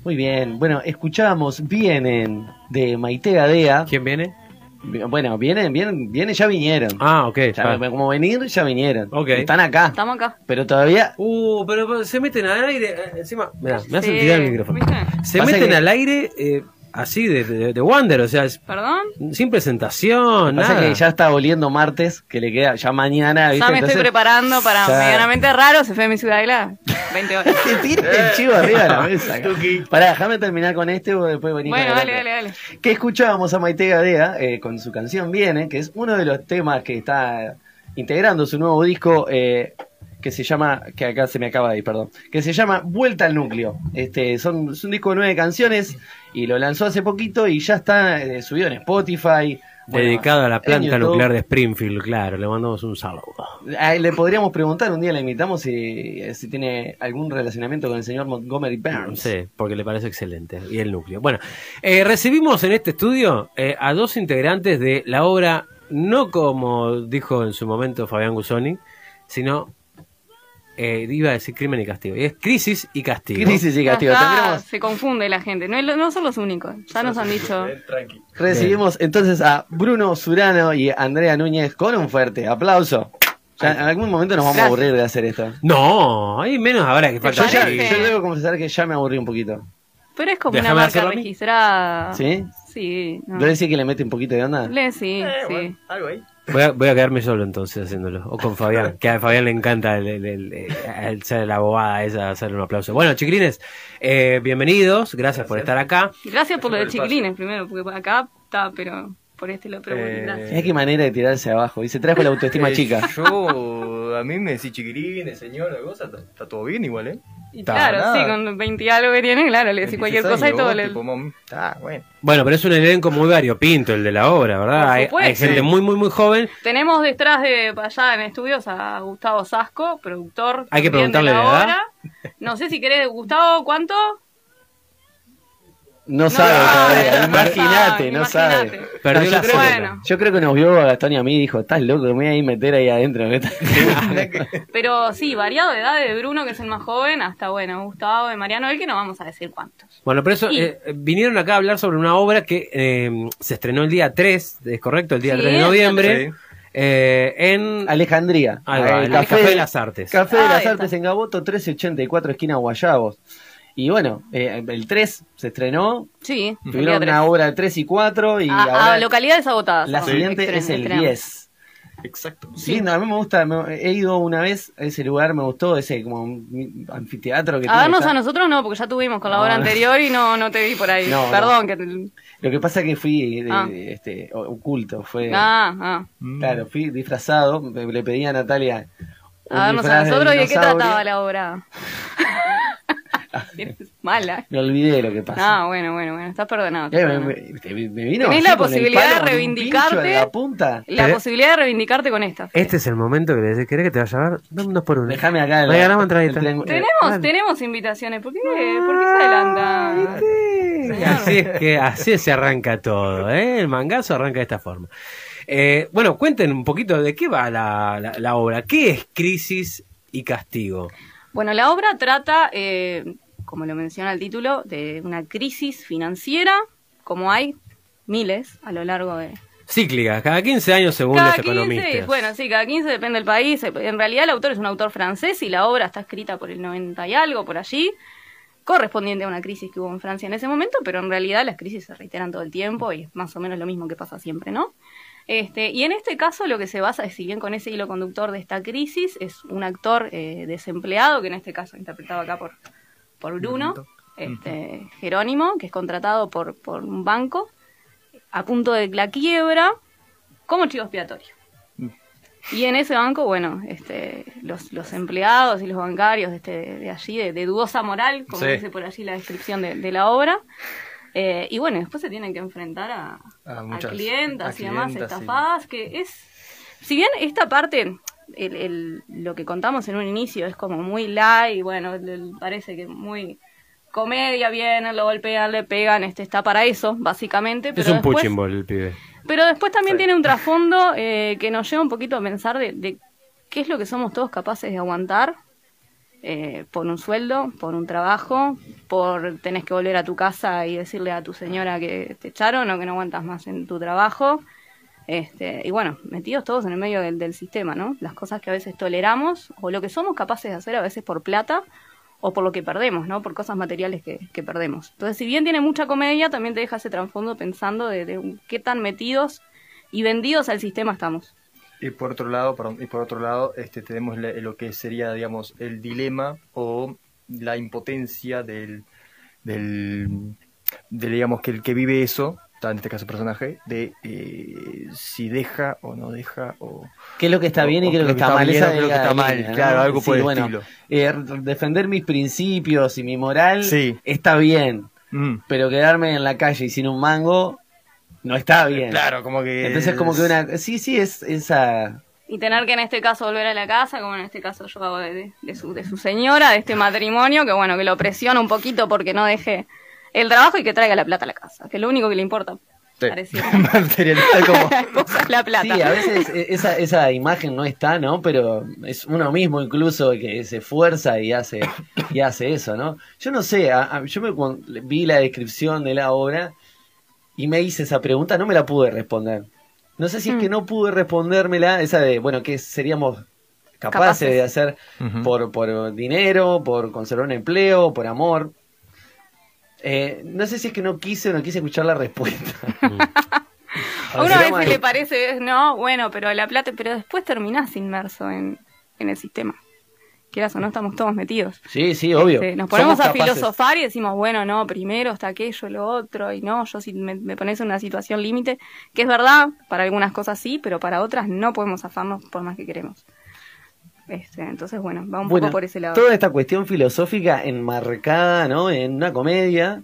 Speaker 8: Muy bien. Bueno, escuchábamos Vienen de Maite Gadea.
Speaker 7: ¿Quién viene?
Speaker 8: Bueno, vienen, vienen, vienen, ya vinieron.
Speaker 7: Ah, ok.
Speaker 8: Ya,
Speaker 7: ah.
Speaker 8: Como venir, ya vinieron.
Speaker 7: Ok.
Speaker 8: Están acá.
Speaker 21: Estamos acá.
Speaker 8: Pero todavía.
Speaker 7: Uh, pero, pero se meten al aire. eh, Encima, mirá, me hacen
Speaker 21: Sí,
Speaker 7: tirar el micrófono.
Speaker 21: ¿viste?
Speaker 7: Se
Speaker 8: Pasa
Speaker 7: meten
Speaker 8: que-
Speaker 7: al aire eh, así de, de, de Wonder, o sea, es-
Speaker 21: ¿Perdón?
Speaker 7: sin presentación,
Speaker 8: Pasa
Speaker 7: nada.
Speaker 8: que ya está oliendo martes, que le queda ya mañana. ¿viste?
Speaker 21: Ya me estoy preparando para
Speaker 8: ya-
Speaker 21: medianamente raro. Se fue mi ciudadela. 20 horas.
Speaker 8: Que tire el chivo arriba de la mesa. Pará, déjame terminar con este o después venir
Speaker 21: Bueno, dale, dale, dale.
Speaker 8: Que escuchábamos a Maite Gadea eh, con su canción Viene, que es uno de los temas que está integrando su nuevo disco eh, que se llama, que acá se me acaba de ir, perdón, que se llama Vuelta al Núcleo. Este, son, es un disco de nueve canciones y lo lanzó hace poquito y ya está eh, subido en Spotify. Bueno,
Speaker 7: Dedicado a la planta nuclear de Springfield, claro, le mandamos un saludo.
Speaker 8: Le podríamos preguntar, un día le invitamos si, si tiene algún relacionamiento con el señor Montgomery Burns.
Speaker 7: Sí, porque le parece excelente. Y el núcleo. Bueno, eh, recibimos en este estudio eh, a dos integrantes de la obra, no como dijo en su momento Fabián Gusoni, sino, eh, iba a decir crimen y castigo. Y es crisis y castigo.
Speaker 8: Crisis y
Speaker 21: Ya
Speaker 8: castigo. Tendremos-
Speaker 21: se confunde la gente. No, no son los únicos. Ya nos han dicho.
Speaker 8: Recibimos entonces a Bruno Surano y Andrea Núñez con un fuerte aplauso. Ya en algún momento nos vamos a aburrir de hacer esto.
Speaker 7: No, hay menos ahora que
Speaker 8: Yo,
Speaker 7: falta.
Speaker 8: ya,
Speaker 21: parece?
Speaker 8: yo debo confesar que ya me aburrí un poquito.
Speaker 21: Pero es como
Speaker 7: Déjame
Speaker 21: una marca registrada.
Speaker 8: ¿Sí?
Speaker 21: Sí. no.
Speaker 8: ¿Debo decir que le mete un poquito de onda?
Speaker 21: Le, sí, sí.
Speaker 8: algo ahí.
Speaker 7: Voy a, voy a quedarme solo entonces haciéndolo. O con Fabián, que a Fabián le encanta el, el- el- el- el ser la bobada esa, hacerle un aplauso. Bueno, chiquilines, eh, bienvenidos, gracias, por estar acá.
Speaker 21: Gracias por lo de chiquilines primero, porque por acá está, pero por este lo pero bueno,
Speaker 7: Eh,
Speaker 8: qué manera de tirarse abajo. Dice, trajo la autoestima
Speaker 22: Eh,
Speaker 8: chica.
Speaker 22: Yo, a mí me decís chiquilines, señor, la cosa, está, está todo bien igual, ¿eh?
Speaker 21: Y claro,
Speaker 22: nada.
Speaker 21: sí, con 20 y algo que tiene, claro, le decís cualquier
Speaker 22: 26
Speaker 21: cosa y todo. le-
Speaker 22: tipo, mom, Está, bueno.
Speaker 7: Bueno, pero es un elenco muy variopinto el de la obra, ¿verdad?
Speaker 21: Por
Speaker 7: Hay,
Speaker 21: supuesto.
Speaker 7: hay gente
Speaker 21: Sí.
Speaker 7: muy, muy, muy joven.
Speaker 21: Tenemos detrás de allá en estudios a Gustavo Sasco, productor.
Speaker 7: Hay que preguntarle
Speaker 21: de la
Speaker 7: la edad.
Speaker 21: obra. No sé si querés, Gustavo, ¿cuánto?
Speaker 8: No sabe todavía, imagínate, no sabe. Pero yo,
Speaker 21: Bueno.
Speaker 8: creo,
Speaker 21: Bueno.
Speaker 8: yo creo que nos vio a Gastón y a mí y dijo, estás loco, me voy a ir a meter ahí adentro.
Speaker 21: Pero sí, variado de edad de Bruno, que es el más joven, hasta bueno, Gustavo, de Mariano, el que no vamos a decir cuántos.
Speaker 7: Bueno, pero eso,
Speaker 21: Y-
Speaker 7: eh, vinieron acá a hablar sobre una obra que eh, se estrenó el día 3, ¿es correcto? El día
Speaker 21: Sí,
Speaker 7: 3 de noviembre.
Speaker 8: sí.
Speaker 7: eh, en
Speaker 8: Alejandría.
Speaker 7: Va, en el Café de las Artes.
Speaker 8: Café de las. Artes en Gaboto, 1384, esquina Guayabos. Y bueno, eh, el 3 se estrenó.
Speaker 21: Sí,
Speaker 8: Tuvieron una obra de 3 y 4 y
Speaker 21: A,
Speaker 8: ahora
Speaker 21: a localidades agotadas.
Speaker 8: la siguiente es el
Speaker 21: extremo.
Speaker 8: 10.
Speaker 22: Exacto.
Speaker 8: Sí, a mí me gusta, me- he ido una vez a ese lugar, me gustó ese como anfiteatro que
Speaker 21: A
Speaker 8: tiene
Speaker 21: vernos a nosotros no, porque ya tuvimos con la
Speaker 8: No, no.
Speaker 21: anterior y no, no te vi por ahí.
Speaker 8: No, no.
Speaker 21: Perdón. Que te-
Speaker 8: Lo que pasa es que fui de-
Speaker 21: Ah.
Speaker 8: este, oculto, fue...
Speaker 21: Ah, ah.
Speaker 8: Claro, fui disfrazado, me- le pedí a Natalia un
Speaker 21: A vernos a nosotros y de qué trataba la obra. Eres Mala.
Speaker 8: Me olvidé de lo que pasa.
Speaker 21: Ah, bueno, bueno, bueno, estás perdonado.
Speaker 8: Eh, me, me- me- vino
Speaker 21: Tenés
Speaker 8: así
Speaker 21: la
Speaker 8: con el
Speaker 21: posibilidad
Speaker 8: palo
Speaker 21: de reivindicarte.
Speaker 8: la punta.
Speaker 21: La posibilidad de reivindicarte con esta.
Speaker 7: Este es el momento que le decís, ¿querés que te vaya a ver? Dame dos por uno.
Speaker 8: Déjame acá.
Speaker 7: Me ganamos entradita.
Speaker 21: Tenemos, tenemos invitaciones. ¿Por qué, ¿por qué se adelanta?
Speaker 7: Así es que así se arranca todo, ¿eh? El mangazo arranca de esta forma. Eh, bueno, cuenten un poquito de qué va la, la- la obra. ¿Qué es Crisis y Castigo?
Speaker 21: Bueno, la obra trata, eh, como lo menciona el título, de una crisis financiera, como hay miles a lo largo de,
Speaker 7: Cíclica, cada 15 años según
Speaker 21: cada
Speaker 7: los
Speaker 21: 15,
Speaker 7: economistas.
Speaker 21: bueno, sí, cada 15 depende del país. En realidad el autor es un autor francés y la obra está escrita por el 90 y algo, por allí, correspondiente a una crisis que hubo en Francia en ese momento, pero en realidad las crisis se reiteran todo el tiempo y es más o menos lo mismo que pasa siempre, ¿no? Este, y en este caso lo que se basa, es, si bien con ese hilo conductor de esta crisis, es un actor eh, desempleado, que en este caso interpretado acá por, por Bruno, este, Jerónimo, que es contratado por, por un banco a punto de la quiebra como chivo expiatorio. Y en ese banco, bueno, este, los, los empleados y los bancarios de, este, de allí, de, de dudosa moral, como
Speaker 22: Sí.
Speaker 21: dice por allí la descripción de, de la obra, eh, y bueno, después se tienen que enfrentar a,
Speaker 22: A
Speaker 21: a
Speaker 22: muchas-
Speaker 21: clientas
Speaker 22: a
Speaker 21: y demás
Speaker 22: sí.
Speaker 21: estafadas, que es, si bien esta parte, el, el- lo que contamos en un inicio es como muy light, y bueno, el- el- parece que muy comedia, vienen, lo golpean, le pegan, este está para eso, básicamente. Pero
Speaker 7: es un
Speaker 21: después,
Speaker 7: punching ball el pibe.
Speaker 21: pero después también tiene un trasfondo eh, que nos lleva un poquito a pensar de, de qué es lo que somos todos capaces de aguantar eh, por un sueldo, por un trabajo, por tenés que volver a tu casa y decirle a tu señora que te echaron o que no aguantas más en tu trabajo. Este, y bueno, metidos todos en el medio del, sistema, ¿no? Las cosas que a veces toleramos o lo que somos capaces de hacer a veces por plata o por lo que perdemos, ¿no? Por cosas materiales que, perdemos. Entonces, si bien tiene mucha comedia, también te deja ese trasfondo pensando de qué tan metidos y vendidos al sistema estamos.
Speaker 22: Y por otro lado, perdón, y por otro lado, este, tenemos lo que sería, digamos, el dilema o la impotencia del, del, del, digamos, que el que vive eso, en este caso el personaje, de eh, si deja o no deja o...
Speaker 8: ¿Qué es lo que está bien y
Speaker 22: o
Speaker 8: qué es lo que está mal? Esa
Speaker 22: o qué es lo que está mal, claro, algo por
Speaker 8: Sí,
Speaker 22: el
Speaker 8: bueno,
Speaker 22: estilo.
Speaker 8: eh, defender mis principios y mi moral
Speaker 22: Sí.
Speaker 8: está bien,
Speaker 22: Mm.
Speaker 8: pero quedarme en la calle y sin un mango no está bien.
Speaker 22: Claro, como que...
Speaker 8: Entonces como que
Speaker 22: es-
Speaker 8: una... Sí, sí, es esa...
Speaker 21: Y tener que en este caso volver a la casa, como en este caso yo hago de, de- de su, de su señora, de este matrimonio, que bueno, que lo presiona un poquito porque no deje el trabajo y que traiga la plata a la casa, que es lo único que le importa.
Speaker 22: Sí.
Speaker 21: Pareciera.
Speaker 22: Materializar como...
Speaker 21: La es plata.
Speaker 8: Sí, a veces e- esa, esa imagen no está, ¿no? Pero es uno mismo incluso que se esfuerza y hace, y hace eso, ¿no? Yo no sé, a- a- yo me, vi la descripción de la obra y me hice esa pregunta, no me la pude responder. No sé si es
Speaker 21: Mm.
Speaker 8: que no pude respondérmela, esa de, bueno, ¿qué seríamos capaces,
Speaker 21: Capaces.
Speaker 8: de hacer por, por dinero, por conservar un empleo, por amor? Eh, no sé si es que no quise o no quise escuchar la respuesta.
Speaker 21: A uno a veces le parece, no, bueno, pero la plata, pero después terminás inmerso en, en el sistema. Quieras o no, estamos todos metidos.
Speaker 8: Sí, sí, obvio.
Speaker 21: Este, nos ponemos
Speaker 8: Somos
Speaker 21: a
Speaker 8: capaces.
Speaker 21: filosofar y decimos, bueno, no, primero está aquello, lo otro, y no, yo si me, me pones en una situación límite, que es verdad, para algunas cosas sí, pero para otras no podemos zafarnos por más que queremos. Este, entonces, bueno, va un
Speaker 8: Bueno,
Speaker 21: poco por ese lado.
Speaker 8: Toda esta cuestión filosófica enmarcada, ¿no? En una comedia.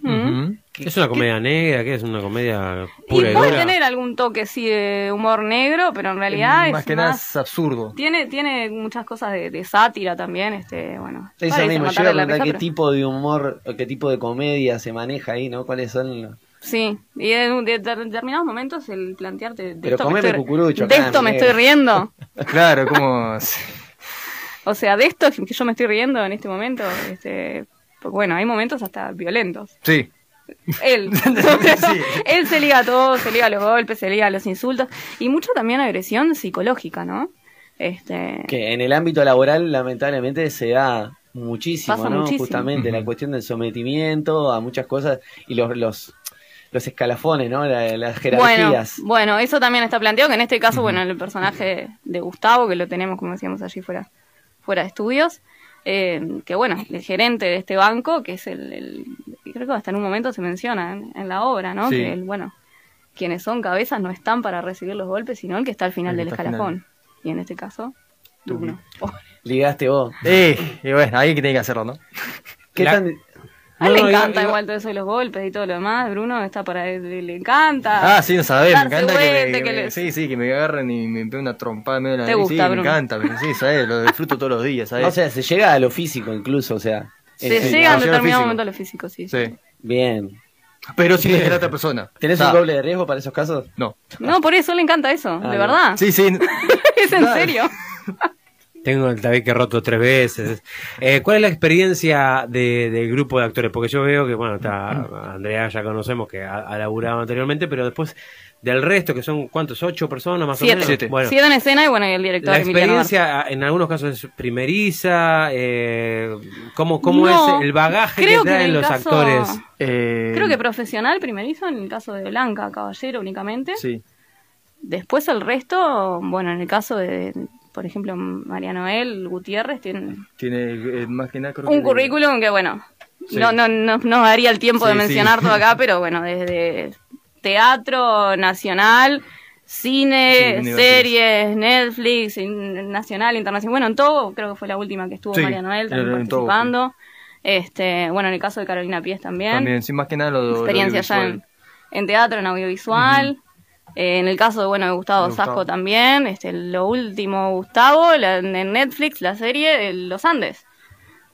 Speaker 7: ¿Es una comedia negra? ¿Qué es una comedia
Speaker 21: Y
Speaker 7: pura y,
Speaker 21: puede
Speaker 7: dura?
Speaker 21: tener algún toque sí de humor negro, pero en realidad
Speaker 22: más
Speaker 21: es
Speaker 22: que nada
Speaker 21: más-
Speaker 22: es absurdo.
Speaker 21: tiene tiene muchas cosas de, de sátira también, este, bueno.
Speaker 8: Eso a
Speaker 21: la
Speaker 8: preguntar
Speaker 21: risa,
Speaker 8: qué
Speaker 21: pero-
Speaker 8: tipo de humor, o qué tipo de comedia se maneja ahí, ¿no? ¿Cuáles son los...
Speaker 21: Sí, y en de- de- determinados momentos el plantearte de
Speaker 8: Pero
Speaker 21: esto me
Speaker 8: comeme
Speaker 21: estoy,
Speaker 8: cucurucho
Speaker 21: de
Speaker 8: acá,
Speaker 21: esto me estoy riendo.
Speaker 22: Claro, como...
Speaker 21: O sea, de esto que yo me estoy riendo en este momento, este, porque bueno, hay momentos hasta violentos.
Speaker 22: Sí.
Speaker 21: Él. Él se liga a todo, se liga a los golpes, se liga a los insultos y mucho también agresión psicológica, ¿no? Este,
Speaker 8: Que en el ámbito laboral lamentablemente se da muchísimo,
Speaker 21: Pasa
Speaker 8: ¿no?
Speaker 21: muchísimo.
Speaker 8: Justamente la cuestión del sometimiento a muchas cosas y los los, los escalafones, ¿no? La- las
Speaker 21: bueno,
Speaker 8: jerarquías.
Speaker 21: bueno, eso también está planteado, que en este caso, bueno, el personaje de Gustavo, que lo tenemos, como decíamos allí fuera, fuera de estudios, eh, que bueno, el gerente de este banco, que es el, el- creo que hasta en un momento se menciona en, en la obra, ¿no?
Speaker 22: Sí.
Speaker 21: Que el, bueno, quienes son cabezas no están para recibir los golpes, sino el que está al final del escalafón. Y en este caso, Bruno.
Speaker 8: Ligaste vos.
Speaker 22: Eh, y bueno, ahí que tiene que hacerlo, ¿no?
Speaker 8: ¿Qué
Speaker 22: La-
Speaker 8: tan
Speaker 21: A él le
Speaker 22: No,
Speaker 21: encanta igual todo eso de los golpes y todo lo demás. Bruno está para él, le, encanta.
Speaker 22: Ah, sí, no sabés, me encanta que me, que
Speaker 21: que
Speaker 22: me-
Speaker 21: le-
Speaker 22: sí, sí, que me agarren y me peguen una trompada en medio de la
Speaker 21: Te gusta,
Speaker 22: sí,
Speaker 21: Bruno.
Speaker 22: me encanta, pero sí, sabes, lo disfruto todos los días, ¿sabes?
Speaker 8: O sea, se llega a lo físico incluso, o sea.
Speaker 21: Se
Speaker 8: eh,
Speaker 21: llega en
Speaker 22: sí,
Speaker 21: determinado
Speaker 22: físico.
Speaker 21: momento a lo físico, sí.
Speaker 22: Sí.
Speaker 8: Bien.
Speaker 22: Pero sin dejar a otra persona.
Speaker 8: ¿Tenés
Speaker 22: Ah.
Speaker 8: un doble de riesgo para esos casos?
Speaker 22: No.
Speaker 21: No, por eso le encanta eso,
Speaker 8: Ah,
Speaker 21: de
Speaker 8: bien.
Speaker 21: verdad.
Speaker 22: Sí, sí.
Speaker 21: es en serio.
Speaker 7: Tengo el tabique roto tres veces. Eh, ¿Cuál es la experiencia de- del grupo de actores? Porque yo veo que, bueno, está Andrea, ya conocemos que ha, ha laburado anteriormente, pero después del resto, que son, ¿cuántos? ¿Ocho personas más
Speaker 21: Siete.
Speaker 7: o menos? Bueno,
Speaker 21: Siete en escena y bueno, y el director
Speaker 7: la experiencia en algunos casos es primeriza. Eh, ¿Cómo, cómo
Speaker 21: No,
Speaker 7: es el bagaje que traen los
Speaker 21: caso-
Speaker 7: actores?
Speaker 22: Eh,
Speaker 21: Creo que profesional primerizo en el caso de Blanca Caballero únicamente.
Speaker 22: Sí.
Speaker 21: Después el resto, bueno, en el caso de, por ejemplo, María Noel Gutiérrez tiene
Speaker 22: Tiene eh, más que nada creo
Speaker 21: un
Speaker 22: que-
Speaker 21: currículum que, bueno,
Speaker 22: Sí.
Speaker 21: no, no, no, no daría el tiempo de mencionar
Speaker 22: sí.
Speaker 21: todo acá, pero bueno, desde teatro nacional, cine, series, Netflix, nacional, internacional, bueno, en todo, creo que fue la última que estuvo María Noel también
Speaker 22: en todo,
Speaker 21: participando. Este, bueno, en el caso de Carolina Pies también,
Speaker 22: También, sí, más que nada lo, lo
Speaker 21: experiencia ya en teatro, en audiovisual. Eh, en el caso de, bueno, de Gustavo
Speaker 22: Gustavo.
Speaker 21: Sasco también, este, lo último Gustavo, la- en Netflix, la serie de Los Andes.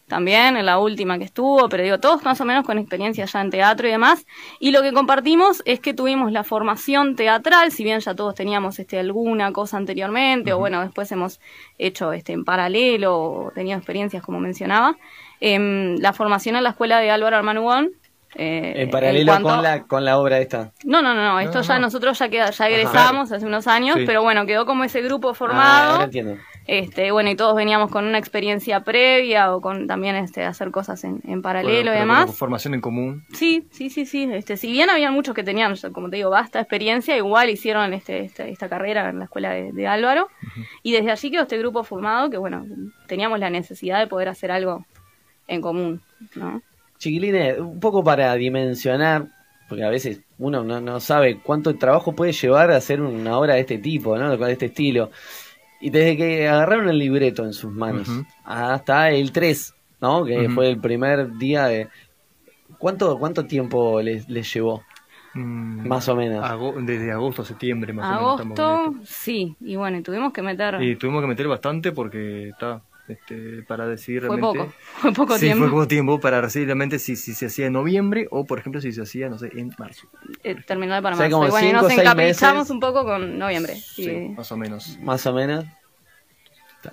Speaker 21: También en la última que estuvo, pero digo, todos más o menos con experiencia ya en teatro y demás. Y lo que compartimos es que tuvimos la formación teatral, si bien ya todos teníamos este, alguna cosa anteriormente, o bueno, después hemos hecho este, en paralelo, o tenido experiencias como mencionaba. em, la formación en la escuela de Álvaro Armanugón. Eh,
Speaker 8: En paralelo
Speaker 21: cuanto-
Speaker 8: con, la, con la obra esta.
Speaker 21: no, no, no, no, esto ya nosotros ya queda, ya egresamos hace unos años,
Speaker 8: Sí.
Speaker 21: pero bueno, quedó como ese grupo
Speaker 8: Ah,
Speaker 21: formado.
Speaker 8: ahora entiendo.
Speaker 21: este, bueno, y todos veníamos con una experiencia previa o con también este hacer cosas en, en paralelo
Speaker 22: Bueno,
Speaker 21: y demás.
Speaker 22: con formación en común.
Speaker 21: Sí, sí, sí, sí. Este, si bien habían muchos que tenían, como te digo, vasta experiencia, igual hicieron este, este- esta carrera en la escuela de, de Álvaro. Y desde allí quedó este grupo formado que, bueno, teníamos la necesidad de poder hacer algo en común, ¿no?
Speaker 8: Chiquilines, un poco para dimensionar, porque a veces uno no, no sabe cuánto trabajo puede llevar a hacer una obra de este tipo, ¿no? De este estilo. Y desde que agarraron el libreto en sus manos hasta el 3, ¿no? Que fue el primer día de... ¿Cuánto, cuánto tiempo les, les llevó?
Speaker 22: Mm,
Speaker 8: Más o menos.
Speaker 22: ago- desde agosto a septiembre, más o menos.
Speaker 21: Agosto, sí, y bueno, tuvimos que meter...
Speaker 22: Y tuvimos que meter bastante porque está este, para decidir
Speaker 21: Fue
Speaker 22: realmente.
Speaker 21: poco, fue poco
Speaker 22: sí,
Speaker 21: tiempo.
Speaker 22: fue poco tiempo para decidir realmente si, si se hacía en noviembre o, por ejemplo, si se hacía, no sé, en marzo.
Speaker 21: eh, terminó de para
Speaker 8: O sea,
Speaker 21: marzo.
Speaker 8: como
Speaker 21: Y bueno,
Speaker 8: cinco,
Speaker 21: nos encaprichamos
Speaker 8: meses.
Speaker 21: un poco con noviembre.
Speaker 22: Sí,
Speaker 21: y-
Speaker 22: más o menos.
Speaker 8: Más o menos.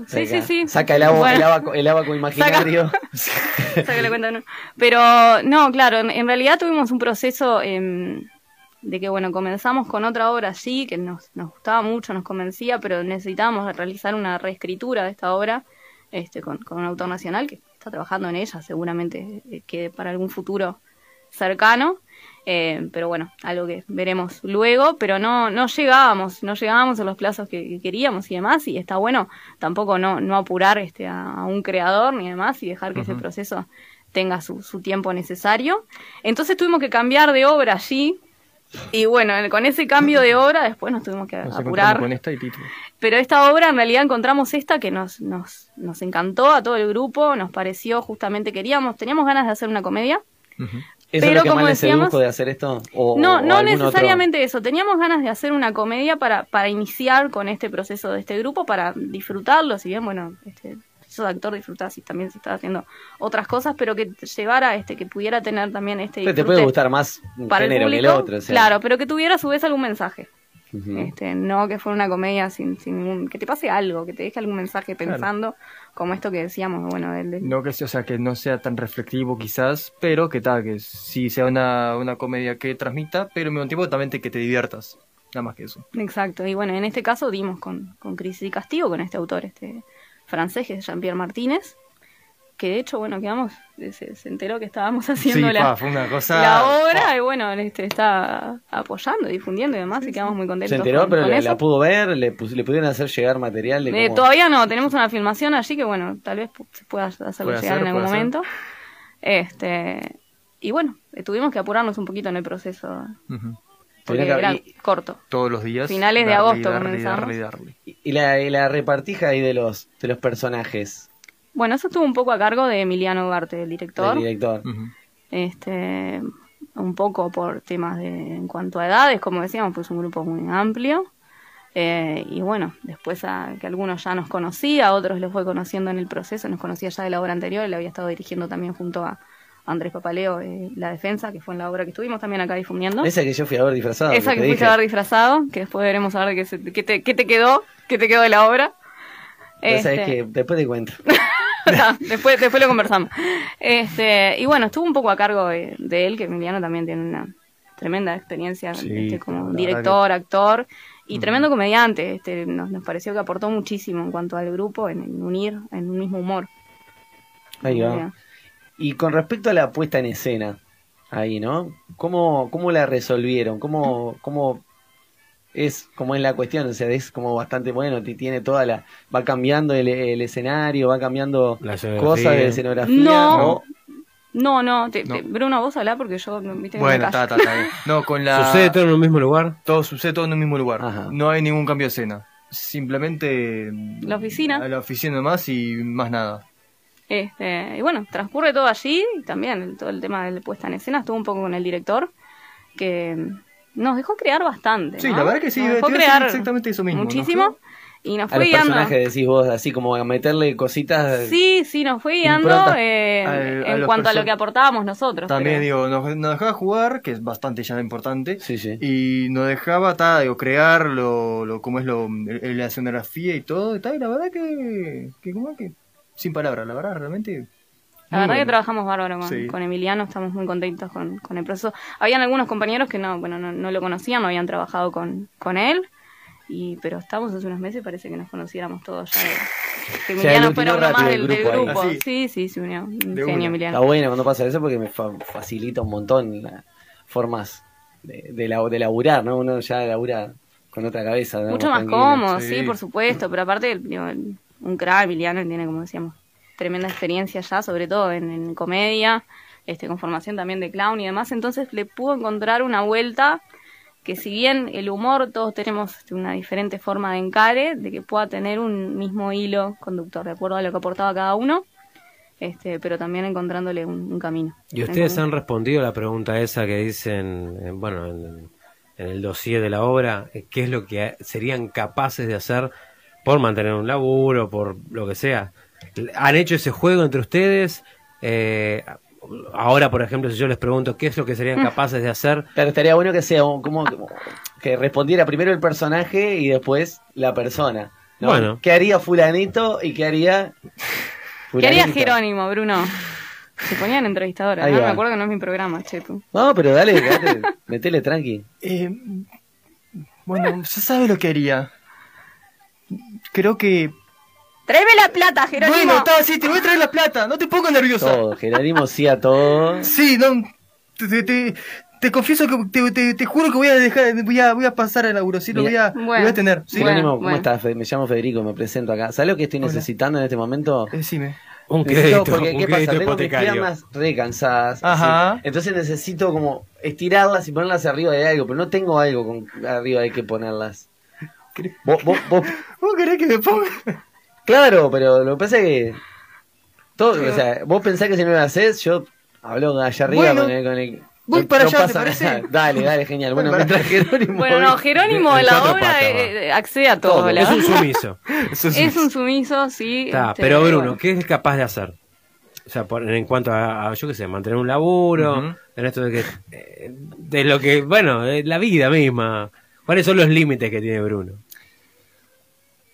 Speaker 21: Sí, sí, sí.
Speaker 8: Saca el, agua,
Speaker 21: Bueno.
Speaker 8: el, abaco, el abaco imaginario.
Speaker 21: Sácale cuenta, no. Pero no, claro, en, en realidad tuvimos un proceso em, de que, bueno, comenzamos con otra obra allí que nos, nos gustaba mucho, nos convencía, pero necesitábamos realizar una reescritura de esta obra este, con, con un autor nacional que está trabajando en ella, seguramente eh, que para algún futuro cercano. Eh, pero bueno, algo que veremos luego, pero no, no llegábamos, no llegábamos a los plazos que, que queríamos y demás, y está bueno tampoco no, no apurar este, a, a un creador ni demás y dejar que ese proceso tenga su, su tiempo necesario. Entonces tuvimos que cambiar de obra allí, y bueno, con ese cambio de obra después nos tuvimos que
Speaker 22: Nos
Speaker 21: apurar.
Speaker 22: encontramos con esta y título.
Speaker 21: Pero esta obra en realidad encontramos esta que nos, nos, nos encantó a todo el grupo, nos pareció justamente, queríamos, teníamos ganas de hacer una comedia,
Speaker 8: ¿Eso
Speaker 21: Pero
Speaker 8: es lo que
Speaker 21: como
Speaker 8: más
Speaker 21: decíamos-
Speaker 8: de hacer esto? ¿O-
Speaker 21: No,
Speaker 8: o
Speaker 21: no
Speaker 8: otro?
Speaker 21: necesariamente eso. Teníamos ganas de hacer una comedia para, para iniciar con este proceso de este grupo, para disfrutarlo, si bien, bueno, este, de actor disfrutar si también se estaba haciendo otras cosas, pero que llevara, este, que pudiera tener también este
Speaker 8: Pero te puede gustar más un
Speaker 21: para el
Speaker 8: género que el
Speaker 21: público.
Speaker 8: otro. o sea.
Speaker 21: Claro, pero que tuviera a su vez algún mensaje. Este, no que fuera una comedia sin, sin ningún, que te pase algo, que te deje algún mensaje
Speaker 22: Claro.
Speaker 21: pensando, como esto que decíamos, bueno, del, del-
Speaker 22: No que sea, o sea, que no sea tan reflectivo quizás, pero que tal, que sí sea una, una comedia que transmita, pero al mismo tiempo también te- que te diviertas. Nada más que eso.
Speaker 21: Exacto, y bueno, en este caso dimos con, con Crisis y Castigo, con este autor este francés, que es Jean-Pierre Martínez, que de hecho, bueno, quedamos, se, se enteró que estábamos haciendo
Speaker 22: Sí,
Speaker 21: la,
Speaker 22: pa, fue una cosa-
Speaker 21: la obra, y bueno, este está apoyando, difundiendo y demás, y quedamos muy contentos.
Speaker 8: Se enteró,
Speaker 21: con-
Speaker 8: pero
Speaker 21: con
Speaker 8: la,
Speaker 21: eso.
Speaker 8: la pudo ver, le, pus- le pudieron hacer llegar material de
Speaker 21: Eh,
Speaker 8: cómo-
Speaker 21: todavía no, tenemos una filmación allí que bueno, tal vez pu- se pueda hacerlo llegar
Speaker 8: hacer,
Speaker 21: en algún
Speaker 8: hacer.
Speaker 21: momento. Este, y bueno, eh, tuvimos que apurarnos un poquito en el proceso, porque
Speaker 22: Tenía que-
Speaker 21: era
Speaker 22: y-
Speaker 21: corto.
Speaker 22: Todos los días.
Speaker 21: Finales de agosto
Speaker 22: darle,
Speaker 21: comenzamos.
Speaker 22: darle, darle.
Speaker 8: Y la, y la repartija ahí de los, de los personajes
Speaker 21: Bueno, eso estuvo un poco a cargo de Emiliano Ugarte, el director.
Speaker 8: del director.
Speaker 21: Este, un poco por temas de en cuanto a edades, como decíamos, pues un grupo muy amplio. Eh, y bueno, después a, que algunos ya nos conocía, otros los fue conociendo en el proceso, nos conocía ya de la obra anterior, él había estado dirigiendo también junto a Andrés Papaleo eh, La Defensa, que fue en la obra que estuvimos también acá difundiendo.
Speaker 8: Esa que yo fui a ver disfrazado.
Speaker 21: Esa que
Speaker 8: te
Speaker 21: fuiste a ver disfrazado, que después veremos a ver qué, se- qué te, qué te quedó, qué te quedó de la obra.
Speaker 8: Vos sabés
Speaker 21: Este,
Speaker 8: que después te cuento.
Speaker 21: después, después lo conversamos. Este, y bueno, estuvo un poco a cargo de, de él, que Emiliano también tiene una tremenda experiencia
Speaker 8: Sí,
Speaker 21: este, como director, actor y tremendo comediante. Este, nos, nos pareció que aportó muchísimo en cuanto al grupo, en, en unir en un mismo humor.
Speaker 8: Ahí va. Y con respecto a la puesta en escena, ahí, ¿no? ¿Cómo, cómo la resolvieron? ¿Cómo, cómo es, cómo es la cuestión? O sea, es como bastante bueno, ti- tiene toda la... Va cambiando el, el escenario, va cambiando cosas de escenografía.
Speaker 21: No. No, no, te-
Speaker 22: No.
Speaker 21: te- Bruno, vos hablá porque yo, viste,
Speaker 22: Bueno, está, está, está. No, con la...
Speaker 7: ¿Sucede todo en un mismo lugar?
Speaker 22: Todo sucede todo en el mismo lugar. No hay ningún cambio de escena. Simplemente
Speaker 21: La oficina.
Speaker 22: a la oficina nomás y más nada.
Speaker 21: Este, y bueno, transcurre todo allí y también el- todo el tema de la puesta en escena estuvo un poco con el director que nos dejó crear bastante.
Speaker 22: Sí,
Speaker 21: ¿no?
Speaker 22: la verdad que sí,
Speaker 21: Nos dejó crear
Speaker 22: exactamente eso mismo, ¿no?
Speaker 21: Muchísimo y nos
Speaker 8: A
Speaker 21: fue
Speaker 8: los
Speaker 21: guiando.
Speaker 8: personajes decís vos, así como a meterle cositas...
Speaker 21: Sí, sí, nos fue guiando eh,
Speaker 22: al-
Speaker 21: en cuanto a lo que aportábamos nosotros.
Speaker 22: También,
Speaker 21: pero-
Speaker 22: digo, nos, nos dejaba jugar, que es bastante ya importante, y nos dejaba, ta, digo, crear lo, lo, como es lo, el- la escenografía y todo, y, ta, y la verdad que, que, como que, sin palabras, la verdad, realmente...
Speaker 21: La verdad que trabajamos bárbaro con,
Speaker 22: Sí.
Speaker 21: con Emiliano, estamos muy contentos con, con el proceso. Habían algunos compañeros que no, bueno, no, no lo conocían, no habían trabajado con, con él, y pero estamos hace unos meses y parece que nos conociéramos todos ya. de- que Emiliano fuera uno más del,
Speaker 8: el
Speaker 21: del
Speaker 8: grupo
Speaker 21: grupo.
Speaker 8: Ah, sí.
Speaker 21: Sí, sí, se unió. Un genio
Speaker 8: una.
Speaker 21: Emiliano.
Speaker 8: Está bueno cuando pasa eso porque me fa- facilita un montón las formas de, de, la- de laburar, ¿no? Uno ya labura con otra cabeza. ¿no?
Speaker 21: Mucho más cómodo, sí. por supuesto, pero aparte, digo, el- un crack, Emiliano, tiene, como decíamos, tremenda experiencia ya, sobre todo en, en comedia, este, con formación también de clown y demás, entonces le pudo encontrar una vuelta que si bien el humor todos tenemos este, una diferente forma de encare, de que pueda tener un mismo hilo conductor, de acuerdo a lo que aportaba cada uno, este, pero también encontrándole un, un camino.
Speaker 7: ¿Y
Speaker 21: En
Speaker 7: ustedes han respondido a la pregunta esa que dicen, eh, bueno, en, en el dossier de la obra, eh, qué es lo que serían capaces de hacer por mantener un laburo, por lo que sea? ¿Han hecho ese juego entre ustedes? Eh, ahora, por ejemplo, si yo les pregunto qué es lo que serían
Speaker 21: Mm.
Speaker 7: capaces de hacer,
Speaker 8: Claro, estaría bueno que sea un- como, como que respondiera primero el personaje y después la persona. ¿no?
Speaker 7: Bueno.
Speaker 8: ¿Qué haría fulanito y qué haría
Speaker 21: ¿Qué haría? Jerónimo, Bruno? Se ponían entrevistadora,
Speaker 8: Ahí
Speaker 21: ¿no?
Speaker 8: va.
Speaker 21: Me acuerdo que no es mi programa, che, tú.
Speaker 8: No, pero dale, dale metele tranqui.
Speaker 22: Eh, bueno, ya sabes lo que haría. Creo que...
Speaker 21: ¡Tráeme la plata, Jerónimo!
Speaker 22: Bueno, está, sí, te voy a traer la plata, no te pongas nerviosa.
Speaker 8: Todo, Jerónimo sí a todo.
Speaker 22: Sí, no, te, te, te- te confieso que te, te- te juro que voy a dejar, voy a, voy a pasar al laburo, sí, lo voy a, lo voy a tener. Sí.
Speaker 8: Jerónimo, ¿cómo estás? Me llamo Federico, me presento acá. ¿Sabes lo que estoy
Speaker 22: Hola.
Speaker 8: necesitando en este momento?
Speaker 22: Decime.
Speaker 7: Un crédito,
Speaker 8: porque,
Speaker 7: un
Speaker 8: ¿qué
Speaker 7: crédito
Speaker 8: pasa? Tengo mis piernas re cansadas.
Speaker 22: Ajá.
Speaker 8: así. Entonces necesito como estirarlas y ponerlas arriba de algo, pero no tengo algo con arriba de que ponerlas. Vos, vos, vos-
Speaker 22: ¿Vos querés que me ponga?
Speaker 8: Claro, pero lo que pasa es que. Todo, o sea, vos pensás que si no lo haces, yo Habló allá arriba
Speaker 22: Bueno,
Speaker 8: con el. Con el
Speaker 22: voy
Speaker 8: no-
Speaker 22: para
Speaker 8: no
Speaker 22: allá, ¿te
Speaker 8: pasa
Speaker 22: parece?
Speaker 8: nada. Dale, dale, genial. Bueno, mientras Jerónimo.
Speaker 21: Bueno, no, Jerónimo en la obra eh, accede a todo.
Speaker 7: Todo.
Speaker 21: la
Speaker 7: Es un sumiso.
Speaker 21: Es un sumiso, sí.
Speaker 7: Está,
Speaker 21: este,
Speaker 7: pero Bruno,
Speaker 21: bueno.
Speaker 7: ¿qué es capaz de hacer? O sea, por- en cuanto a, a, yo qué sé, mantener un laburo, en esto de que, eh, de lo que, bueno, de la vida misma. ¿Cuáles son los límites que tiene Bruno?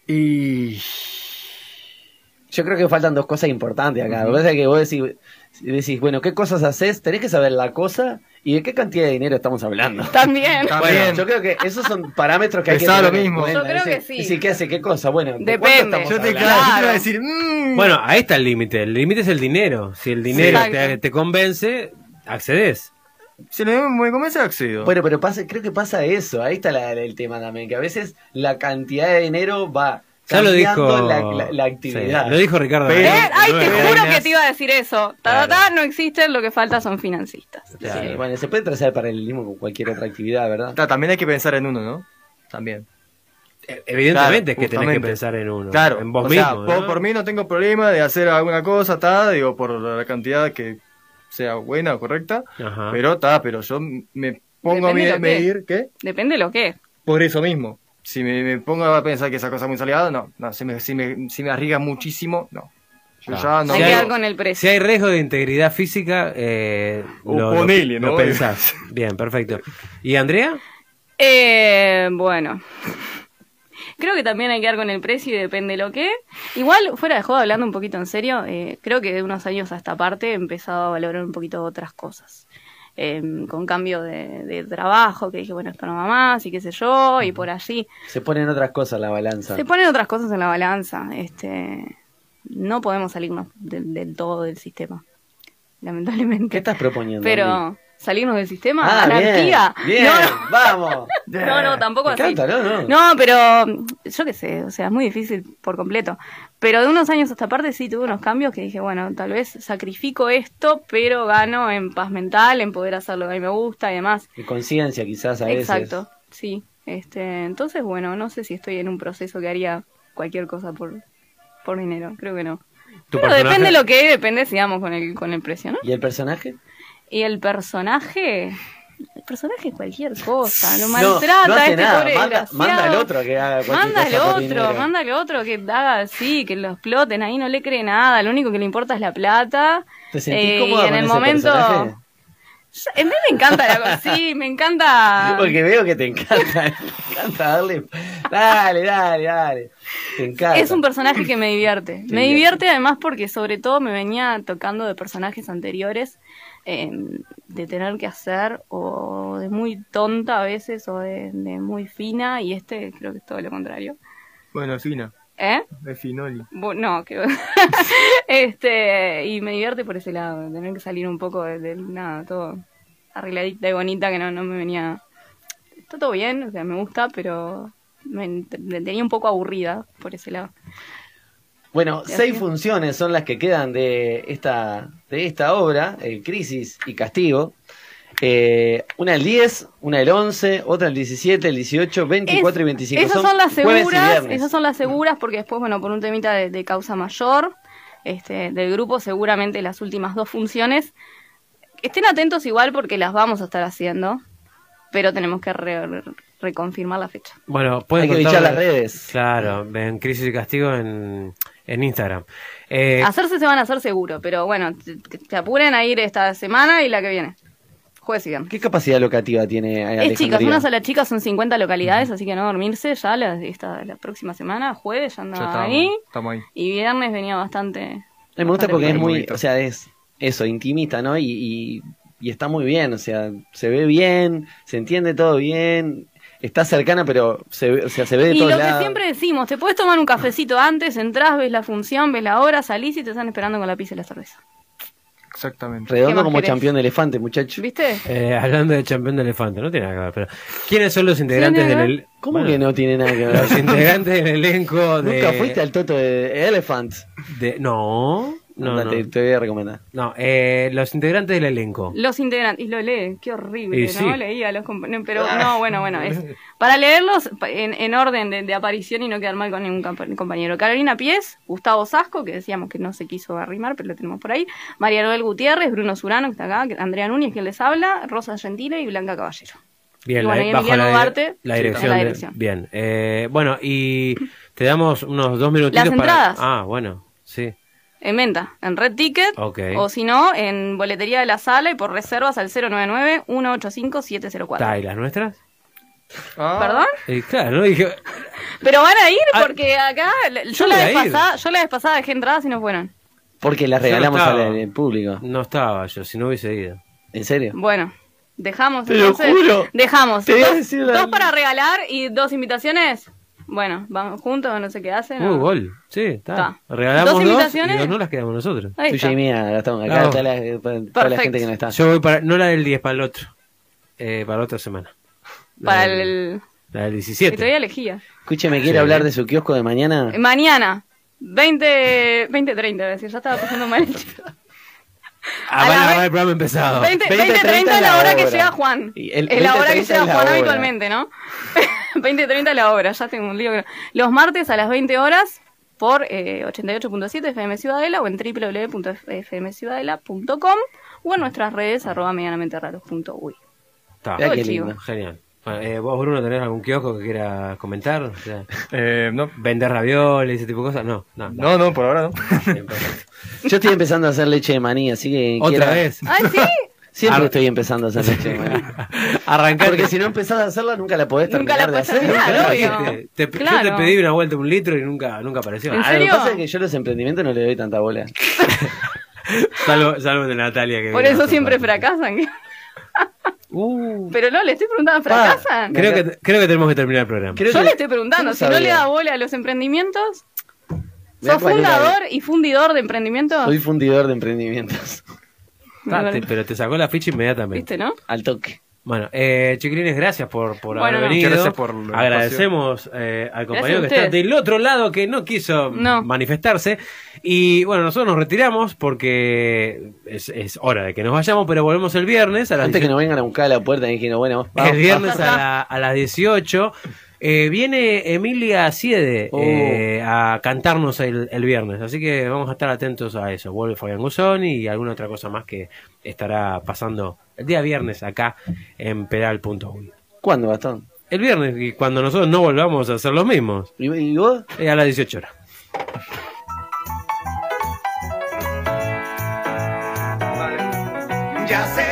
Speaker 22: Y
Speaker 8: Yo creo que faltan dos cosas importantes acá. Lo que pasa es que vos decís, decís, bueno, ¿qué cosas haces? Tenés que saber la cosa y de qué cantidad de dinero estamos hablando.
Speaker 21: También.
Speaker 8: Bueno, yo creo que esos son parámetros que hay que tener
Speaker 22: lo mismo.
Speaker 8: cuenta.
Speaker 21: Yo creo que sí.
Speaker 8: decir, ¿qué hace? ¿Qué cosa? Bueno, ¿de
Speaker 21: Depende.
Speaker 22: yo te, claro, yo te iba a decir, mm,
Speaker 7: Bueno, ahí está el límite. El límite es el dinero. Si el dinero te, te convence, accedes.
Speaker 22: Si me, me convence, accedo.
Speaker 8: Bueno, pero pasa, creo que pasa eso. Ahí está la- el tema también, que a veces la cantidad de dinero va
Speaker 7: Ya lo
Speaker 8: cambiando
Speaker 7: dijo.
Speaker 8: la, la- la actividad.
Speaker 7: sí, lo dijo Ricardo.
Speaker 8: Pero-
Speaker 21: Eh, ay, te juro que te iba a decir eso. Ta, ta, ta, no existen, lo que falta son financistas.
Speaker 8: Sí, bueno, se puede trazar paralelismo con cualquier otra actividad, ¿verdad?
Speaker 22: Ta, también hay que pensar en uno, ¿no? También.
Speaker 7: Evidentemente es que tenés que
Speaker 22: justamente.
Speaker 7: pensar en uno.
Speaker 22: Claro,
Speaker 7: En vos
Speaker 22: o sea,
Speaker 7: mismo.
Speaker 22: por,
Speaker 7: ¿no?
Speaker 22: por mí no tengo problema de hacer alguna cosa, ta, digo, por la cantidad que sea buena o correcta,
Speaker 7: Ajá.
Speaker 22: pero ta, pero yo me pongo
Speaker 21: Depende
Speaker 22: a mí-
Speaker 21: de
Speaker 22: medir, ¿qué?
Speaker 21: Depende de lo que.
Speaker 22: Por eso mismo. Si me, me pongo a pensar que esa cosa es muy salida, no, no, si me, si me, si me arriesga muchísimo, no. Yo
Speaker 7: Ah.
Speaker 22: ya no.
Speaker 7: Si hay-
Speaker 21: con el precio.
Speaker 7: Si hay riesgo de integridad física, eh,
Speaker 22: O
Speaker 7: lo,
Speaker 22: ponele,
Speaker 7: lo- lo
Speaker 22: ¿no?
Speaker 7: pensás. Bien, perfecto. ¿Y Andrea?
Speaker 21: Eh, bueno. Creo que también hay que dar con el precio y depende de lo que. Igual, fuera de juego, hablando un poquito en serio, eh, creo que de unos años a esta parte he empezado a valorar un poquito otras cosas. Eh, con cambio de, de trabajo, que dije, bueno, esto no va más y qué sé yo, y por allí.
Speaker 8: Se ponen otras cosas en la balanza.
Speaker 21: Se ponen otras cosas en la balanza. Este, no podemos salirnos del, del todo del sistema, lamentablemente.
Speaker 8: ¿Qué estás proponiendo?
Speaker 21: Pero? Salirnos del sistema,
Speaker 8: Ah,
Speaker 21: anarquía.
Speaker 8: Bien, bien,
Speaker 21: No, no.
Speaker 8: vamos.
Speaker 21: No, no, tampoco
Speaker 8: Me
Speaker 21: así.
Speaker 8: encanta, no, no.
Speaker 21: No, pero yo qué sé, o sea, es muy difícil por completo. Pero de unos años a esta parte sí tuve unos cambios que dije, bueno, tal vez sacrifico esto, pero gano en paz mental, en poder hacer lo que a mí me gusta y demás.
Speaker 8: De conciencia, quizás a veces.
Speaker 21: Exacto, sí. Este, entonces, bueno, no sé si estoy en un proceso que haría cualquier cosa por, por dinero, creo que no.
Speaker 7: ¿Tu
Speaker 21: Pero
Speaker 7: personaje?
Speaker 21: depende lo que depende, sigamos con el, con el precio, ¿no?
Speaker 8: ¿Y el personaje?
Speaker 21: Y el personaje, el personaje es cualquier cosa, lo maltrata
Speaker 8: no hace
Speaker 21: este
Speaker 8: nada,
Speaker 21: pobre
Speaker 8: manda, manda al otro que haga cualquier
Speaker 21: Manda al otro, manda al otro que haga así, que lo exploten, ahí no le cree nada, lo único que le importa es la plata.
Speaker 8: ¿Te sentís
Speaker 21: Eh,
Speaker 8: cómoda
Speaker 21: y en
Speaker 8: con
Speaker 21: el
Speaker 8: ese
Speaker 21: momento...
Speaker 8: personaje?
Speaker 21: A mí me encanta la cosa, sí, me encanta...
Speaker 8: Porque veo que te encanta, te encanta darle. Dale, dale, dale. Te encanta.
Speaker 21: Es un personaje que me divierte.
Speaker 8: Te
Speaker 21: me
Speaker 8: divierte
Speaker 21: además porque sobre todo me venía tocando de personajes anteriores, eh, de tener que hacer o de muy tonta a veces o de, de muy fina y este creo que es todo lo contrario.
Speaker 22: Bueno, es fina.
Speaker 21: ¿Eh?
Speaker 22: Es finoli.
Speaker 21: No, que... este, y me divierte por ese lado, tener que salir un poco de, de nada, todo arregladita y bonita que no, no me venía... Está todo bien, o sea, me gusta, pero me, me tenía un poco aburrida por ese lado.
Speaker 8: Bueno, seis funciones son las que quedan de esta, de esta obra, eh, Crisis y Castigo. Eh, una el 10, una el 11, otra el 17, el 18, 24 y 25.
Speaker 21: Esas son, las seguras, esas son las seguras porque después, bueno, por un temita de, de causa mayor este, del grupo, seguramente las últimas dos funciones, estén atentos igual porque las vamos a estar haciendo, pero tenemos que re- re- reconfirmar la fecha.
Speaker 7: Bueno, pueden
Speaker 8: Hay que
Speaker 7: contar-
Speaker 8: bichar las redes.
Speaker 7: Claro, ven Crisis y Castigo en, en Instagram. Eh,
Speaker 21: Hacerse se van a hacer seguro, pero bueno, se apuren a ir esta semana y la que viene. Jueves y viernes.
Speaker 8: ¿Qué capacidad locativa tiene eh,
Speaker 21: Es chicas,
Speaker 8: Alejandría?
Speaker 21: una sola chica son 50 localidades, así que no dormirse, ya la, esta, la próxima semana, jueves ya andaba
Speaker 22: Ya estamos,
Speaker 21: ahí,
Speaker 22: estamos ahí.
Speaker 21: y viernes venía bastante...
Speaker 8: Me gusta
Speaker 21: bastante
Speaker 8: porque es muy, o sea, es eso, intimista, ¿no? Y, y, y está muy bien, o sea, se ve bien, se entiende todo bien, está cercana, pero se ve, o sea, se ve de
Speaker 21: Y
Speaker 8: todos
Speaker 21: lo que
Speaker 8: lados.
Speaker 21: siempre decimos, te puedes tomar un cafecito antes, entras, ves la función, ves la hora, salís y te están esperando con la pizza y la cerveza.
Speaker 22: Exactamente.
Speaker 21: ¿Qué
Speaker 8: Redondo como
Speaker 21: querés?
Speaker 8: campeón de elefante, muchacho.
Speaker 21: ¿Viste?
Speaker 7: eh, hablando de campeón de elefante, no tiene nada que ver, pero ¿quiénes son los integrantes del
Speaker 21: que
Speaker 7: el-
Speaker 8: ¿Cómo
Speaker 7: bueno,
Speaker 8: que no tiene nada que ver?
Speaker 7: Los integrantes del elenco de
Speaker 8: Nunca fuiste al Toto de Elephant.
Speaker 7: de no, No,
Speaker 8: Anda,
Speaker 7: no.
Speaker 8: Te, te voy a recomendar.
Speaker 7: No, eh, los integrantes del elenco.
Speaker 21: Los integrantes, y lo lee, qué horrible,
Speaker 7: Y
Speaker 21: ¿no?
Speaker 7: sí.
Speaker 21: Leía los pero no, bueno, bueno, es para leerlos en, en orden de, de aparición y no quedar mal con ningún compañero. Carolina Pies, Gustavo Sasco, que decíamos que no se quiso arrimar, pero lo tenemos por ahí. María Noel Gutiérrez, Bruno Surano, que está acá, que- Andrea Núñez, quien les habla, Rosa Gentile y Blanca Caballero.
Speaker 7: Bien,
Speaker 21: Y bueno,
Speaker 7: la,
Speaker 21: y
Speaker 7: bajo la,
Speaker 21: Duarte,
Speaker 7: la dirección.
Speaker 21: la
Speaker 7: de-
Speaker 21: dirección.
Speaker 7: bien. Eh, bueno, y te damos unos dos minutitos
Speaker 21: Las
Speaker 7: para.
Speaker 21: entradas.
Speaker 7: Ah, bueno, sí.
Speaker 21: En venta, en Red Ticket,
Speaker 7: Ok.
Speaker 21: o si no, en boletería de la sala y por reservas al 099-185-704.
Speaker 7: ¿Está y las nuestras?
Speaker 21: ¿Perdón?
Speaker 7: Eh, claro, ¿no? Dije,
Speaker 21: Pero van a ir
Speaker 7: Ah,
Speaker 21: porque acá, yo, la vez pasada, yo la vez pasada dejé entradas y no fueron.
Speaker 8: Porque las
Speaker 7: no
Speaker 8: regalamos
Speaker 7: estaba.
Speaker 8: al al público.
Speaker 7: no estaba yo, si no hubiese ido.
Speaker 8: ¿En serio?
Speaker 21: Bueno, dejamos
Speaker 8: Te lo
Speaker 21: entonces.
Speaker 8: juro.
Speaker 21: Dejamos.
Speaker 8: Te voy a
Speaker 21: dos,
Speaker 8: decir la-
Speaker 21: dos para regalar y dos invitaciones. Bueno, vamos juntos, no sé qué hacen.
Speaker 7: Uh,
Speaker 21: ¿no?
Speaker 7: gol. Sí, está. Regalamos
Speaker 21: Dos
Speaker 7: dos,
Speaker 21: invitaciones.
Speaker 7: y dos no las quedamos nosotros.
Speaker 21: Ahí
Speaker 8: Tuya
Speaker 21: está.
Speaker 8: y mía, Gastón. Acá
Speaker 7: Bravo.
Speaker 8: está la, para toda la
Speaker 21: Perfecto.
Speaker 8: gente que no está.
Speaker 7: Yo voy para, no la del 10, para el otro. Eh, para la otra semana. La
Speaker 21: Para
Speaker 7: del-
Speaker 21: el.
Speaker 7: La del
Speaker 21: Que
Speaker 7: 17.
Speaker 21: todavía elegía.
Speaker 8: Escúcheme, ¿quiere
Speaker 7: Sí.
Speaker 8: hablar de su kiosco de mañana?
Speaker 21: Mañana, 20, 20 30, es decir, ya estaba pasando mal.
Speaker 7: Ah,
Speaker 21: a la
Speaker 7: programa empezado.
Speaker 21: 20,
Speaker 8: 20,
Speaker 21: 20 30 es la hora que llega Juan.
Speaker 8: El
Speaker 21: es la
Speaker 8: 20,
Speaker 21: hora que
Speaker 8: 30
Speaker 21: llega Juan habitualmente, ¿no? 20 30 es la hora, ya tengo un lío. Los martes a las 20 horas por eh, 88.7 FM Ciudadela o en www.fmciudadela.com o en nuestras redes arroba medianamente raros.uy.
Speaker 7: Está.
Speaker 21: Qué lindo.
Speaker 7: Genial. Bueno, eh, ¿Vos, Bruno, tenés algún kiosco que quieras comentar? O sea,
Speaker 22: Eh, no.
Speaker 7: ¿Vender ravioles, ese tipo de cosas? No, no.
Speaker 22: No, no, por ahora no.
Speaker 8: Yo estoy empezando a hacer leche de maní, así que.
Speaker 7: ¿Otra
Speaker 8: quiera-
Speaker 7: vez?
Speaker 21: ¿Ah, sí?
Speaker 8: Siempre
Speaker 7: Ar-
Speaker 8: estoy empezando a hacer leche de maní.
Speaker 7: Arrancate.
Speaker 8: Porque si no empezás a hacerla, nunca la podés
Speaker 21: Nunca
Speaker 8: terminar
Speaker 21: la
Speaker 8: de hacer.
Speaker 21: terminar, obvio.
Speaker 7: Te- te- Yo
Speaker 21: Claro.
Speaker 7: te pedí una vuelta un litro y nunca, nunca apareció.
Speaker 21: ¿En
Speaker 8: Ah, lo que pasa es que yo a los emprendimientos no le doy tanta bola.
Speaker 7: Salvo, salvo de Natalia. Que
Speaker 21: Por eso siempre fracasan.
Speaker 7: Uh,
Speaker 21: Pero no, le estoy preguntando, ¿fracasan?
Speaker 7: creo, que, creo que tenemos que terminar el programa.
Speaker 8: Creo
Speaker 21: Yo
Speaker 8: que-
Speaker 21: le estoy preguntando,
Speaker 8: ¿Cómo
Speaker 21: si no le da bola a los emprendimientos, ¿sos fundador y fundidor de emprendimientos?
Speaker 8: Soy fundidor de emprendimientos.
Speaker 7: Ah, pero te sacó la ficha inmediatamente.
Speaker 21: ¿Viste, no?
Speaker 8: Al toque.
Speaker 7: Bueno, eh, chiquilines, gracias por, por
Speaker 21: Bueno,
Speaker 7: haber venido.
Speaker 22: Gracias por
Speaker 7: Agradecemos eh, al compañero que está del otro lado que no quiso
Speaker 21: No.
Speaker 7: manifestarse. Y bueno, nosotros nos retiramos porque es, es hora de que nos vayamos, pero volvemos el viernes a las
Speaker 8: Antes que
Speaker 7: 18.
Speaker 8: nos vengan a buscar a la puerta no, bueno, vamos.
Speaker 7: el viernes a, la- a las 18. Eh, viene Emilia Siede
Speaker 8: Oh.
Speaker 7: eh, a cantarnos el, el viernes, así que vamos a estar atentos a eso. Vuelve Fabián Guzoni y alguna otra cosa más que estará pasando el día viernes acá en pedal.uy.
Speaker 8: ¿Cuándo, Gastón?
Speaker 7: El viernes, y cuando nosotros no volvamos a hacer los mismos,
Speaker 8: ¿Y, y vos?
Speaker 7: eh, a las 18 horas.
Speaker 17: Ya vuelto